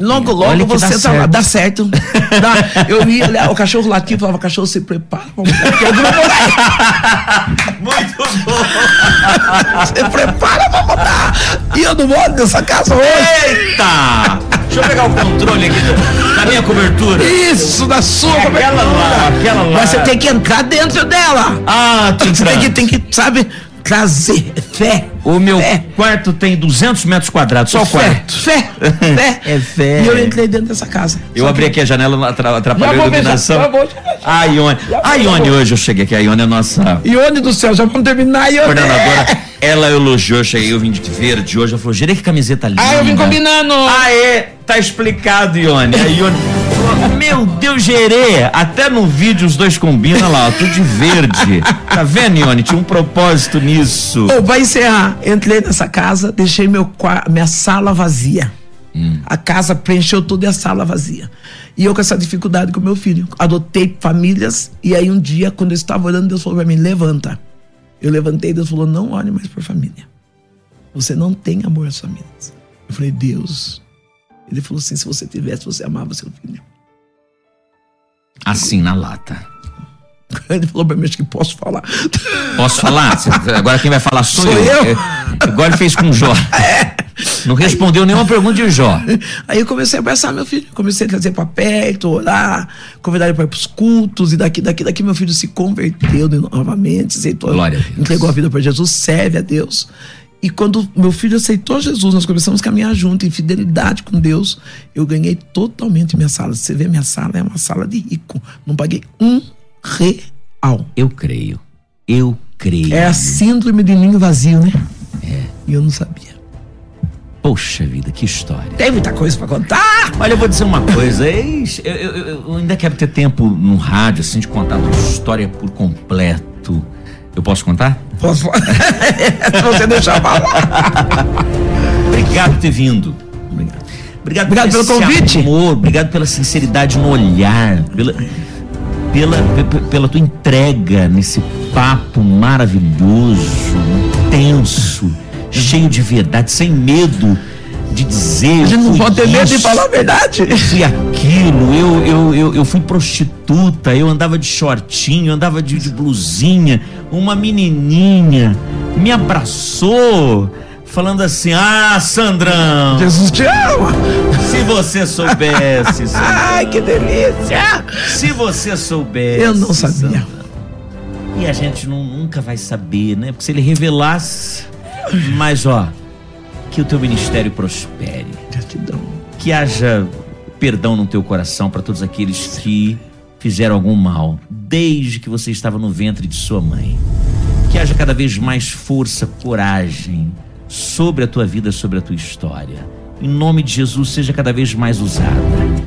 Logo, logo você dá tá certo. lá, dá certo. Dá. Eu ia olhar o cachorro latir falava, cachorro, se prepara pra mudar, porque eu não vou mudar. Muito bom! Se prepara pra mudar. E eu não moro nessa casa hoje. Eita! Deixa eu pegar o controle aqui do- da minha cobertura. Isso, da sua É aquela lá, aquela lá. Mas você tem que entrar dentro dela. Ah, tem Você tem que, tem que, sabe, trazer fé. O meu Fé. quarto tem 200 metros quadrados, só o quarto. fé, fé. É fé. E eu entrei dentro dessa casa. Eu abri aqui a janela, atrapalhou Já a já- iluminação. já vou, já vou. A Ione. A Ione hoje eu cheguei aqui. A Ione é nossa E onde do céu? Já vamos terminar e eu. coordenadora. Ela elogiou, eu cheguei, eu vim de verde hoje. Ela falou, Gerê, que camiseta linda. Ah, eu vim combinando. Aê, tá explicado, Ione. A Ione meu Deus, Gerê. Até no vídeo os dois combinam lá, ó, tudo de verde. Tá vendo, Ione? Tinha um propósito nisso. Ô, vai encerrar. Entrei nessa casa, deixei meu minha sala vazia. A casa preencheu toda a sala vazia. E eu com essa dificuldade com meu filho. Adotei famílias e aí um dia, quando eu estava orando, Deus falou pra mim, levanta. Eu levantei, Deus falou, não olhe mais por família. Você não tem amor às famílias. Eu falei, Deus. Ele falou assim, se você tivesse, você amava seu filho. Assim, na lata. Ele falou pra mim, acho que posso falar. Posso falar? Agora quem vai falar sou, Sou eu? É, Igual ele fez com o Jó. Não respondeu nenhuma pergunta de Jó. Aí eu comecei a abraçar meu filho, comecei a trazer pra perto, orar, convidar ele para ir pros cultos, e daqui, daqui, daqui meu filho se converteu novamente, aceitou, Glória a Deus. entregou a vida para Jesus, serve a Deus. E quando meu filho aceitou Jesus, nós começamos a caminhar junto em fidelidade com Deus, eu ganhei totalmente minha sala. Você vê, minha sala é uma sala de rico. Não paguei um real. Eu creio. Eu creio. É a síndrome de ninho vazio, né? É. E eu não sabia. Poxa vida, que história. Tem muita coisa para contar. Olha, eu vou dizer uma coisa. Eu, eu- eu- ainda quero ter tempo no rádio, assim, de contar a tua história por completo. Eu posso contar? Posso? Se você deixar falar. Obrigado por ter vindo. Obrigado. Obrigado, Obrigado por pelo convite. Amor, obrigado pela sinceridade no olhar, pela, pela, pe- pela tua entrega nesse papo maravilhoso, intenso, cheio de verdade, sem medo de dizer. A gente não "Fui pode ter medo de falar a verdade. eu fui aquilo, eu, eu, eu, eu fui prostituta, eu andava de shortinho, andava de, de blusinha, uma menininha me abraçou, falando assim: Ah, Sandrão, Jesus te ama. se você soubesse, Sandrão, Ai, que delícia. se você soubesse. Eu não sabia. Sandrão." E a gente não- nunca vai saber, né? Porque se ele revelasse. Mas, ó, que o teu ministério prospere Gratidão. que haja perdão no teu coração para todos aqueles que fizeram algum mal, desde que você estava no ventre de sua mãe. Que haja cada vez mais força, coragem sobre a tua vida, sobre a tua história. Em nome de Jesus, seja cada vez mais usada.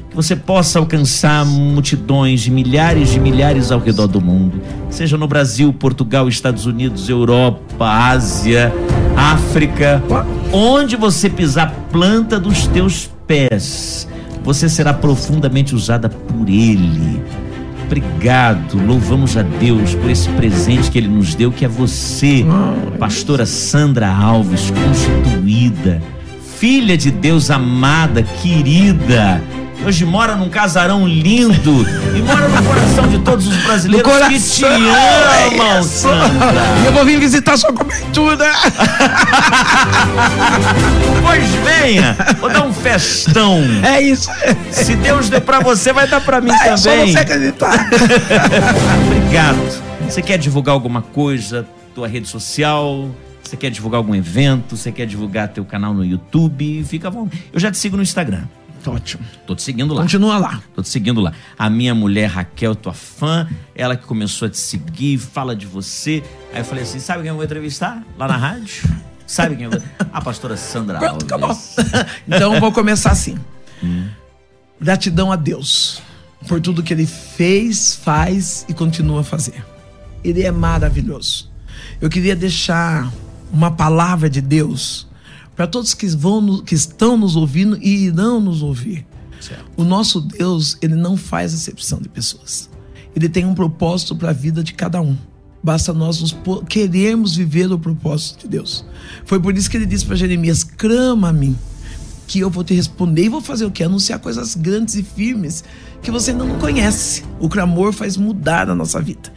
Que você possa alcançar multidões de milhares de milhares ao redor do mundo. Seja no Brasil, Portugal, Estados Unidos, Europa, Ásia, África. Onde você pisar planta dos teus pés, você será profundamente usada por Ele. Obrigado, louvamos a Deus por esse presente que Ele nos deu, que é você, pastora Sandra Alves, constituída, filha de Deus amada, querida. Hoje mora num casarão lindo e mora no coração de todos os brasileiros que te amam, E Sandra. eu vou vir visitar sua cobertura. Pois venha, vou dar um festão. É isso. Se Deus deu pra você, vai dar pra mim É só também. você acreditar. Obrigado. Você quer divulgar alguma coisa, tua rede social? Você quer divulgar algum evento? Você quer divulgar teu canal no YouTube? Fica bom. Eu já te sigo no Instagram. Ótimo. Tô te seguindo lá. Continua lá. Tô te seguindo lá. A minha mulher Raquel, tua fã, ela que começou a te seguir, fala de você. Aí eu falei assim: sabe quem eu vou entrevistar? Lá na rádio? Sabe quem eu vou? A pastora Sandra Pronto, acabou. Alves. Então vou começar assim. Gratidão a Deus por tudo que Ele fez, faz e continua a fazer. Ele é maravilhoso. Eu queria deixar uma palavra de Deus para todos que, vão, que estão nos ouvindo e irão nos ouvir. O nosso Deus, ele não faz acepção de pessoas. Ele tem um propósito para a vida de cada um. Basta nós nos querermos viver o propósito de Deus. Foi por isso que ele disse para Jeremias: clama a mim, que eu vou te responder e vou fazer o que? Anunciar coisas grandes e firmes que você ainda não conhece. O clamor faz mudar a nossa vida.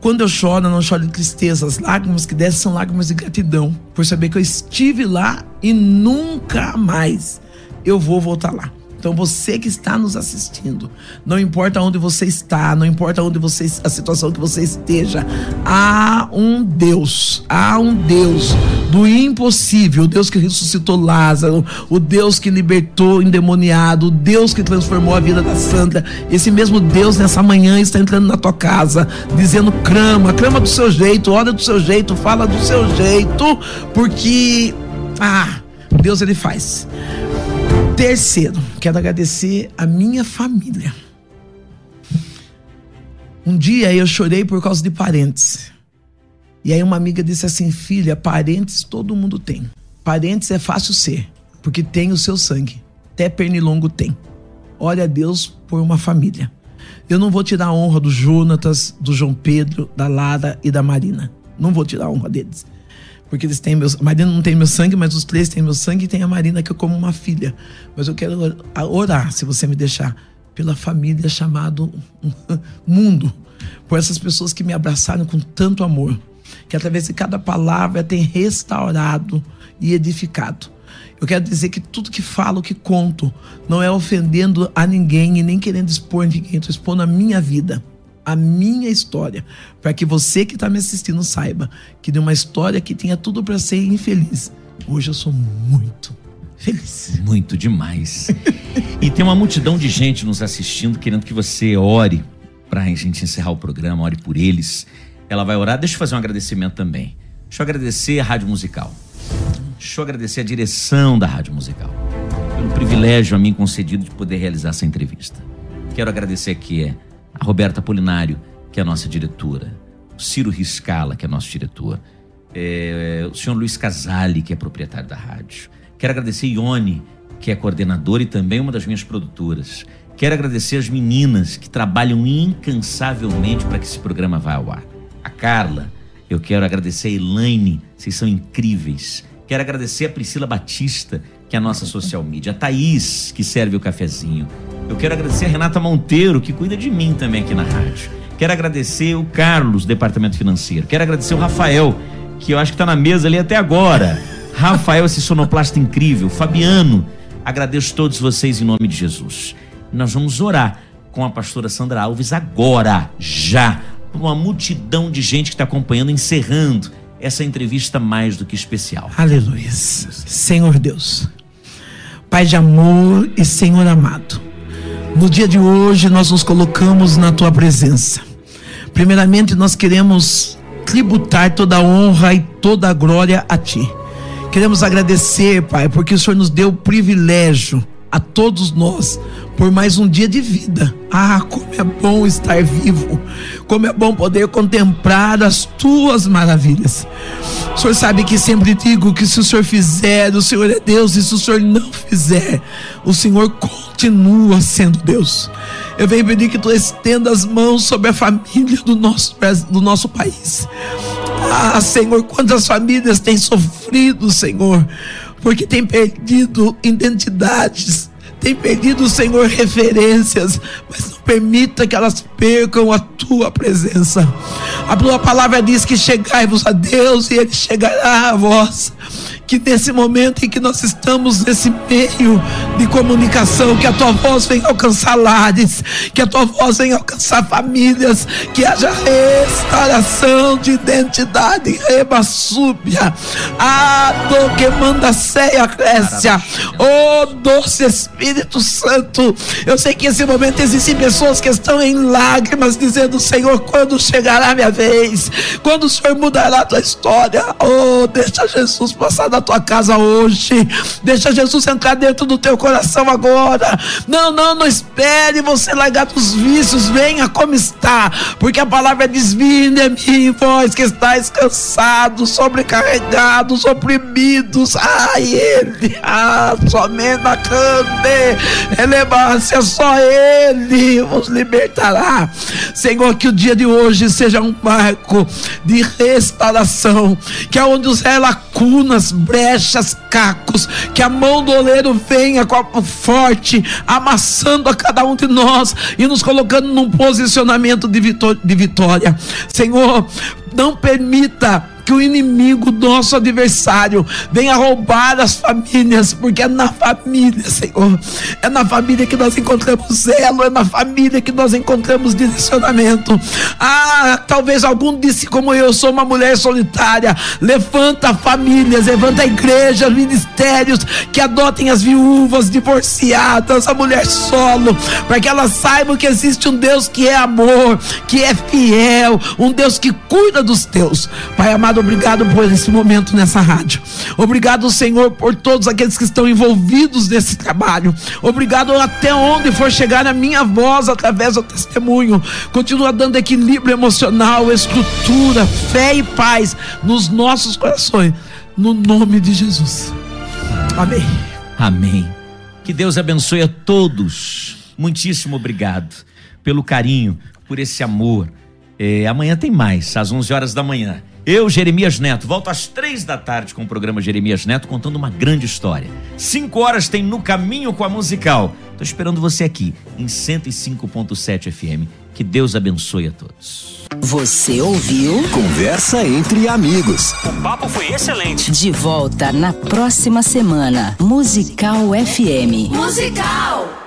Quando eu choro, não choro de tristeza. As lágrimas que descem são lágrimas de gratidão. Por saber que eu estive lá e nunca mais eu vou voltar lá. Então você que está nos assistindo, não importa onde você está, não importa onde você a situação que você esteja, há um Deus, há um Deus do impossível, o Deus que ressuscitou Lázaro, o Deus que libertou o endemoniado, o Deus que transformou a vida da Sandra. Esse mesmo Deus nessa manhã está entrando na tua casa, dizendo: "Clama, clama do seu jeito, ora do seu jeito, fala do seu jeito", porque ah, Deus ele faz. Terceiro, quero agradecer a minha família. Um dia eu chorei por causa de parentes. E aí uma amiga disse assim: "Filha, parentes todo mundo tem. Parentes é fácil ser, porque tem o seu sangue. Até pernilongo tem. Olha a Deus por uma família. Eu não vou tirar a honra do Jonatas, do João Pedro, da Lara e da Marina. Não vou tirar a honra deles. Porque eles têm meus. A Marina não tem meu sangue, mas os três têm meu sangue e tem a Marina que eu como uma filha. Mas eu quero orar, se você me deixar, pela família chamado mundo. Por essas pessoas que me abraçaram com tanto amor. Que através de cada palavra tem restaurado e edificado. Eu quero dizer que tudo que falo, que conto, não é ofendendo a ninguém e nem querendo expor ninguém, estou expondo a minha vida a minha história, para que você que está me assistindo saiba que de uma história que tinha tudo para ser infeliz, hoje eu sou muito feliz. Muito demais. e tem uma multidão de gente nos assistindo querendo que você ore para a gente encerrar o programa, ore por eles. Ela vai orar. Deixa eu fazer um agradecimento também. Deixa eu agradecer a Rádio Musical. Deixa eu agradecer a direção da Rádio Musical pelo privilégio a mim concedido de poder realizar essa entrevista. Quero agradecer aqui é, a Roberta Polinário, que é a nossa diretora, o Ciro Riscala, que é nosso diretor, é, o senhor Luiz Casale, que é proprietário da rádio. Quero agradecer Ione, que é coordenadora e também uma das minhas produtoras. Quero agradecer as meninas que trabalham incansavelmente para que esse programa vá ao ar. A Carla, eu quero agradecer a Elaine, vocês são incríveis. Quero agradecer a Priscila Batista, que é a nossa social media, a Thaís, que serve o cafezinho. Eu quero agradecer a Renata Monteiro, que cuida de mim também aqui na rádio. Quero agradecer o Carlos, departamento financeiro. Quero agradecer o Rafael, que eu acho que está na mesa ali até agora. Rafael, esse sonoplasta incrível. Fabiano, agradeço todos vocês em nome de Jesus. Nós vamos orar com a pastora Sandra Alves agora, já, por uma multidão de gente que está acompanhando, encerrando essa entrevista mais do que especial. Aleluia. Senhor Deus, Pai de amor e Senhor amado, no dia de hoje nós nos colocamos na tua presença. Primeiramente, nós queremos tributar toda a honra e toda a glória a ti. Queremos agradecer, Pai, porque o Senhor nos deu o privilégio a todos nós por mais um dia de vida. Ah, como é bom estar vivo, como é bom poder contemplar as tuas maravilhas. O Senhor sabe que sempre digo que se o Senhor fizer, o Senhor é Deus, e se o Senhor não fizer, o Senhor continua sendo Deus. Eu venho pedir que tu estenda as mãos sobre a família do nosso, do nosso país. Ah, Senhor, quantas famílias têm sofrido, Senhor, porque têm perdido identidades tem perdido, Senhor, referências, mas não permita que elas percam a tua presença. A tua palavra diz que chegai-vos a Deus e ele chegará a vós. Que nesse momento em que nós estamos nesse meio de comunicação, que a tua voz venha alcançar lares, que a tua voz venha alcançar famílias, que haja restauração de identidade, reba súbia, a do que manda ceia crescia, oh doce Espírito Santo, eu sei que nesse momento existem pessoas que estão em lágrimas, dizendo, Senhor, quando chegará a minha vez, quando o Senhor mudará a tua história, oh, deixa Jesus passar da tua casa hoje. Deixa Jesus entrar dentro do teu coração agora. Não, não, não espere você largar dos vícios. Venha como está, porque a palavra diz: Vinde a mim, vós que estáis cansados, sobrecarregados, oprimidos. Ai, Ele, ah, somente a cande, eleva-se, é só Ele vos libertará. Senhor, que o dia de hoje seja um marco de restauração, que é onde os lacunas brechas, cacos, que a mão do oleiro venha com a forte, amassando a cada um de nós e nos colocando num posicionamento de vitória. Senhor, não permita que o inimigo, nosso adversário, venha roubar as famílias, porque é na família, Senhor. É na família que nós encontramos zelo, é na família que nós encontramos direcionamento. Ah, talvez algum disse, como eu sou uma mulher solitária. Levanta famílias, levanta igrejas, ministérios que adotem as viúvas, divorciadas, a mulher solo, para que elas saibam que existe um Deus que é amor, que é fiel, um Deus que cuida dos teus. Pai amado, obrigado por esse momento nessa rádio. Obrigado, Senhor, por todos aqueles que estão envolvidos nesse trabalho. Obrigado até onde for chegar a minha voz através do testemunho. Continua dando equilíbrio emocional, estrutura, fé e paz nos nossos corações. No nome de Jesus. Amém. Amém. Que Deus abençoe a todos. Muitíssimo obrigado pelo carinho, por esse amor. É, amanhã tem mais, às 11 horas da manhã. Eu, Jeremias Neto, volto às três da tarde com o programa Jeremias Neto contando uma grande história. Cinco horas tem No Caminho com a Musical. Tô esperando você aqui em 105.7 FM. Que Deus abençoe a todos. Você ouviu? Conversa entre amigos. O papo foi excelente. De volta na próxima semana. Musical FM. Musical!